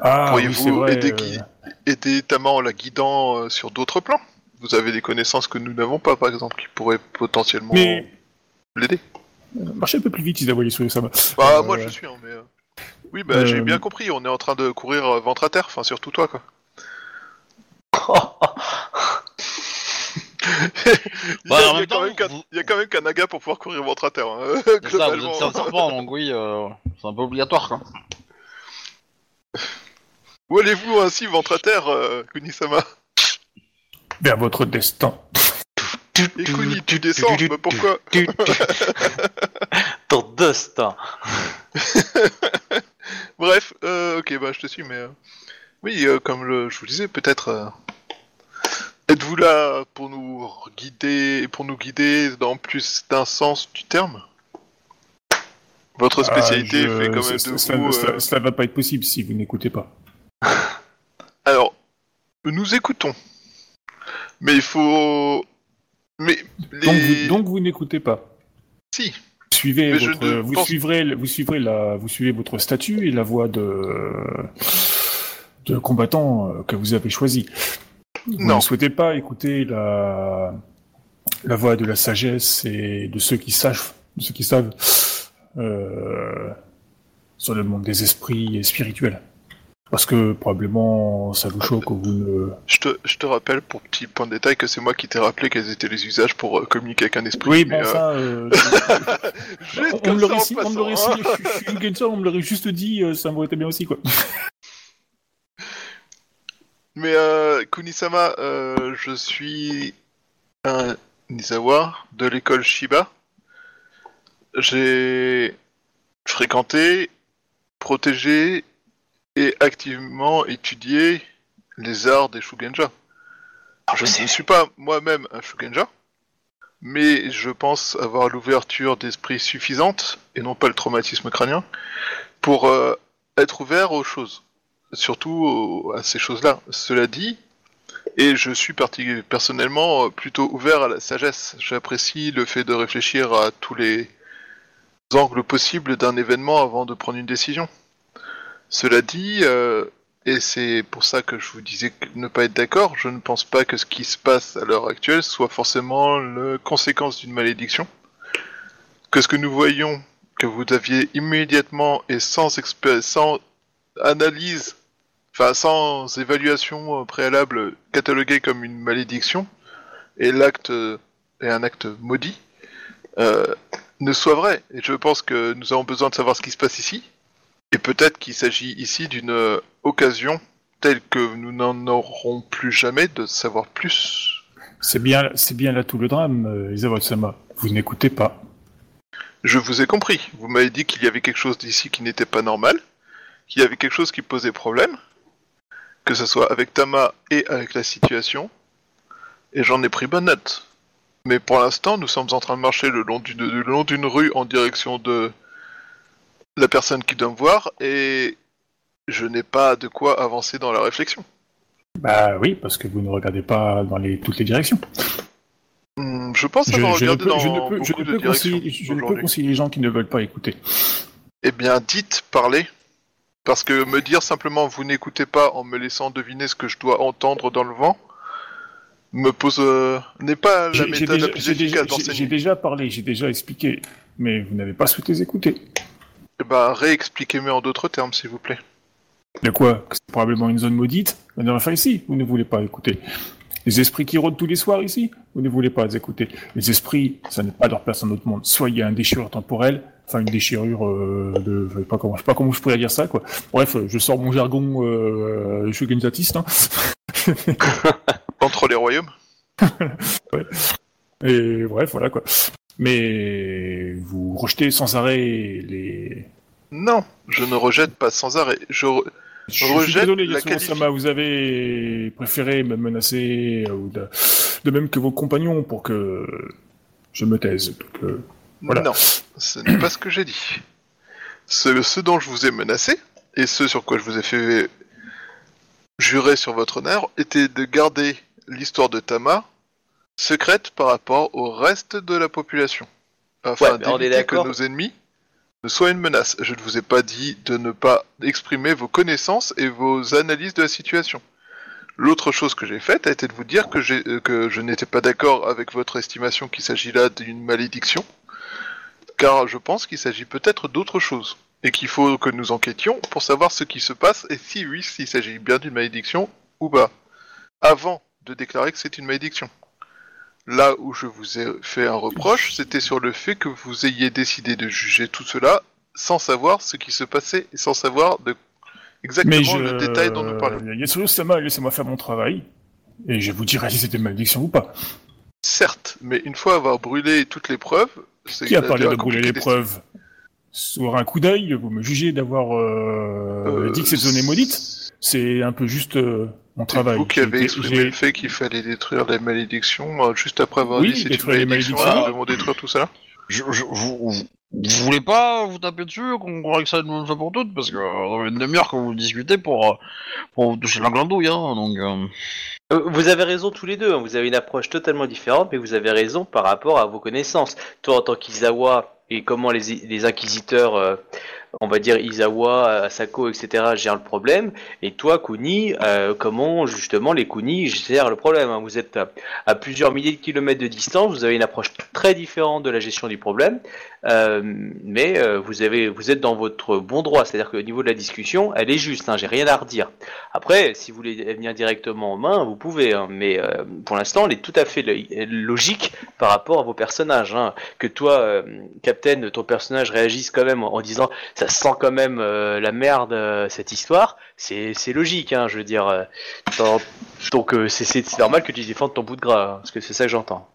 Ah, pourriez-vous aider euh, qui- aider Tama en la guidant euh, sur d'autres plans? Vous avez des connaissances que nous n'avons pas, par exemple, qui pourraient potentiellement Mais l'aider? marchez un peu plus vite si vous voyez sur ça. va. Bah, Euh, moi je suis, hein, mais. Oui, bah euh, j'ai bien compris, on est en train de courir ventre à terre, enfin surtout toi, quoi. il, y Bah, a, il y a quand même qu'un- vous- il y a quand même qu'un naga pour pouvoir courir ventre à terre, hein, C'est ça, vous êtes un serpent, donc oui, euh, c'est un peu obligatoire, quoi. Où allez-vous ainsi ventre à terre, euh, Kunisama? Vers votre destin. Et Kuni, tu descends, mais pourquoi Ton destin. Bref, euh, ok, bah je te suis, mais euh, oui, euh, comme le- je vous disais, peut-être euh, êtes-vous là pour nous guider, pour nous guider dans plus d'un sens du terme? Votre spécialité Ah, je- fait quand même ça- de ça, vous. ça- euh, ça va pas être possible si vous n'écoutez pas. Alors, nous écoutons, mais il faut, mais les... Donc vous, n'écoutez pas. si, Suivez votre, ne vous pense- suivrez, vous suivrez la, vous suivez votre statut et la voie de, de combattant euh, que vous avez choisi. Vous Non. ne souhaitez pas écouter la, la voix de la sagesse et de ceux qui savent, de ceux qui savent euh, sur le monde des esprits et spirituels. Parce que probablement ça vous choque ou vous ne. je te, je te rappelle pour petit point de détail que c'est moi qui t'ai rappelé quels étaient les usages pour euh, communiquer avec un esprit. Oui, mais, bon, euh, ça. euh, juste on me l'aurait si- on me l'aurait si- on me l'aurait juste dit, euh, ça m'aurait été bien aussi, quoi. Mais euh, Kunisama, euh, je suis un Nizawa de l'école Shiba. J'ai fréquenté, protégé et activement étudié les arts des Shugenja. Alors, je Je sais. ne suis pas moi-même un Shugenja, mais je pense avoir l'ouverture d'esprit suffisante, et non pas le traumatisme crânien, pour euh, être ouvert aux choses surtout à ces choses-là. Cela dit, et je suis personnellement euh, plutôt ouvert à la sagesse. J'apprécie le fait de réfléchir à tous les angles possibles d'un événement avant de prendre une décision. Cela dit, euh, et c'est pour ça que je vous disais ne pas être d'accord, je ne pense pas que ce qui se passe à l'heure actuelle soit forcément la conséquence d'une malédiction. Que ce que nous voyons, que vous aviez immédiatement et sans analyse enfin sans évaluation euh, préalable catalogué comme une malédiction et l'acte euh, est un acte maudit euh, ne soit vrai. Et je pense que nous avons besoin de savoir ce qui se passe ici. Et peut-être qu'il s'agit ici d'une euh, occasion telle que nous n'en aurons plus jamais de savoir plus. C'est bien, c'est bien là tout le drame, euh, Isawa Sama. Vous n'écoutez pas. Je vous ai compris. Vous m'avez dit qu'il y avait quelque chose d'ici qui n'était pas normal, qu'il y avait quelque chose qui posait problème, que ce soit avec Tama et avec la situation, et j'en ai pris bonne note. Mais pour l'instant, nous sommes en train de marcher le long d'une le long d'une rue en direction de la personne qui doit me voir, et je n'ai pas de quoi avancer dans la réflexion. Bah oui, parce que vous ne regardez pas dans les, toutes les directions. Hmm, je pense avoir je regardé peux, dans je ne peux, beaucoup je ne de peux directions je ne peux conseiller les gens qui ne veulent pas écouter. Eh bien, dites, parlez. Parce que me dire simplement vous n'écoutez pas en me laissant deviner ce que je dois entendre dans le vent me pose euh, n'est pas la méthode déjà, la plus efficace j'ai- j'ai d'enseigner. déjà parlé, j'ai déjà expliqué, mais vous n'avez pas souhaité écouter. Eh ben, réexpliquez-moi en d'autres termes, s'il vous plaît. De quoi? Que C'est probablement une zone maudite? On devrait faire ici, vous ne voulez pas écouter. Les esprits qui rôdent tous les soirs ici, vous ne voulez pas les écouter. Les esprits, ça n'est pas leur place dans notre monde. Soit il y a une déchirure temporelle, enfin une déchirure euh, de... Je sais pas comment, je sais pas comment je pourrais dire ça, quoi. Bref, je sors mon jargon euh, shugenzatiste, hein. Entre les royaumes Et bref, voilà, quoi. Mais vous rejetez sans arrêt les... Non, je ne rejette pas sans arrêt. Je re- Je suis rejette désolé, la Yasuo Sama, vous avez préféré me menacer, euh, ou de, de même que vos compagnons, pour que je me taise. Donc, euh, Voilà. Non, ce n'est pas ce que j'ai dit. Ce, ce dont je vous ai menacé, et ce sur quoi je vous ai fait jurer sur votre honneur, était de garder l'histoire de Tama secrète par rapport au reste de la population. Afin Ouais, d'éviter que nos ennemis ne soient une menace. Je ne vous ai pas dit de ne pas exprimer vos connaissances et vos analyses de la situation. L'autre chose que j'ai faite a été de vous dire que, euh, que je n'étais pas d'accord avec votre estimation qu'il s'agit là d'une malédiction, car je pense qu'il s'agit peut-être d'autre chose, et qu'il faut que nous enquêtions pour savoir ce qui se passe et si oui, s'il s'agit bien d'une malédiction ou pas, avant de déclarer que c'est une malédiction. Là où je vous ai fait un reproche, c'était sur le fait que vous ayez décidé de juger tout cela sans savoir ce qui se passait et sans savoir de exactement je... le détail dont nous parlions. Yasuo laissez-moi faire mon travail. Et je vous dirai si c'était une malédiction ou pas. Certes, mais une fois avoir brûlé toutes les preuves, Qui a parlé de brûler preuves Sur un coup d'œil, vous me jugez d'avoir euh, Euh, dit que cette zone est maudite C'est un peu juste euh, mon travail. vous qui avez exprimé le fait qu'il fallait détruire les malédictions euh, juste après avoir Oui, dit c'est une détruire les malédiction, malédictions. nous devons détruire tout ça? Je, vous, vous, voulez pas vous taper dessus, qu'on règle ça une bonne fois pour toutes Parce que euh, ça fait une demi-heure que vous discutez pour, euh, pour toucher la glandouille, hein, donc... euh, Euh, Vous avez raison tous les deux, hein. vous avez une approche totalement différente, mais vous avez raison par rapport à vos connaissances. Toi, en tant qu'Izawa, et comment les, les inquisiteurs, euh, on va dire Izawa, Asako, etc., gèrent le problème, et toi, Kuni, euh, comment justement les Kuni gèrent le problème. hein? Vous êtes à, à plusieurs milliers de kilomètres de distance, vous avez une approche très différente de la gestion du problème, euh, mais euh, vous, avez, vous êtes dans votre bon droit, c'est-à-dire qu'au niveau de la discussion, elle est juste, hein, j'ai rien à redire. Après, si vous voulez venir directement en main, vous pouvez, hein, mais euh, pour l'instant, elle est tout à fait lo- logique par rapport à vos personnages. hein. Que toi, euh, Captain, ton personnage réagisse quand même en, disant ça sent quand même euh, la merde cette histoire, c'est logique, hein, je veux dire. dans- donc c'est normal que tu défendes ton bout de gras, hein, parce que c'est ça que j'entends.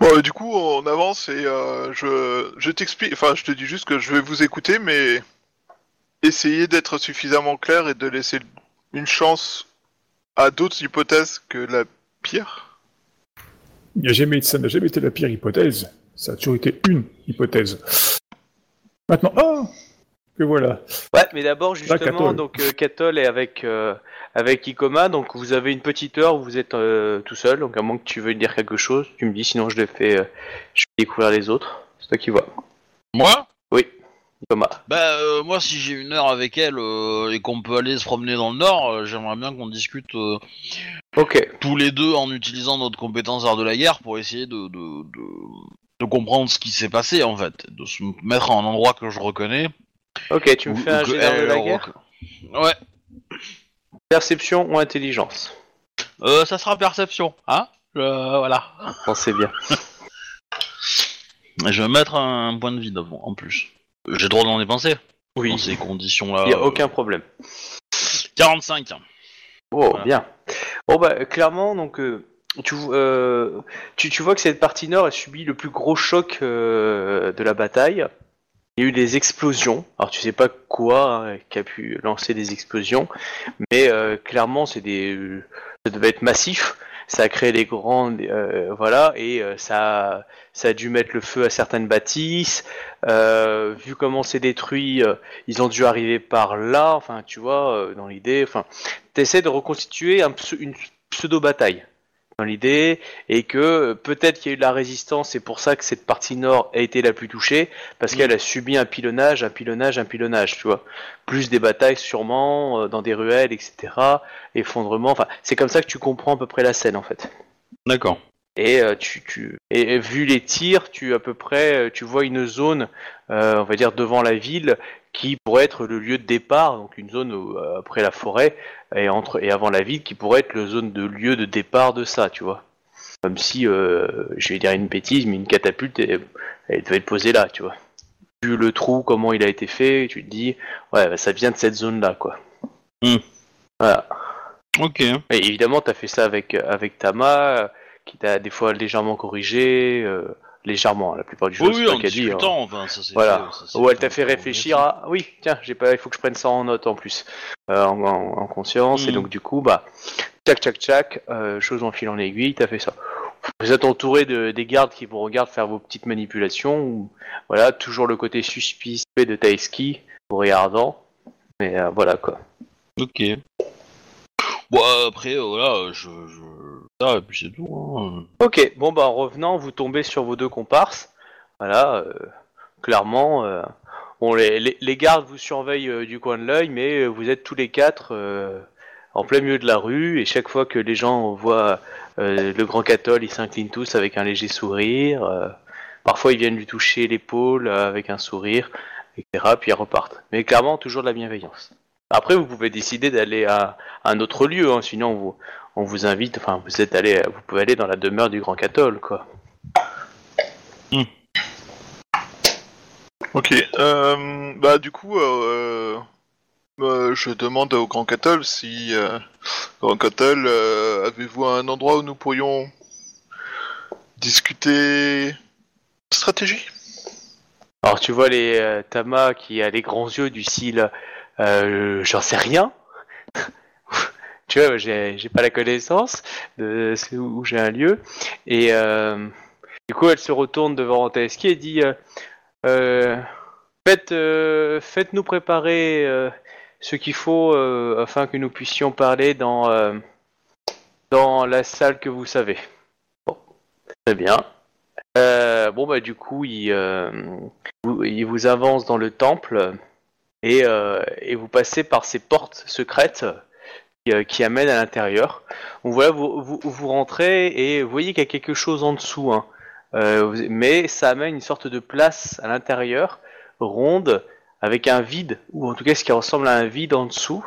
Bon, euh, du coup, on avance et euh, je, je t'explique, enfin, je te dis juste que je vais vous écouter, mais essayez d'être suffisamment clair et de laisser une chance à d'autres hypothèses que la pire. Il ça n'a jamais été la pire hypothèse. Ça a toujours été une hypothèse. Maintenant, oh Que voilà. Ouais, mais d'abord justement, donc euh, Katol est avec euh, avec Ikoma, donc vous avez une petite heure où vous êtes euh, tout seul, donc à moins que tu veuilles dire quelque chose, tu me dis, sinon je le fais, euh, je vais découvrir les autres. C'est toi qui vois. Moi? Ikoma. Bah, euh, moi, si j'ai une heure avec elle euh, et qu'on peut aller se promener dans le nord, euh, j'aimerais bien qu'on discute euh, Ok. tous les deux en utilisant notre compétence art de la guerre pour essayer de, de, de, de comprendre ce qui s'est passé, en fait. De se mettre à un endroit que je reconnais. Ok, tu me ou- fais ou un que jet d'art de la guerre. Ouais. Perception ou intelligence. Euh, ça sera perception, hein Euh, Voilà. Pensez bien. Je vais mettre un point de vie devant, en plus. J'ai le droit d'en dépenser Oui. dans ces conditions-là. Il y a euh, aucun problème. 45. Oh, Voilà. bien. Bon bah clairement donc euh, tu, euh, tu tu vois que cette partie nord a subi le plus gros choc euh, de la bataille. Il y a eu des explosions. Alors tu sais pas quoi hein, qui a pu lancer des explosions, mais euh, clairement c'est des euh, ça devait être massif. Ça a créé des grandes euh, voilà et euh, ça ça a dû mettre le feu à certaines bâtisses. Euh, vu comment c'est détruit, ils ont dû arriver par là. Enfin tu vois dans l'idée. Enfin t'essaies de reconstituer une pseudo-bataille dans l'idée, et que euh, peut-être qu'il y a eu de la résistance, c'est pour ça que cette partie nord a été la plus touchée, parce qu'elle a subi un pilonnage, un pilonnage, un pilonnage, tu vois. Plus des batailles sûrement, euh, dans des ruelles, etc. Effondrement, enfin, c'est comme ça que tu comprends à peu près la scène, en fait. D'accord. Et euh, tu, tu et, vu les tirs, tu à peu près, euh, tu vois une zone, euh, on va dire devant la ville, qui pourrait être le lieu de départ, donc une zone où, après la forêt et entre et avant la ville, qui pourrait être le zone de lieu de départ de ça, tu vois. Comme si, euh, je vais dire une bêtise, mais une catapulte, elle, elle devait être posée là, tu vois. Vu le trou, comment il a été fait, tu te dis, ouais, bah, ça vient de cette zone-là, quoi. Hmm. Voilà. Ok. Et évidemment, tu as fait ça avec, avec Tama, qui t'a des fois légèrement corrigé, euh, légèrement, la plupart du jeu, Oui, oui, dit. hein. enfin, ça Voilà. fait- Ou elle t'a fait réfléchir à, oui, tiens, j'ai pas, il faut que je prenne ça en note en plus, euh, en, en- en conscience, et Mhm. donc du coup, bah, tchac, tchac, tchac, euh, chose en fil en aiguille, t'as fait ça. Vous êtes entouré de, des gardes qui vous regardent faire vos petites manipulations, ou, voilà, toujours le côté suspect de Taïski, vous regardant, mais voilà quoi. Ok. Bon, après, voilà, je. je... Tout. Hein. Ok, bon bah en revenant, vous tombez sur vos deux comparses. Voilà, euh, clairement, euh, les, gardes vous surveillent euh, du coin de l'œil, mais vous êtes tous les quatre en plein milieu de la rue, et chaque fois que les gens voient le grand cathol, ils s'inclinent tous avec un léger sourire. parfois ils viennent lui toucher l'épaule avec un sourire, etc. Puis ils repartent. Mais clairement, toujours de la bienveillance. Après, vous pouvez décider d'aller à, à un autre lieu, hein, sinon vous, on vous invite, enfin vous êtes allé, vous pouvez aller dans la demeure du grand cathol, quoi. Ok, euh, bah du coup, euh, Euh, je demande au Grand Cattle si... Grand euh, avez-vous un endroit où nous pourrions discuter stratégie? Alors tu vois les Tama qui a les grands yeux du style euh, j'en sais rien. tu vois, j'ai pas la connaissance de ce- où j'ai un lieu. Et euh, du coup, elle se retourne devant Taeski et dit euh, faites, faites-nous préparer ce qu'il faut afin que nous puissions parler dans, dans la salle que vous savez. Bon, très bien. Bon bah du coup il vous avance dans le temple et, euh, et vous passez par ces portes secrètes qui, euh, qui amènent à l'intérieur. Voilà, vous, vous, rentrez et vous voyez qu'il y a quelque chose en dessous, hein. Euh, mais ça amène une sorte de place à l'intérieur, ronde, avec un vide, ou en tout cas ce qui ressemble à un vide en dessous.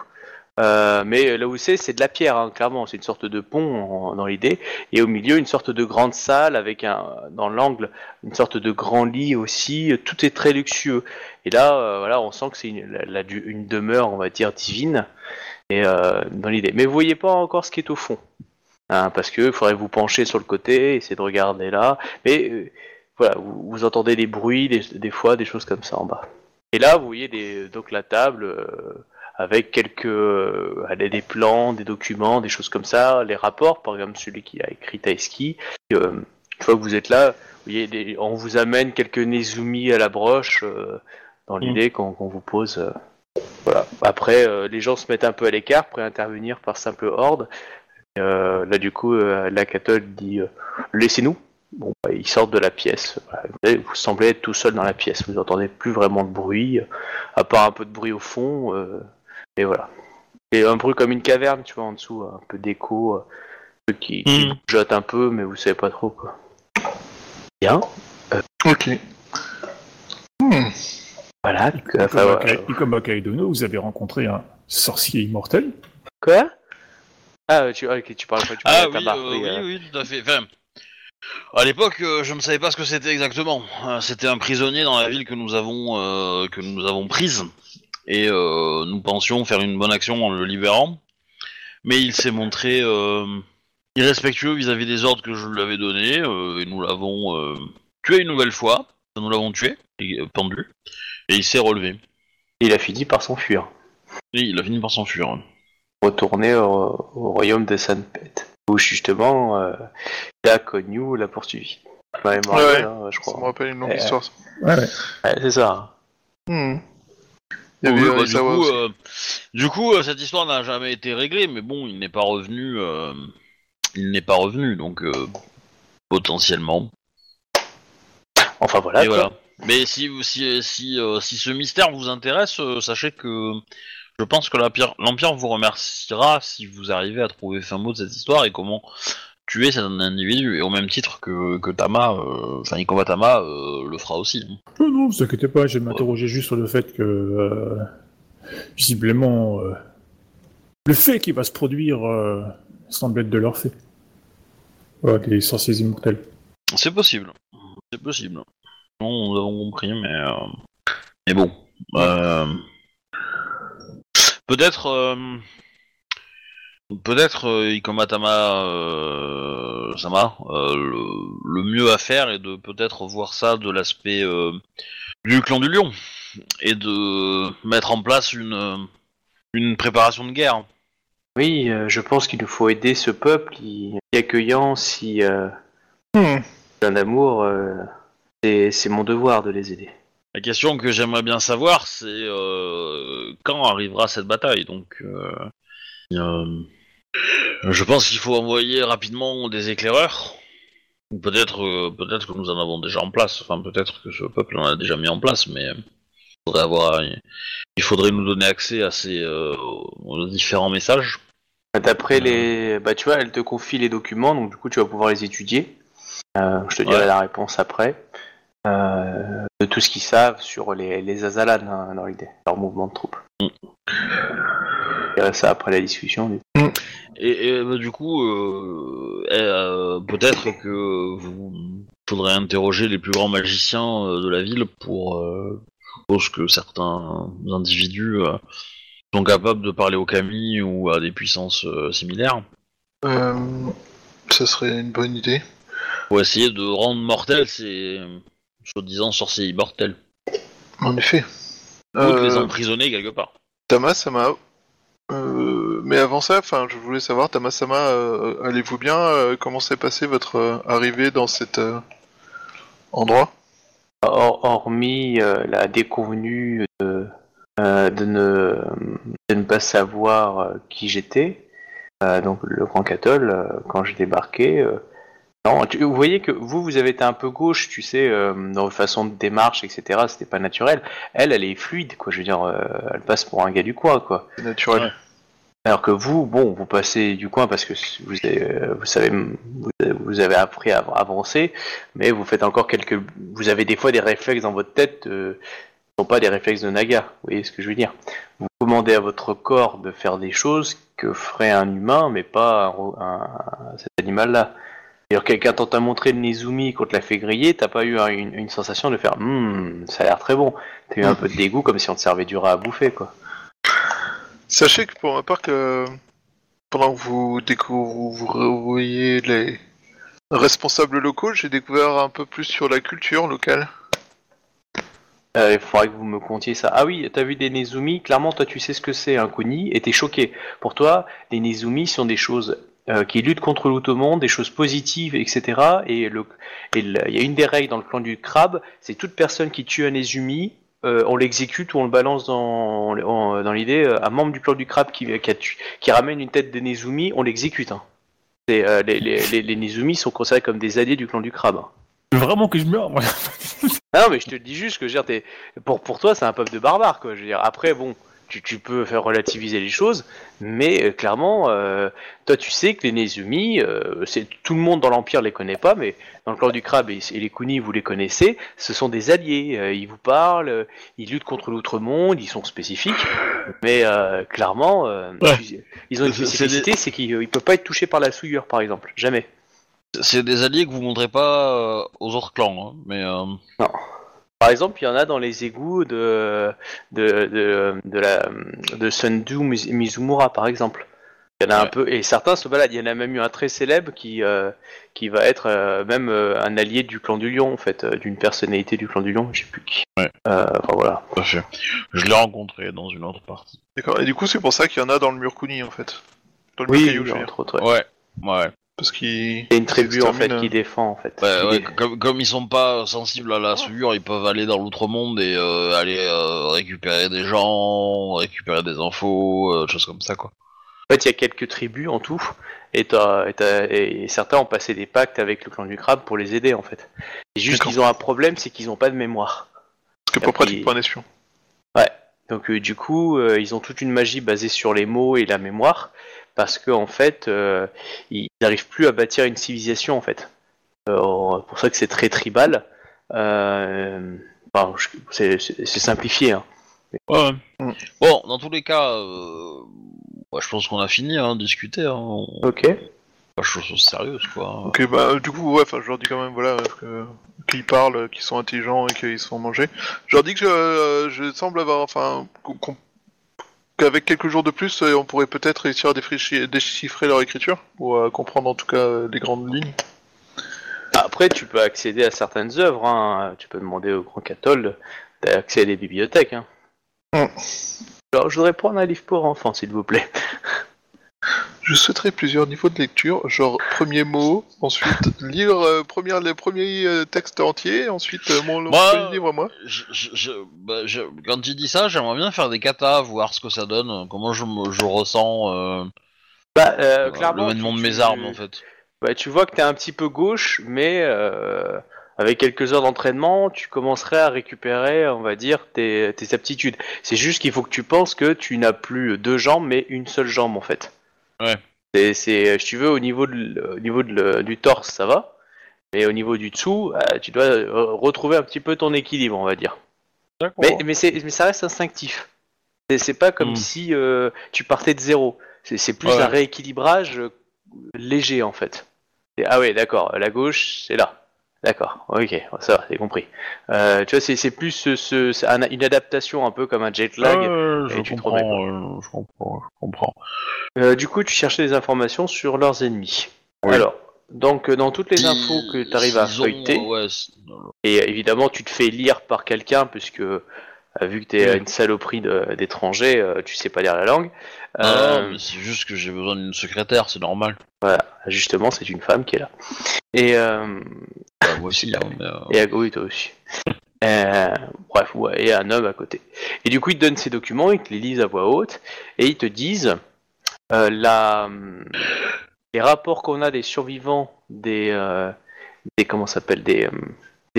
Euh, mais là où c'est, c'est de la pierre, hein, clairement, c'est une sorte de pont dans l'idée, et au milieu une sorte de grande salle avec un, dans l'angle une sorte de grand lit aussi, tout est très luxueux. Et là, euh, voilà, on sent que c'est une, demeure, on va dire, divine, euh, dans l'idée. Mais vous voyez pas encore ce qui est au fond, hein, parce que faudrait vous pencher sur le côté, essayer de regarder là. Mais voilà, vous, entendez des bruits, des, fois, des choses comme ça en bas. Et là, vous voyez donc la table avec quelques euh, allez, des plans, des documents, des choses comme ça, les rapports, par exemple celui qui a écrit Taeski. Euh, une fois que vous êtes là, vous voyez, on vous amène quelques Nezumi à la broche euh, dans l'idée qu'on vous pose. euh, voilà. Après, les gens se mettent un peu à l'écart, prêts à intervenir par simple ordre. Là, du coup, la dit Laissez-nous. Bon, bah, ils sortent de la pièce. Voilà. Vous, semblez être tout seul dans la pièce. Vous n'entendez plus vraiment de bruit, à part un peu de bruit au fond. Euh, et voilà. Et un bruit comme une caverne, tu vois, en dessous, un peu d'écho, euh, un qui, qui Mhm. jotte un peu, mais vous savez pas trop quoi. Bien. Ok. Hmm. Voilà. Et donc, comme, à et comme à Kaidono, vous avez rencontré un sorcier immortel. Quoi? Ah, tu, ok, tu parles pas du Ah de oui, euh, oui, euh, oui, tout à fait. Enfin, à l'époque, euh, je ne savais pas ce que c'était exactement. Euh, C'était un prisonnier dans la ville que nous avons euh, que nous avons prise et euh, nous pensions faire une bonne action en le libérant, mais il s'est montré euh, irrespectueux vis-à-vis des ordres que je lui avais donnés euh, et nous l'avons euh, tué une nouvelle fois. Nous l'avons tué, et, euh, pendu, et il s'est relevé. Il a fini par s'enfuir. Et il a fini par s'enfuir. Retourner au, au royaume de Sanpet. Où justement, euh, connu l'a poursuivi. Ouais, Ouais, ouais. hein, je Ça me crois. rappelle une longue Euh, histoire. Ouais, ouais. Ouais, c'est ça. Hmm. Il y Oui, avait, bah, euh, du, coup, euh, du coup, euh, cette histoire n'a jamais été réglée, mais bon, il n'est pas revenu. euh, il n'est pas revenu, donc euh, potentiellement. Enfin voilà. Et quoi. voilà. Mais si vous- si si, euh, si ce mystère vous intéresse, euh, sachez que je pense que l'Empire l'Empire vous remerciera si vous arrivez à trouver fin mot de cette histoire et comment tuer cet individu. Et au même titre que, que Tama, euh, enfin Ikoma Tama euh, le fera aussi. Non, non, vous inquiétez pas, je m'interrogeais juste sur le fait que, euh, visiblement, euh, le fait qui va se produire euh, semble être de leur fait. Ouais, des sorciers immortels. C'est possible. C'est possible. Non, nous avons compris, mais euh, mais bon. Euh, Peut-être. euh, Peut-être euh, Ikoma Tama euh, Sama, euh, le, le mieux à faire est de peut-être voir ça de l'aspect euh, du clan du lion et de mettre en place une, une préparation de guerre. Oui, euh, je pense qu'il nous faut aider ce peuple, si accueillant, si euh, Hmm. un amour, euh, c'est c'est mon devoir de les aider. La question que j'aimerais bien savoir, c'est euh, quand arrivera cette bataille? Donc, euh, euh, je pense qu'il faut envoyer rapidement des éclaireurs. Peut-être, euh, peut-être que nous en avons déjà en place. Enfin, peut-être que ce peuple en a déjà mis en place, mais il faudrait avoir, il faudrait nous donner accès à ces euh, aux différents messages. D'après Euh. les, bah tu vois, elle te confie les documents, donc du coup tu vas pouvoir les étudier. Euh, je te dirai Ouais. la réponse après. Euh, de tout ce qu'ils savent sur les, les Azalan hein, dans l'idée, leur mouvement de troupes. Mm. Ça après la discussion. du coup. Et, et, bah, du coup, euh, eh, euh, peut-être que vous faudrait interroger les plus grands magiciens euh, de la ville pour. Euh, je suppose que certains individus euh, sont capables de parler aux Kami ou à des puissances euh, similaires Euh, ça serait une bonne idée. pour essayer de rendre mortels ces soi-disant sorciers immortels En effet. ou de les emprisonner quelque part. Tamasama. Euh, mais avant ça, enfin, je voulais savoir, Tamasama, euh, allez-vous bien Euh, Comment s'est passé votre arrivée dans cet endroit? Hor- hormis la déconvenue de, de, ne, de ne pas savoir qui j'étais, donc le Grand Catol, euh, quand j'ai débarqué. Non, tu- vous voyez que vous, vous avez été un peu gauche, tu sais, euh, dans votre façon de démarche, etc. C'était pas naturel. Elle, elle est fluide, quoi. Je veux dire, euh, elle passe pour un gars du coin, quoi. C'est naturel. Ouais. Alors que vous, bon, vous passez du coin parce que vous, avez, euh, vous savez, vous, vous avez appris à avancer, mais vous faites encore quelques, vous avez des fois des réflexes dans votre tête, euh, qui ne sont pas des réflexes de Naga. Vous voyez ce que je veux dire Vous commandez à votre corps de faire des choses que ferait un humain, mais pas un, ro- un- un- cet animal-là. D'ailleurs, quelqu'un t'a t'a montré le Nezumi qu'on te l'a fait griller, t'as pas eu un- une, une sensation de faire, Hum, ça a l'air très bon. T'as eu un peu de dégoût comme si on te servait du rat à bouffer, quoi. Sachez que pour ma part, que pendant que vous voyez les responsables locaux, j'ai découvert un peu plus sur la culture locale. Euh, il faudrait que vous me contiez ça. Ah oui, t'as vu des Nezumi, clairement toi tu sais ce que c'est un Kuni, et t'es choqué. Pour toi, les Nezumi sont des choses euh, qui luttent contre l'automon, des choses positives, etc. Et il y a une des règles dans le clan du crabe, c'est toute personne qui tue un Nezumi, euh, on l'exécute ou on le balance dans, dans l'idée, euh, un membre du clan du crabe qui, qui, a tu- qui ramène une tête de Nezumi, on l'exécute. Hein. Euh, les, les, les, les Nezumi sont considérés comme des alliés du clan du crabe. hein. Vraiment que je. Ah non, mais je te le dis juste que je veux dire, t'es- pour, pour toi, c'est un peuple de barbares, quoi. Je veux dire, après, bon, tu, tu peux faire relativiser les choses, mais euh, clairement, euh, toi, tu sais que les Nezumi, euh, c'est tout le monde dans l'Empire les connaît pas, mais dans le clan du crabe et, et les Kuni, vous les connaissez, ce sont des alliés. euh, ils vous parlent, ils luttent contre l'outre-monde, ils sont spécifiques, mais euh, clairement, euh, Ouais. ils ont une c'est spécificité, c'est qu'ils ne peuvent pas être touchés par la souillure, par exemple. Jamais. C'est des alliés que vous montrez pas aux autres clans, hein, mais euh, Par exemple, il y en a dans les égouts de, de, de, de, la, de Sundu Miz- Mizumura, par exemple. Il y en a un peu, et certains se baladent. Il y en a même eu un très célèbre qui, euh, qui va être euh, même euh, un allié du clan du lion, en fait, euh, d'une personnalité du clan du lion, je sais plus qui. Ouais. Euh, enfin voilà. tout à fait. Je l'ai rencontré dans une autre partie. D'accord. Et du coup, c'est pour ça qu'il y en a dans le mur Kuni, en fait. Dans le mur Oui, caillou, veux dire. entre autres. ouais. Ouais, ouais. Parce qu'il. Il y a une tribu, en fait, qui euh. défend, en fait. Ouais, ouais, comme, comme ils sont pas sensibles à la souillure, ils peuvent aller dans l'outre-monde et euh, aller euh, récupérer des gens, récupérer des infos, euh, choses comme ça, quoi. En fait, il y a quelques tribus en tout, et, t'as- et t'as- et certains ont passé des pactes avec le clan du crabe pour les aider, en fait. C'est juste D'accord. qu'ils ont un problème, c'est qu'ils n'ont pas de mémoire. Ce qui est pas Et pratique puis- pour un espion. Donc euh, du coup, euh, ils ont toute une magie basée sur les mots et la mémoire, parce que en fait, euh, ils n'arrivent plus à bâtir une civilisation en fait. Euh, pour ça que c'est très tribal. Euh, enfin, c'est simplifié. Hein. Ouais. Mm. Bon, dans tous les cas, euh, ouais, je pense qu'on a fini, hein, de discuter. Hein. On- Ok. Pas chose sérieuse, quoi. Ok, bah, du coup, ouais, enfin, je leur dis quand même, voilà, euh, que- qu'ils parlent, qu'ils sont intelligents et qu'ils se font manger. Je leur dis que euh, je semble avoir, enfin, qu'on- qu'avec quelques jours de plus, euh, on pourrait peut-être réussir à déchiffrer leur écriture, ou à comprendre en tout cas euh, les grandes lignes. Après, tu peux accéder à certaines œuvres. Hein. Tu peux demander au Grand Catol d'accès à des bibliothèques. Hein. Mm. Alors, je voudrais prendre un livre pour enfants, s'il vous plaît. Je souhaiterais plusieurs niveaux de lecture, genre premier mot, ensuite lire euh, première, les premiers euh, textes entiers, ensuite euh, mon Moi, premier livre à moi. Je, je- je- bah, je- quand tu dis ça, j'aimerais bien faire des katas, voir ce que ça donne, comment je, me- je ressens euh, Bah, euh, clairement, le maniement tu- de mes tu- armes, en fait. Bah, tu vois que t'es un petit peu gauche, mais euh, avec quelques heures d'entraînement, tu commencerais à récupérer, on va dire, tes, tes aptitudes. C'est juste qu'il faut que tu penses que tu n'as plus deux jambes, mais une seule jambe, en fait. Ouais. C'est, c'est, si tu veux, au niveau, de, au niveau de du torse, ça va. Mais au niveau du dessous, euh, tu dois euh, retrouver un petit peu ton équilibre, on va dire. Mais, mais, c'est, mais ça reste instinctif. C'est, c'est pas comme Hmm. si euh, tu partais de zéro. C'est, c'est plus Ouais. un rééquilibrage léger, en fait. Et, ah ouais, d'accord, la gauche, c'est là. D'accord, ok, ça va, c'est compris. Euh, tu vois, c'est c'est plus ce, ce- c'est un- une adaptation un peu comme un jet lag. Ouais, je, et tu te comprends, remets, euh, je comprends, je comprends. Euh, du coup, tu cherchais des informations sur leurs ennemis. Oui. Alors, donc euh, dans toutes les infos que tu arrives à feuilleter, ouais, et euh, évidemment tu te fais lire par quelqu'un, puisque euh, vu que tu es Oui. une saloperie d'étranger, euh, tu sais pas lire la langue. Ah, Euh, mais c'est juste que j'ai besoin d'une secrétaire, c'est normal. justement, c'est une femme qui est là. Et, euh, Bah, moi aussi, hein, mais, euh, et à oui, toi aussi. Euh, bref, ouais, et un homme à côté. Et du coup, ils te donnent ces documents, ils te les lisent à voix haute, et ils te disent euh, la, les rapports qu'on a des survivants des, euh, des comment ça s'appelle des, euh,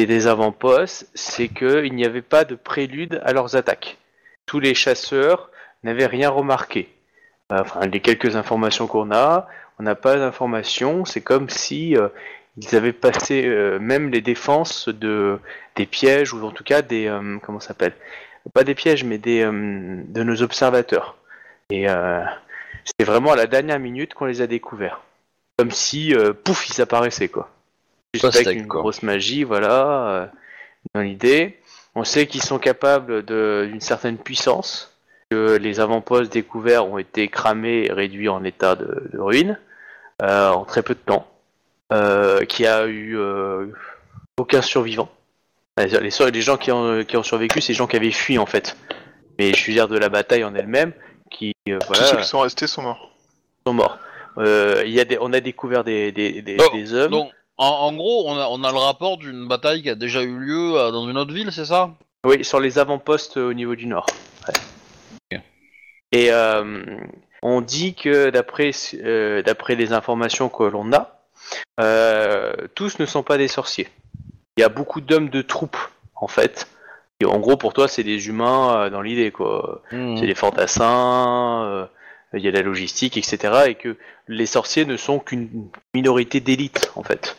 des, avant-postes, c'est qu'il n'y avait pas de prélude à leurs attaques. Tous les chasseurs n'avaient rien remarqué. Enfin, les quelques informations qu'on a, on n'a pas d'informations. C'est comme si euh, ils avaient passé euh, même les défenses de des pièges ou en tout cas des euh, comment s'appelle? Pas des pièges mais des euh, de nos observateurs. Et c'était vraiment à la dernière minute qu'on les a découverts. Comme si pouf ils apparaissaient quoi. Juste avec une quoi. grosse magie voilà euh, dans l'idée. On sait qu'ils sont capables de- d'une certaine puissance, que les avant-postes découverts ont été cramés et réduits en état de, de ruine euh, en très peu de temps, euh, qu'il y a eu euh, aucun survivant. Les, gens qui ont, qui ont survécu, c'est les gens qui avaient fui en fait. Mais je veux dire de la bataille en elle-même, qui euh, Tous voilà, ceux qui sont restés sont morts. sont morts. Euh, il y a des, on a découvert des, des, des, des hommes. En, en gros, on a, on a le rapport d'une bataille qui a déjà eu lieu euh, dans une autre ville, c'est ça? Oui, sur les avant-postes au niveau du nord. Ouais. Ok. Et euh, on dit que d'après euh, d'après les informations que l'on a, euh, tous ne sont pas des sorciers. Il y a beaucoup d'hommes de troupes en fait. Et en gros, pour toi, c'est des humains euh, dans l'idée quoi. Hmm. C'est des fantassins. euh, il y a la logistique, etc. Et que les sorciers ne sont qu'une minorité d'élite en fait.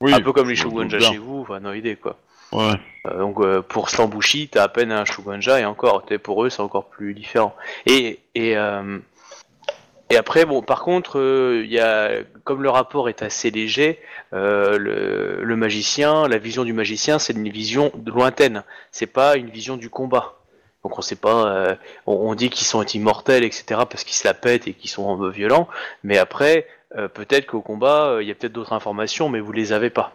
Oui, un peu comme les Shogunja chez vous, enfin dans l'idée quoi. Ouais. Euh, donc euh, pour Slambushi, t'as à peine un Shugonja et encore, t'es- pour eux c'est encore plus différent. Et et euh, et après bon, par contre, il y a comme le rapport est assez léger, le, le magicien, la vision du magicien, c'est une vision lointaine. C'est pas une vision du combat. Donc on sait pas, euh, on, on dit qu'ils sont immortels, etc. parce qu'ils se la pètent et qu'ils sont euh, violents. Mais après, euh, peut-être qu'au combat, euh, il y a peut-être d'autres informations, mais vous les avez pas.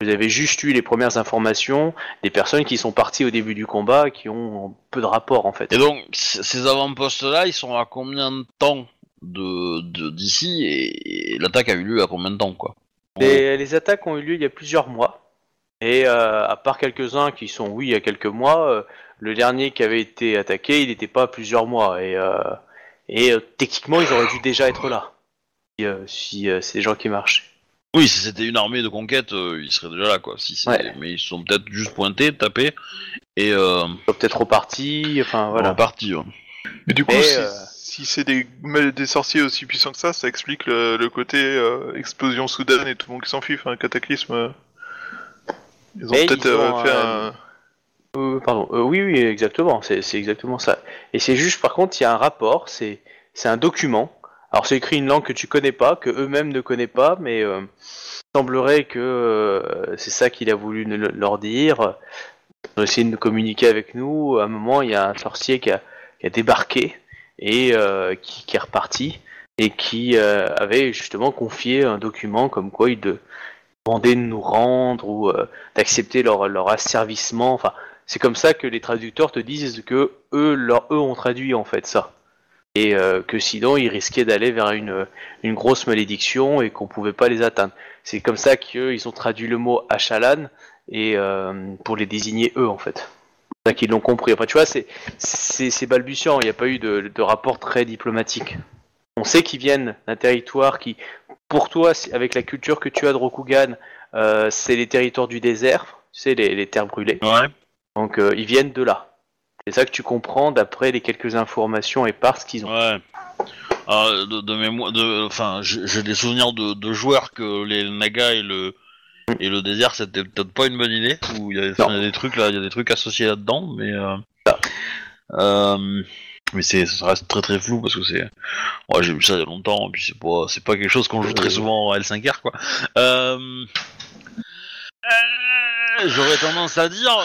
Vous avez juste eu les premières informations des personnes qui sont parties au début du combat, qui ont peu de rapport en fait. Et donc, ces avant-postes-là, ils sont à combien de temps de- d'ici et, et l'attaque a eu lieu à combien de temps, quoi? Les, les attaques ont eu lieu il y a plusieurs mois. Et euh, à part quelques-uns qui sont, oui, il y a quelques mois, euh, le dernier qui avait été attaqué, il n'était pas à plusieurs mois. Et, euh, et euh, techniquement, ils auraient dû déjà être là. Si, euh, si euh, c'est des gens qui marchent. Oui, si c'était une armée de conquête, euh, ils seraient déjà là, quoi. Si c'est- Ouais. Mais ils sont peut-être juste pointés, tapés, et euh, Ils sont peut-être repartis, enfin voilà. voilà. partis. ouais. Mais du coup, Mais, si, euh, si c'est des, des sorciers aussi puissants que ça, ça explique le, le côté euh, explosion soudaine et tout le monde qui s'enfuit, enfin, un cataclysme. Ils ont peut-être euh, fait euh, un. Euh, pardon, euh, oui, oui, exactement, c'est exactement ça. Et c'est juste, par contre, il y a un rapport, c'est un document. Alors, c'est écrit une langue que tu connais pas, que eux-mêmes ne connaissent pas, mais euh, il semblerait que c'est ça qu'il a voulu leur dire. Ils ont essayé de communiquer avec nous. À un moment, il y a un sorcier qui a, débarqué et qui, est reparti et qui avait justement confié un document comme quoi il de- demandait de nous rendre ou d'accepter leur, asservissement. C'est comme ça que les traducteurs te disent que eux, leur, eux ont traduit en fait ça. Et euh, que sinon ils risquaient d'aller vers une, une grosse malédiction et qu'on pouvait pas les atteindre. C'est comme ça qu'ils ont traduit le mot Achalan et euh, pour les désigner eux en fait. C'est ça qu'ils l'ont compris. Enfin tu vois, c'est c'est c'est balbutiant. Il n'y a pas eu de, de rapport très diplomatique. On sait qu'ils viennent d'un territoire qui, pour toi, c'est- avec la culture que tu as de Rokugan, euh, c'est les territoires du désert, sais, les, les terres brûlées. Ouais. Donc euh, ils viennent de là. C'est ça que tu comprends d'après les quelques informations éparses qu'ils ont. Ouais. Ah, de, de mémoire, de, enfin, j'ai des souvenirs de, de joueurs que les Nagas et le et le désert c'était peut-être pas une bonne idée. Où il y a, des trucs là, il y a des trucs associés là-dedans, mais euh, euh, mais c'est ça reste très très flou parce que c'est, ouais, j'ai vu ça il y a longtemps, et puis c'est pas c'est pas quelque chose qu'on joue très souvent en L5R quoi. J'aurais tendance à dire,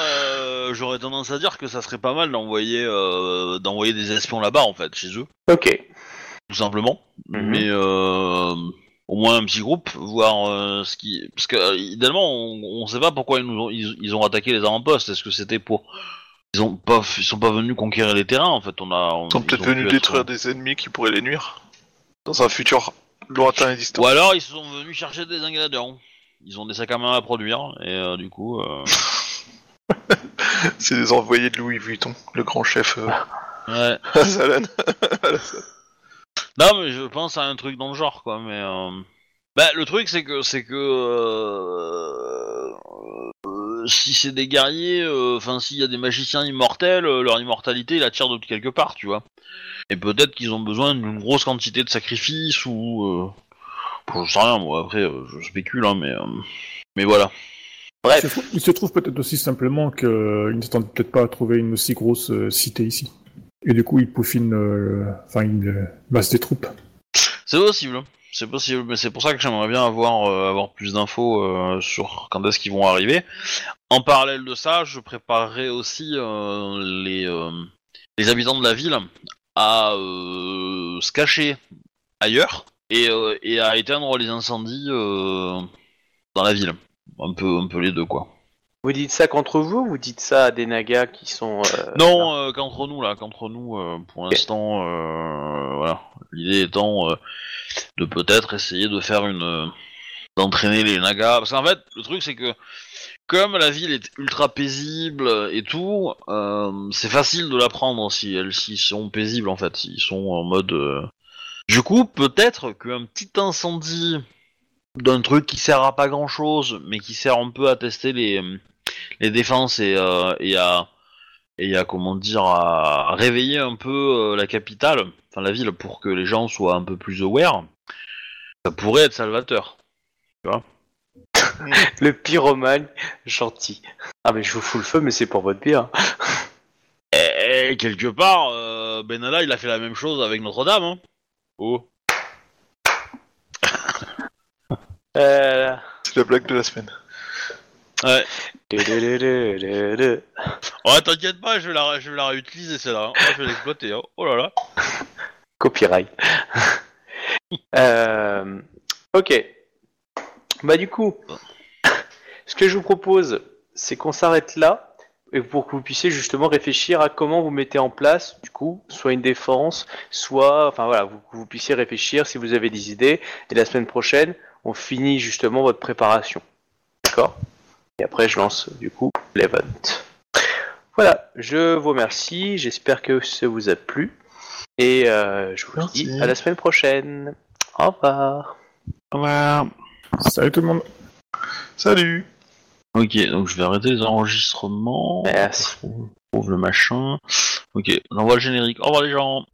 j'aurais tendance à dire que ça serait pas mal d'envoyer, euh, d'envoyer des espions là-bas en fait, chez eux, Ok. tout simplement. Mhm. Mais euh, au moins un petit groupe, voir euh, ce qui, parce que euh, idéalement, on, on sait pas pourquoi ils nous ont, ils, ils ont attaqué les avant-postes. Est-ce que c'était pour, ils ont pas, ils sont pas venus conquérir les terrains en fait. On a, on- Ils sont peut-être venus détruire être- des ennemis qui pourraient les nuire. Dans un futur lointain et distant. Ou alors ils sont venus chercher des ingrédients. Ils ont des sacs à main à produire et euh, du coup. euh, C'est des envoyés de Louis Vuitton, le grand chef euh, Ouais. Azalan. Non, mais je pense à un truc dans le genre, quoi. Mais euh... bah, le truc, c'est que c'est que euh, euh, si c'est des guerriers, enfin, s'il y a des magiciens immortels, leur immortalité, ils la tirent de quelque part, tu vois. Et peut-être qu'ils ont besoin d'une grosse quantité de sacrifices ou, je sais rien, moi. Après, je spécule, hein, mais mais voilà. Il se Bref. trouve- il se trouve peut-être aussi simplement qu'ils ne s'attendent peut-être pas à trouver une aussi grosse euh, cité ici. Et du coup, ils peaufinent, euh, enfin, ils euh, massent des troupes. C'est possible. hein. C'est possible, mais c'est pour ça que j'aimerais bien avoir, euh, avoir plus d'infos euh, sur quand est-ce qu'ils vont arriver. En parallèle de ça, je préparerai aussi euh, les, euh, les habitants de la ville à euh, se cacher ailleurs et, euh, et à éteindre les incendies euh, dans la ville. Un peu, un peu les deux, quoi. Vous dites ça contre vous ou vous dites ça à des nagas qui sont. euh, Non, euh, qu'entre nous là, qu'entre nous, euh, pour l'instant, euh, voilà. L'idée étant euh, de peut-être essayer de faire une, euh, d'entraîner les nagas, parce qu'en fait, le truc c'est que comme la ville est ultra paisible et tout, euh, c'est facile de la prendre si elles s'ils sont paisibles en fait, s'ils sont en mode. euh, Du coup, peut-être qu'un petit incendie d'un truc qui sert à pas grand chose, mais qui sert un peu à tester les les défenses et, euh, et à et à comment dire à réveiller un peu euh, la capitale, enfin la ville, pour que les gens soient un peu plus aware. Ça pourrait être salvateur. Le pyromane gentil. Ah, mais je vous fous le feu, mais c'est pour votre bien. Et, quelque part, euh, Benalla, il a fait la même chose avec Notre-Dame. Hein. Oh. Euh... C'est la blague de la semaine. Ouais. Ouais, t'inquiète pas, je vais la, je vais la réutiliser celle-là. hein. Ouais, je vais l'exploiter. hein. Oh là là. Copyright. Euh, Ok. Bah du coup, ce que je vous propose, c'est qu'on s'arrête là, et pour que vous puissiez justement réfléchir à comment vous mettez en place, du coup, soit une défense, soit, enfin voilà, vous, que vous puissiez réfléchir si vous avez des idées. Et la semaine prochaine, on finit justement votre préparation. D'accord? Et après, je lance du coup l'event. Voilà, je vous remercie. J'espère que ça vous a plu. Et euh, je vous Merci. dis à la semaine prochaine. Au revoir. Au revoir. Salut tout le monde Salut Ok, donc je vais arrêter les enregistrements. Merci. Je trouve le machin. Ok, on envoie le générique. Au revoir les gens.